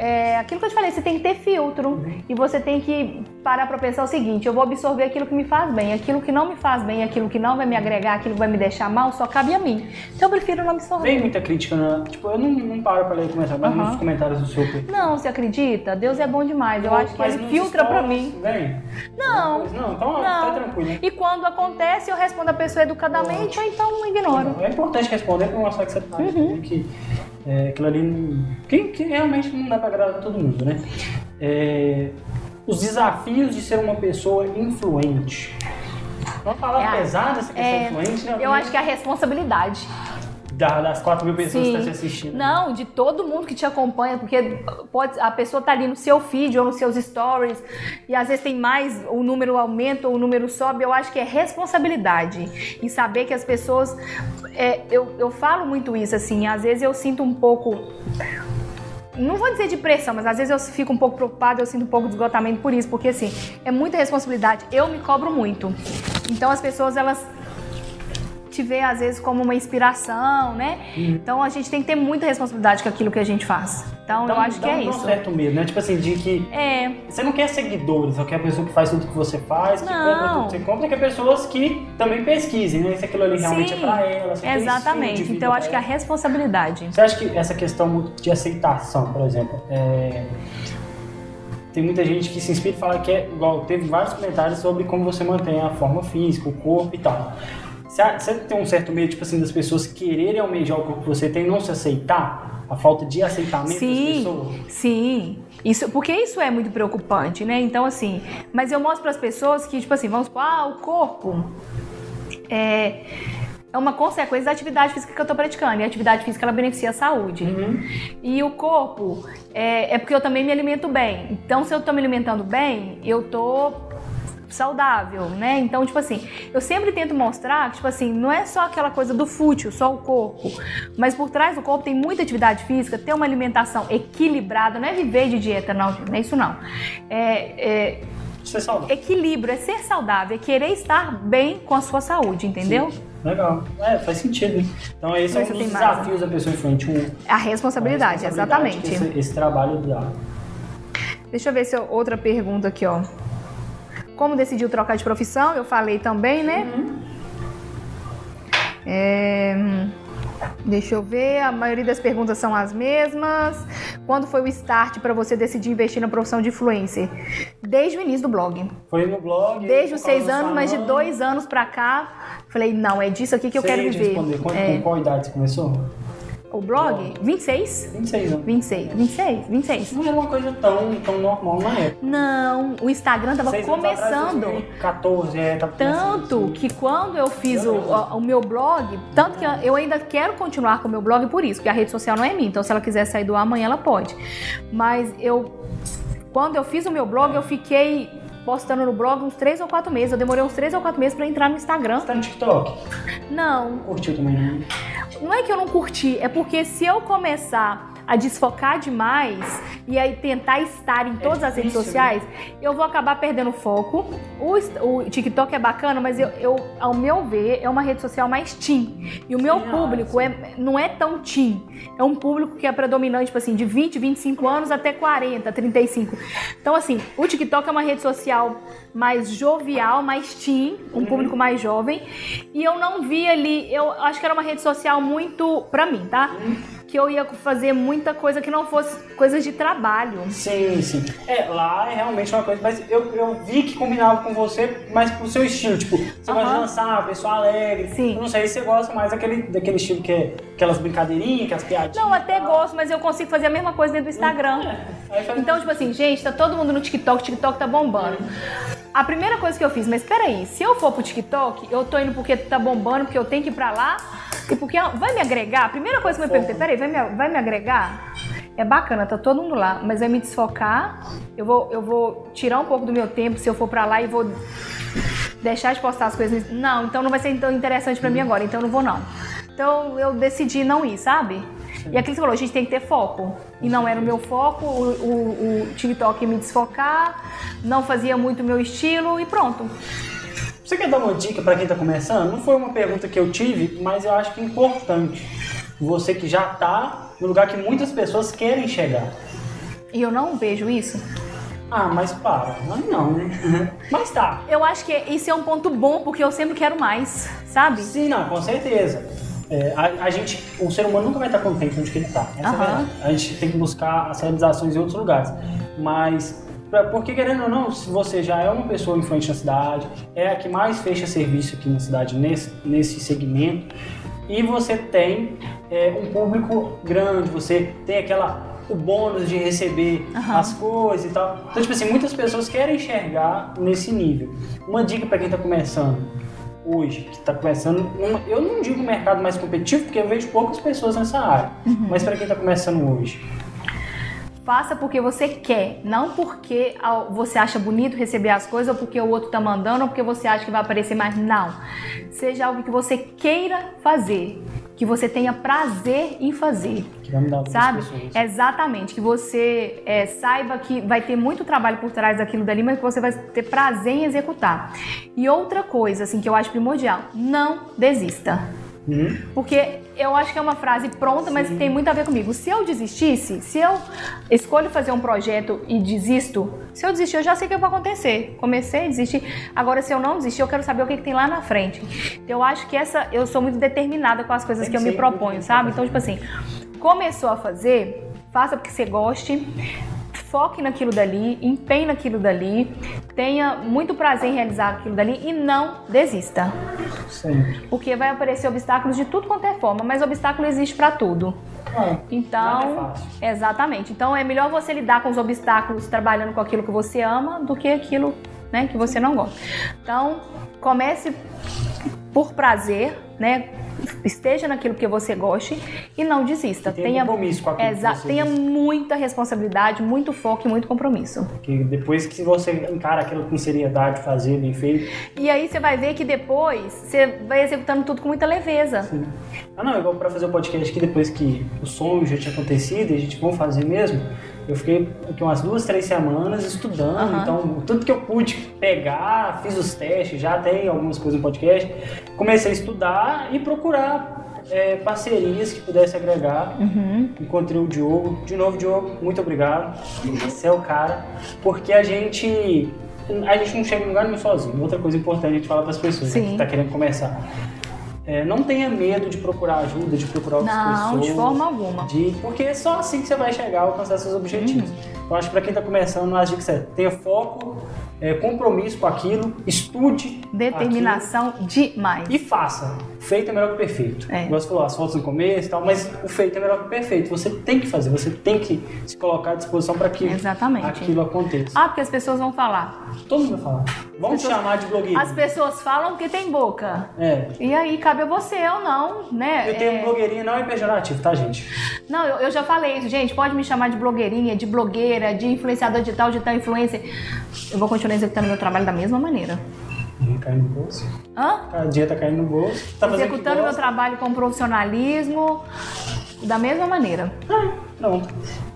[SPEAKER 2] É, aquilo que eu te falei, você tem que ter filtro. E você tem que parar pra pensar o seguinte: eu vou absorver aquilo que me faz bem, aquilo que não me faz bem, aquilo que não vai me agregar, aquilo que vai me deixar mal, só cabe a mim. Então eu prefiro não absorver.
[SPEAKER 1] Vem muita crítica, né? Tipo, eu não, não paro pra ler comentário, mas
[SPEAKER 2] Aham.
[SPEAKER 1] muitos comentários do seu perfil.
[SPEAKER 2] Não, você acredita? Deus é bom demais. Eu acho que ele
[SPEAKER 1] nos
[SPEAKER 2] filtra pra
[SPEAKER 1] stories,
[SPEAKER 2] mim.
[SPEAKER 1] Vem.
[SPEAKER 2] Não.
[SPEAKER 1] Não, então
[SPEAKER 2] Não.
[SPEAKER 1] tá tranquilo. né?
[SPEAKER 2] E quando acontece, eu respondo a pessoa educadamente ou então ignoro.
[SPEAKER 1] É importante responder pra mostrar que você tá.
[SPEAKER 2] Uhum.
[SPEAKER 1] Que é, aquilo ali. Que, que realmente não dá pra agradar todo mundo, né? É, os desafios de ser uma pessoa influente. Vamos falar
[SPEAKER 2] É,
[SPEAKER 1] pesada essa questão
[SPEAKER 2] é,
[SPEAKER 1] influente, né?
[SPEAKER 2] Eu acho que é a responsabilidade.
[SPEAKER 1] Da- das 4 mil pessoas que
[SPEAKER 2] Sim.
[SPEAKER 1] estão te assistindo.
[SPEAKER 2] Não, de todo mundo que te acompanha, porque pode, a pessoa tá ali no seu feed ou nos seus stories e às vezes tem mais, o número aumenta ou o número sobe. Eu acho que é responsabilidade e saber que as pessoas. é, eu, eu falo muito isso assim, às vezes eu sinto um pouco. Não vou dizer de pressão, mas às vezes eu fico um pouco preocupada, eu sinto um pouco de esgotamento por isso, porque assim, é muita responsabilidade. Eu me cobro muito. Então as pessoas, elas te vê às vezes como uma inspiração, né? Então a gente tem que ter muita responsabilidade com aquilo que a gente faz. Então,
[SPEAKER 1] Dá
[SPEAKER 2] eu acho que
[SPEAKER 1] dá
[SPEAKER 2] é
[SPEAKER 1] um- dá um
[SPEAKER 2] isso.
[SPEAKER 1] certo medo, né? Tipo assim, de que
[SPEAKER 2] É,
[SPEAKER 1] você não quer seguidores, você quer a pessoa que faz tudo que você faz, que
[SPEAKER 2] Não.
[SPEAKER 1] compra tudo que você compra, quer pessoas que também pesquisem, né? Se aquilo ali realmente
[SPEAKER 2] sim,
[SPEAKER 1] é pra elas.
[SPEAKER 2] exatamente. Então eu acho que a
[SPEAKER 1] elas.
[SPEAKER 2] responsabilidade.
[SPEAKER 1] Você acha que essa questão de aceitação, por exemplo, é... tem muita gente que se inspira e fala que é igual, teve vários comentários sobre como você mantém a forma física, o corpo e tal. Você, tem um certo medo, tipo assim, das pessoas quererem almejar o corpo que você tem e não se aceitar? A falta de aceitamento das
[SPEAKER 2] Sim,
[SPEAKER 1] pessoas?
[SPEAKER 2] sim. Isso, porque isso é muito preocupante, né? Então, assim, mas eu mostro para as pessoas que, tipo assim, vamos supor, ah, o corpo é, é uma consequência da atividade física que eu tô praticando. E a atividade física ela beneficia a saúde. E o corpo é, é porque eu também me alimento bem. Então, se eu tô me alimentando bem, eu tô saudável, né? Então, tipo assim, eu sempre tento mostrar que, tipo assim, não é só aquela coisa do fútil, só o corpo, mas por trás do corpo tem muita atividade física, ter uma alimentação equilibrada, não é viver de dieta, não, não é isso não. É, é
[SPEAKER 1] é saudável.
[SPEAKER 2] equilíbrio, é ser saudável, é querer estar bem com a sua saúde, entendeu?
[SPEAKER 1] Legal. É, faz sentido. hein? Então esse é um
[SPEAKER 2] Você
[SPEAKER 1] dos
[SPEAKER 2] tem mais,
[SPEAKER 1] desafios da pessoa influente. Um,
[SPEAKER 2] A responsabilidade,
[SPEAKER 1] a responsabilidade
[SPEAKER 2] exatamente.
[SPEAKER 1] Esse, esse trabalho dá.
[SPEAKER 2] Deixa eu ver se eu, outra pergunta aqui, ó. Como decidiu trocar de profissão? Eu falei também, né? É, hum, deixa eu ver, a maioria das perguntas são as mesmas. Quando foi o start para você decidir investir na profissão de influencer? Desde o início do blog.
[SPEAKER 1] Foi no blog.
[SPEAKER 2] Desde os seis anos, mas de dois anos pra cá, falei, não, é disso aqui que eu quero viver.
[SPEAKER 1] responder. Quando,
[SPEAKER 2] É,
[SPEAKER 1] Com qual idade você começou?
[SPEAKER 2] O blog? 26?
[SPEAKER 1] 26 anos.
[SPEAKER 2] 26, 26, 26.
[SPEAKER 1] Não era uma coisa tão, tão normal na época.
[SPEAKER 2] Não, o Instagram tava
[SPEAKER 1] Seis anos atrás,
[SPEAKER 2] começando.
[SPEAKER 1] 2014, é, tava
[SPEAKER 2] Tanto
[SPEAKER 1] começando.
[SPEAKER 2] que quando eu fiz o, o- meu blog, tanto que eu ainda quero continuar com o meu blog por isso, porque a rede social não é minha, então se ela quiser sair do amanhã ela pode. Mas eu, quando eu fiz o meu blog, eu fiquei postando no blog uns três ou quatro meses. Eu demorei uns três ou quatro meses pra entrar no Instagram.
[SPEAKER 1] Você tá no TikTok?
[SPEAKER 2] Não,
[SPEAKER 1] Curtiu também, né?
[SPEAKER 2] não é que eu não curti, é porque se eu começar a desfocar demais e aí tentar estar em todas as redes
[SPEAKER 1] difícil,
[SPEAKER 2] sociais, eu vou acabar perdendo foco. O, o TikTok é bacana, mas eu, eu, ao meu ver, é uma rede social mais teen. E o meu
[SPEAKER 1] Sim, ah,
[SPEAKER 2] público é, não é tão teen. É um público que é predominante, tipo assim, de 20, 25 anos até 40, 35. Então, assim, o TikTok é uma rede social mais jovial, mais teen, um público mais jovem. E eu não vi ali, eu acho que era uma rede social muito, pra mim, tá? Que eu ia fazer muita coisa que não fosse coisas de trabalho.
[SPEAKER 1] Sim, sim. É, lá é realmente uma coisa, mas eu, eu vi que combinava com você, mas pro seu estilo, tipo, você gosta de
[SPEAKER 2] Aham.
[SPEAKER 1] dançar, pessoa alegre.
[SPEAKER 2] Sim.
[SPEAKER 1] Eu não sei se você gosta mais daquele, daquele estilo que é aquelas brincadeirinhas, aquelas piadinhas.
[SPEAKER 2] Não, até
[SPEAKER 1] e tal.
[SPEAKER 2] gosto, mas eu consigo fazer a mesma coisa dentro do Instagram.
[SPEAKER 1] Aí faz-
[SPEAKER 2] Então, tipo assim, gente, tá todo mundo no TikTok, TikTok tá bombando. A primeira coisa que eu fiz, mas peraí, se eu for pro TikTok, eu tô indo porque tá bombando, porque eu tenho que ir pra lá, e porque vai me agregar? A primeira coisa que eu me perguntei, peraí, vai me, vai me agregar? É bacana, tá todo mundo lá, mas vai me desfocar, eu vou, eu vou tirar um pouco do meu tempo se eu for pra lá e vou deixar de postar as coisas. Não, então não vai ser tão interessante pra mim agora, então eu não vou não. Então eu decidi não ir, sabe? E aquilo que você falou, a gente tem que ter foco. E não era o meu foco, o, o, o TikTok me desfocar, não fazia muito o meu estilo e pronto.
[SPEAKER 1] Você quer dar uma dica pra quem tá começando? Não foi uma pergunta que eu tive, mas eu acho que é importante. Você que já tá no lugar que muitas pessoas querem chegar.
[SPEAKER 2] E eu não vejo isso.
[SPEAKER 1] Ah, mas para. Mas não, né? Mas tá.
[SPEAKER 2] Eu acho que isso é um ponto bom, porque eu sempre quero mais, sabe?
[SPEAKER 1] Sim, não, com certeza. É, a, a gente, o ser humano nunca vai estar contente onde que ele está. Essa é a verdade. A gente tem que buscar as realizações em outros lugares. Mas, porque querendo ou não, se você já é uma pessoa influente na cidade, é a que mais fecha serviço aqui na cidade nesse, nesse segmento, e você tem é, um público grande, você tem aquela o bônus de receber
[SPEAKER 2] Aham.
[SPEAKER 1] as coisas e tal. Então, tipo assim, muitas pessoas querem enxergar nesse nível. Uma dica para quem está começando hoje, que está começando, uma- eu não digo mercado mais competitivo, porque eu vejo poucas pessoas nessa área, mas para quem está começando hoje,
[SPEAKER 2] Faça porque você quer, não porque você acha bonito receber as coisas, ou porque o outro tá mandando, ou porque você acha que vai aparecer mais. Não. Seja algo que você queira fazer, que você tenha prazer em fazer.
[SPEAKER 1] que vai mudar
[SPEAKER 2] Sabe?
[SPEAKER 1] pessoas.
[SPEAKER 2] Exatamente. Que você é, saiba que vai ter muito trabalho por trás daquilo dali, mas que você vai ter prazer em executar. E outra coisa, assim, que eu acho primordial: não desista.
[SPEAKER 1] Hum?
[SPEAKER 2] Porque eu acho que é uma frase pronta, mas que tem muito a ver comigo. Se eu desistisse, se eu escolho fazer um projeto e desisto, se eu desistir, eu já sei o que vai acontecer. Comecei, desisti. Agora, se eu não desistir, eu quero saber o que, que tem lá na frente. Então, eu acho que essa. Eu sou muito determinada com as coisas
[SPEAKER 1] Tem
[SPEAKER 2] que eu
[SPEAKER 1] que
[SPEAKER 2] me
[SPEAKER 1] ser
[SPEAKER 2] proponho, sabe? Então, tipo assim, começou a fazer, faça porque você goste. Foque naquilo dali, empenhe naquilo dali, tenha muito prazer em realizar aquilo dali e não desista.
[SPEAKER 1] Sempre.
[SPEAKER 2] Porque vai aparecer obstáculos de tudo quanto é forma, mas obstáculo existe pra tudo.
[SPEAKER 1] Nada é
[SPEAKER 2] Então,
[SPEAKER 1] fácil.
[SPEAKER 2] exatamente. Então é melhor você lidar com os obstáculos trabalhando com aquilo que você ama do que aquilo, né, que você não gosta. Então, comece por prazer, né? Esteja naquilo que você goste e não desista.
[SPEAKER 1] Tenha, tenha compromisso com aquilo
[SPEAKER 2] Exato. Tenha muita responsabilidade, muito foco e muito compromisso.
[SPEAKER 1] Que depois que você encara aquilo com seriedade, fazer bem feito.
[SPEAKER 2] E aí você vai ver que depois você vai executando tudo com muita leveza.
[SPEAKER 1] Sim. Ah, não, igual para fazer o podcast aqui depois que o sonho já tinha acontecido e a gente vão fazer mesmo. Eu fiquei aqui umas duas, três semanas estudando,
[SPEAKER 2] Aham.
[SPEAKER 1] então tudo que eu pude pegar, fiz os testes, já tem algumas coisas no podcast, comecei a estudar e procurar é, parcerias que pudesse agregar.
[SPEAKER 2] Uhum.
[SPEAKER 1] Encontrei o Diogo. De novo, Diogo, muito obrigado. Você é o cara. Porque a gente. A gente não chega em lugar nenhum sozinho. Outra coisa importante a gente falar para as pessoas né,
[SPEAKER 2] Sim.
[SPEAKER 1] que tá querendo começar. É, não tenha medo de procurar ajuda, de procurar outras
[SPEAKER 2] Não,
[SPEAKER 1] pessoas.
[SPEAKER 2] de forma alguma.
[SPEAKER 1] de- porque é só assim que você vai chegar a alcançar seus objetivos.
[SPEAKER 2] Uhum.
[SPEAKER 1] Eu acho que para quem está começando, as dicas é tenha foco, é, compromisso com aquilo, estude
[SPEAKER 2] Determinação demais.
[SPEAKER 1] aquilo e faça. Feito é melhor que perfeito.
[SPEAKER 2] É.
[SPEAKER 1] Você falou as fotos no começo e tal, mas o feito é melhor que o perfeito. Você tem que fazer, você tem que se colocar à disposição para que
[SPEAKER 2] Exatamente.
[SPEAKER 1] aquilo aconteça.
[SPEAKER 2] Ah, porque as pessoas vão falar.
[SPEAKER 1] Todo mundo vai falar. Vamos
[SPEAKER 2] pessoas-
[SPEAKER 1] chamar de blogueirinho.
[SPEAKER 2] As pessoas falam porque tem boca.
[SPEAKER 1] É.
[SPEAKER 2] E aí cabe a você ou não, né?
[SPEAKER 1] Eu tenho
[SPEAKER 2] É,
[SPEAKER 1] blogueirinha não é pejorativo, tá, gente?
[SPEAKER 2] Não, eu, eu já falei isso, gente. Pode me chamar de blogueirinha, de blogueira, de influenciador digital, de tal influencer. Eu vou continuar executando meu trabalho da mesma maneira.
[SPEAKER 1] Dinheiro caindo no bolso.
[SPEAKER 2] Hã?
[SPEAKER 1] A dia tá caindo no bolso. Tá
[SPEAKER 2] Executando meu trabalho com profissionalismo da mesma maneira.
[SPEAKER 1] Pronto.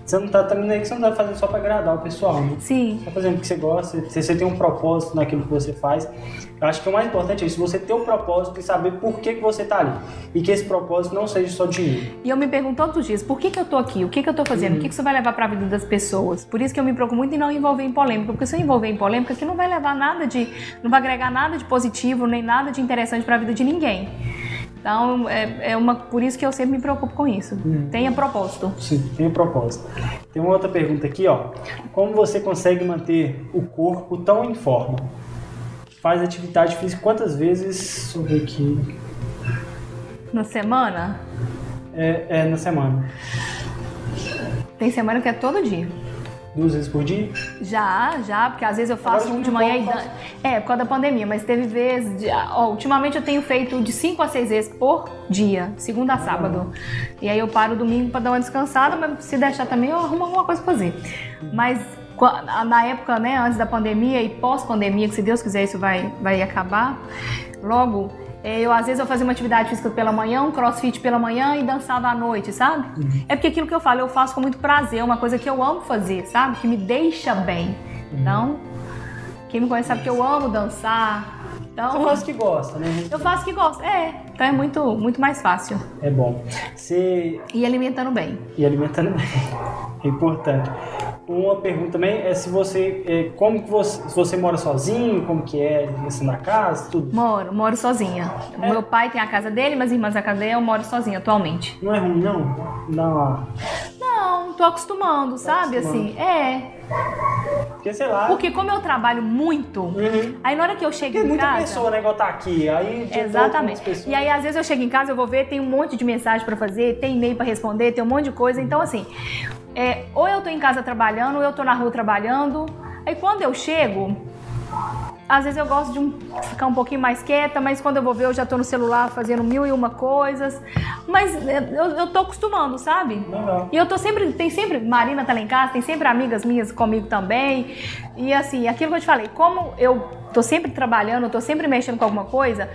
[SPEAKER 1] Você não tá também aí que você não tá fazendo só pra agradar o pessoal, né?
[SPEAKER 2] Sim.
[SPEAKER 1] Tá fazendo o que você gosta, se você tem um propósito naquilo que você faz. Eu acho que o mais importante é isso, você ter um propósito e saber por que, que você tá ali. E que esse propósito não seja só dinheiro.
[SPEAKER 2] E eu me pergunto todos os dias, por que, que eu tô aqui? O que, que eu tô fazendo? O que, que isso vai levar pra vida das pessoas? Por isso que eu me preocupo muito em não envolver em polêmica, porque se eu envolver em polêmica, que não vai levar nada de. não vai agregar nada de positivo, nem nada de interessante pra vida de ninguém. Então, é, é uma, por isso que eu sempre me preocupo com isso. Tenha propósito.
[SPEAKER 1] Sim, um propósito. Tem uma outra pergunta aqui, ó. Como você consegue manter o corpo tão em forma? Faz atividade física quantas vezes? Deixa eu ver aqui.
[SPEAKER 2] Na semana,
[SPEAKER 1] É, é na semana.
[SPEAKER 2] tem semana que é todo dia.
[SPEAKER 1] Duas vezes por dia?
[SPEAKER 2] Já, já, porque às vezes eu faço
[SPEAKER 1] Agora
[SPEAKER 2] um de manhã e.
[SPEAKER 1] diminuiu
[SPEAKER 2] dan- É, por causa da pandemia, mas teve vezes. De... ó, ultimamente eu tenho feito de 5 a 6 vezes por dia, segunda a sábado. E aí eu paro domingo pra dar uma descansada, mas se deixar também eu arrumo alguma coisa pra fazer. Mas na época, né, antes da pandemia e pós-pandemia, que se Deus quiser isso vai, vai acabar, logo. É, Eu, às vezes, eu fazia uma atividade física pela manhã, um crossfit pela manhã e dançava à noite, sabe? É porque aquilo que eu falo, eu faço com muito prazer, é uma coisa que eu amo fazer, sabe? Que me deixa bem. Então, quem me conhece sabe que eu amo dançar. Então,
[SPEAKER 1] Você faz o que gosta, né?
[SPEAKER 2] eu faço o que gosto. É, então é muito, muito mais fácil.
[SPEAKER 1] É bom. Você
[SPEAKER 2] E alimentando bem.
[SPEAKER 1] e alimentando bem. É importante. Uma pergunta também é se você, é, como que você, se você mora sozinho, como que é assim, na casa, tudo.
[SPEAKER 2] Moro, moro sozinha.
[SPEAKER 1] É.
[SPEAKER 2] Meu pai tem a casa dele, minhas irmãs a casa dele, eu moro sozinha atualmente.
[SPEAKER 1] Não é ruim, não? Uma...
[SPEAKER 2] Não, tô acostumando, sabe?
[SPEAKER 1] acostumando.
[SPEAKER 2] Assim, é.
[SPEAKER 1] Porque, sei lá...
[SPEAKER 2] Porque como eu trabalho muito,
[SPEAKER 1] Uhum.
[SPEAKER 2] aí na hora que eu chego
[SPEAKER 1] Porque
[SPEAKER 2] em
[SPEAKER 1] muita
[SPEAKER 2] casa.
[SPEAKER 1] pessoa, né, igual tá aqui. Aí,
[SPEAKER 2] Exatamente.
[SPEAKER 1] pessoas-
[SPEAKER 2] E aí, às vezes, eu chego em casa, eu vou ver, tem um monte de mensagem pra fazer, tem e-mail pra responder, tem um monte de coisa. Então, assim, é, ou eu tô em casa trabalhando, ou eu tô na rua trabalhando. Aí, quando eu chego, às vezes eu gosto de um- ficar um pouquinho mais quieta, mas quando eu vou ver, eu já tô no celular fazendo mil e uma coisas. Mas é, eu, eu tô acostumando, sabe?
[SPEAKER 1] Legal.
[SPEAKER 2] E eu tô sempre, tem sempre, Marina tá lá em casa, tem sempre amigas minhas comigo também. E assim, aquilo que eu te falei, como eu tô sempre trabalhando, tô sempre mexendo com alguma coisa,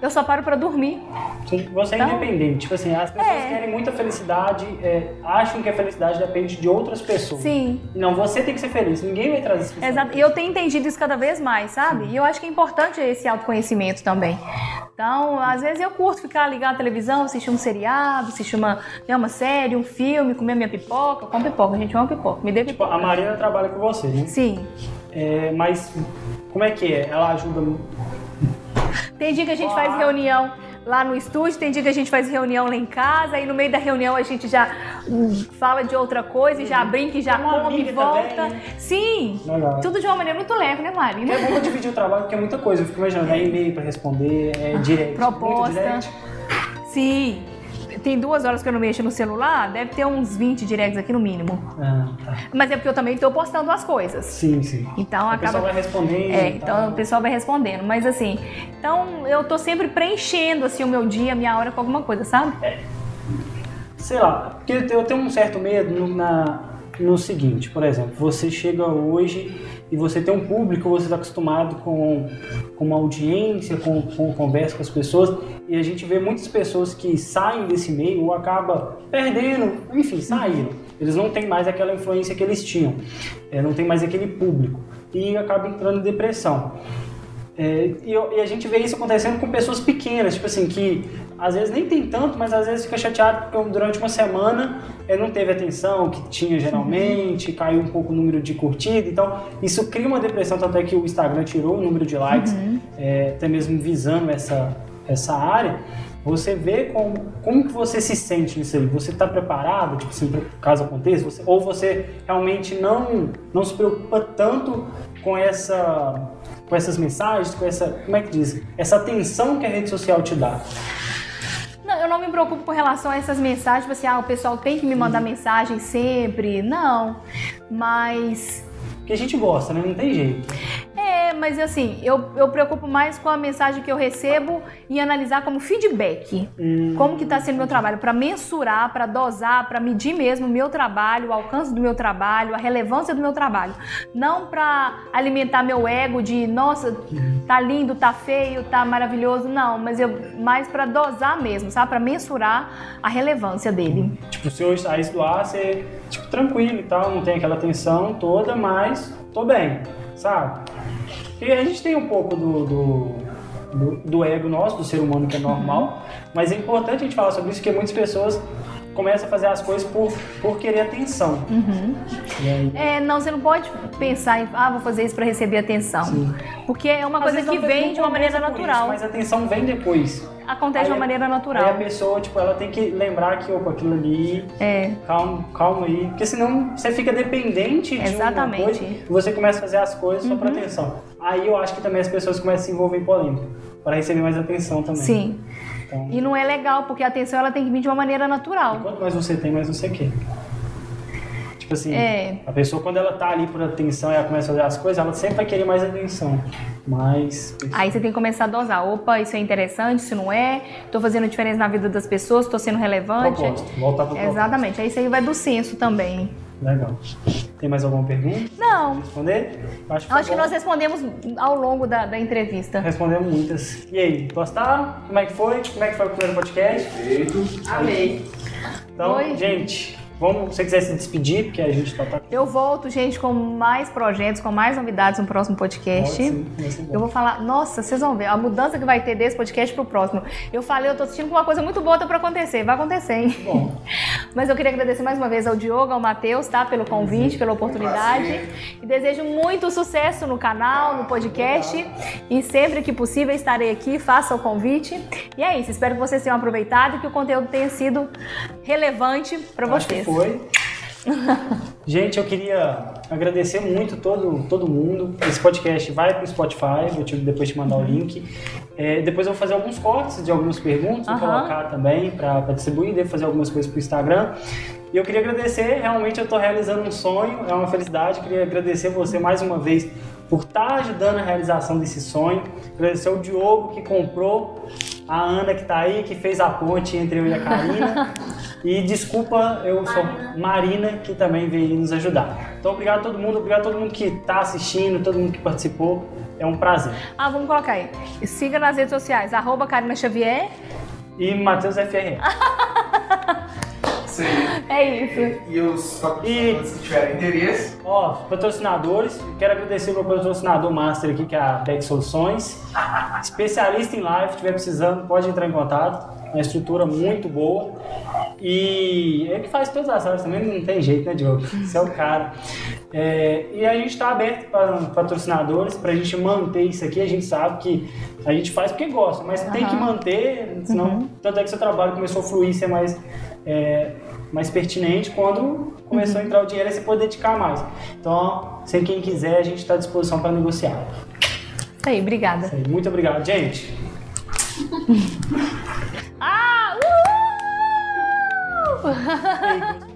[SPEAKER 2] eu só paro pra dormir.
[SPEAKER 1] Sim, Você é
[SPEAKER 2] Então-
[SPEAKER 1] independente. Tipo assim, as pessoas
[SPEAKER 2] É.
[SPEAKER 1] querem muita felicidade, é, acham que a felicidade depende de outras pessoas.
[SPEAKER 2] Sim.
[SPEAKER 1] Não, você tem que ser feliz. Ninguém vai trazer essa
[SPEAKER 2] Exato. E eu tenho entendido isso cada vez mais, sabe? E eu acho que é importante esse autoconhecimento também. Então, às vezes eu curto ficar ligado à televisão, assistir um seriado, assistir uma, né, uma série, um filme, comer minha pipoca. Com pipoca, a gente ama pipoca. Me dê
[SPEAKER 1] Tipo,
[SPEAKER 2] pipoca.
[SPEAKER 1] a Marina trabalha com você, né?
[SPEAKER 2] Sim.
[SPEAKER 1] É, mas como é que é? Ela ajuda.
[SPEAKER 2] Tem dia que a gente
[SPEAKER 1] Ah.
[SPEAKER 2] faz reunião lá no estúdio, tem dia que a gente faz reunião lá em casa, e no meio da reunião a gente já fala de outra coisa, e já brinca, e já come e volta.
[SPEAKER 1] também, né?
[SPEAKER 2] Sim.
[SPEAKER 1] Legal.
[SPEAKER 2] Tudo de uma maneira muito leve, né, Marina?
[SPEAKER 1] É bom dividir o trabalho, porque é muita coisa. Eu fico imaginando, é e-mail pra responder, é direct.
[SPEAKER 2] Proposta.
[SPEAKER 1] Muito direct.
[SPEAKER 2] Sim. Tem duas horas que eu não mexo no celular, deve ter uns 20 directs aqui no mínimo.
[SPEAKER 1] Ah, tá.
[SPEAKER 2] Mas é porque eu também tô postando as coisas.
[SPEAKER 1] Sim, sim.
[SPEAKER 2] Então
[SPEAKER 1] O
[SPEAKER 2] acaba.
[SPEAKER 1] pessoal vai respondendo.
[SPEAKER 2] É, então o pessoal vai respondendo. Mas assim, então eu tô sempre preenchendo assim o meu dia, a minha hora com alguma coisa, sabe?
[SPEAKER 1] Sei lá, porque eu tenho um certo medo no, na, no seguinte, por exemplo, você chega hoje e você tem um público, você está acostumado com, com uma audiência, com, com conversa com as pessoas, e a gente vê muitas pessoas que saem desse meio ou acaba perdendo, enfim, saíram. Eles não têm mais aquela influência que eles tinham, é, não tem mais aquele público, e acaba entrando em depressão. É, e, e a gente vê isso acontecendo com pessoas pequenas, tipo assim, que às vezes nem tem tanto, mas às vezes fica chateado porque durante uma semana ele não teve atenção que tinha geralmente, caiu um pouco o número de curtida, então isso cria uma depressão, tanto é que o Instagram tirou o número de likes, é, até mesmo visando essa, essa área. Você vê como, como que você se sente nisso aí? Você está preparado, tipo pra- caso aconteça? Você- ou você realmente não, não se preocupa tanto com essa com essas mensagens, com essa, como é que diz? Essa atenção que a rede social te dá.
[SPEAKER 2] Eu não me preocupo com relação a essas mensagens, tipo assim, ah, o pessoal tem que me mandar mensagem sempre. Não. Mas.
[SPEAKER 1] Porque a gente gosta, né? Não tem jeito.
[SPEAKER 2] Mas assim, eu, eu preocupo mais com a mensagem que eu recebo e analisar como feedback.
[SPEAKER 1] Hum,
[SPEAKER 2] Como que está sendo meu trabalho? Para mensurar, para dosar, para medir mesmo o meu trabalho, o alcance do meu trabalho, a relevância do meu trabalho. Não para alimentar meu ego de, nossa, tá lindo, tá feio, tá maravilhoso. Não, mas eu mais para dosar mesmo, sabe? Para mensurar a relevância dele.
[SPEAKER 1] Tipo, se eu saísse do ar, você, tipo, tranquilo e tal, não tem aquela tensão toda, mas tô bem, sabe? E a gente tem um pouco do, do, do, do ego nosso, do ser humano que é normal, mas é importante a gente falar sobre isso, porque muitas pessoas começam a fazer as coisas por, por querer atenção. E aí,
[SPEAKER 2] É, não, você não pode pensar em, ah, vou fazer isso para receber atenção.
[SPEAKER 1] Sim.
[SPEAKER 2] Porque é uma
[SPEAKER 1] Às
[SPEAKER 2] coisa que vem de uma maneira
[SPEAKER 1] começa
[SPEAKER 2] natural.
[SPEAKER 1] Isso, mas a atenção vem depois.
[SPEAKER 2] Acontece de
[SPEAKER 1] Aí
[SPEAKER 2] uma
[SPEAKER 1] a-
[SPEAKER 2] maneira
[SPEAKER 1] Aí a
[SPEAKER 2] natural.
[SPEAKER 1] pessoa, tipo, ela tem que lembrar que, opa, aquilo ali,
[SPEAKER 2] É.
[SPEAKER 1] calma, calma aí. Porque senão você fica dependente de
[SPEAKER 2] Exatamente.
[SPEAKER 1] uma coisa e você começa a fazer as coisas só pra atenção. Aí eu acho que também as pessoas começam a se envolver em polêmica, para receber mais atenção também.
[SPEAKER 2] Sim.
[SPEAKER 1] Então,
[SPEAKER 2] E não é legal, porque a atenção ela tem que vir de uma maneira natural.
[SPEAKER 1] quanto mais você tem, mais você quer. Tipo assim,
[SPEAKER 2] É.
[SPEAKER 1] a pessoa quando ela tá ali por atenção e ela começa a fazer as coisas, ela sempre vai querer mais atenção. Mas
[SPEAKER 2] Aí você tem que começar a dosar. Opa, isso é interessante, isso não é. Tô fazendo diferença na vida das pessoas, tô sendo relevante.
[SPEAKER 1] proposta, voltar pro propósito.
[SPEAKER 2] Exatamente. Aí isso aí vai do senso também.
[SPEAKER 1] Legal. Tem mais alguma pergunta?
[SPEAKER 2] Não.
[SPEAKER 1] Responder? Acho
[SPEAKER 2] Eu acho que nós respondemos ao longo da, da entrevista.
[SPEAKER 1] Respondemos muitas. E aí, gostaram? Como é que foi? Como é que foi o primeiro podcast?
[SPEAKER 3] Perfeito.
[SPEAKER 2] Amei.
[SPEAKER 1] Então,
[SPEAKER 2] Oi.
[SPEAKER 1] gente, vamos, se você quiser se despedir, porque a gente tá, tá
[SPEAKER 2] Eu volto, gente, com mais projetos, com mais novidades no próximo podcast.
[SPEAKER 1] Sim.
[SPEAKER 2] Eu vou falar, nossa, vocês vão ver a mudança que vai ter desse podcast pro próximo. Eu falei, eu tô assistindo com uma coisa muito boa tá pra acontecer. Vai acontecer, hein?
[SPEAKER 1] Bom,
[SPEAKER 2] Mas eu queria agradecer mais uma vez ao Diogo, ao Matheus, tá? Pelo convite, pela oportunidade. E desejo muito sucesso no canal, no podcast. E sempre que possível estarei aqui, faça o convite. E é isso, espero que vocês tenham aproveitado e que o conteúdo tenha sido relevante para vocês.
[SPEAKER 1] Foi. Gente, eu queria agradecer muito todo, todo mundo. Esse podcast vai pro Spotify, vou te, depois te mandar o link. É, depois eu vou fazer alguns cortes de algumas perguntas, vou
[SPEAKER 2] Aham.
[SPEAKER 1] colocar também para distribuir, devo fazer algumas coisas pro Instagram. E eu queria agradecer, realmente eu estou realizando um sonho, é uma felicidade. Queria agradecer você mais uma vez por estar ajudando a realização desse sonho. Agradecer ao Diogo que comprou, a Ana que está aí, que fez a ponte entre eu e a Karina. E desculpa, eu sou Marina, que também veio nos ajudar. Então, obrigado a todo mundo, obrigado a todo mundo que está assistindo, todo mundo que participou. É um prazer.
[SPEAKER 2] Ah, vamos colocar aí. Siga nas redes sociais, arroba Karina Xavier.
[SPEAKER 1] E Matheus FR.
[SPEAKER 3] Sim.
[SPEAKER 2] É isso.
[SPEAKER 3] E os patrocinadores que tiverem interesse,
[SPEAKER 1] Ó, patrocinadores, quero agradecer o meu patrocinador master aqui, que é a Beck Soluções. Especialista em live, se estiver precisando, pode entrar em contato. Uma estrutura muito boa. E é que faz todas as áreas também, não tem jeito, né, Diogo? Você é o cara. É, e a gente está aberto para patrocinadores, para a gente manter isso aqui. A gente sabe que a gente faz porque gosta, mas tem que manter, senão. Tanto é que seu trabalho começou a fluir, ser mais. É, mais pertinente quando começou a entrar o dinheiro e você pode dedicar mais. Então, se quem quiser, a gente está à disposição para negociar.
[SPEAKER 2] Isso aí, obrigada.
[SPEAKER 1] Isso aí. Muito obrigado, gente.
[SPEAKER 2] Ah! Uhul!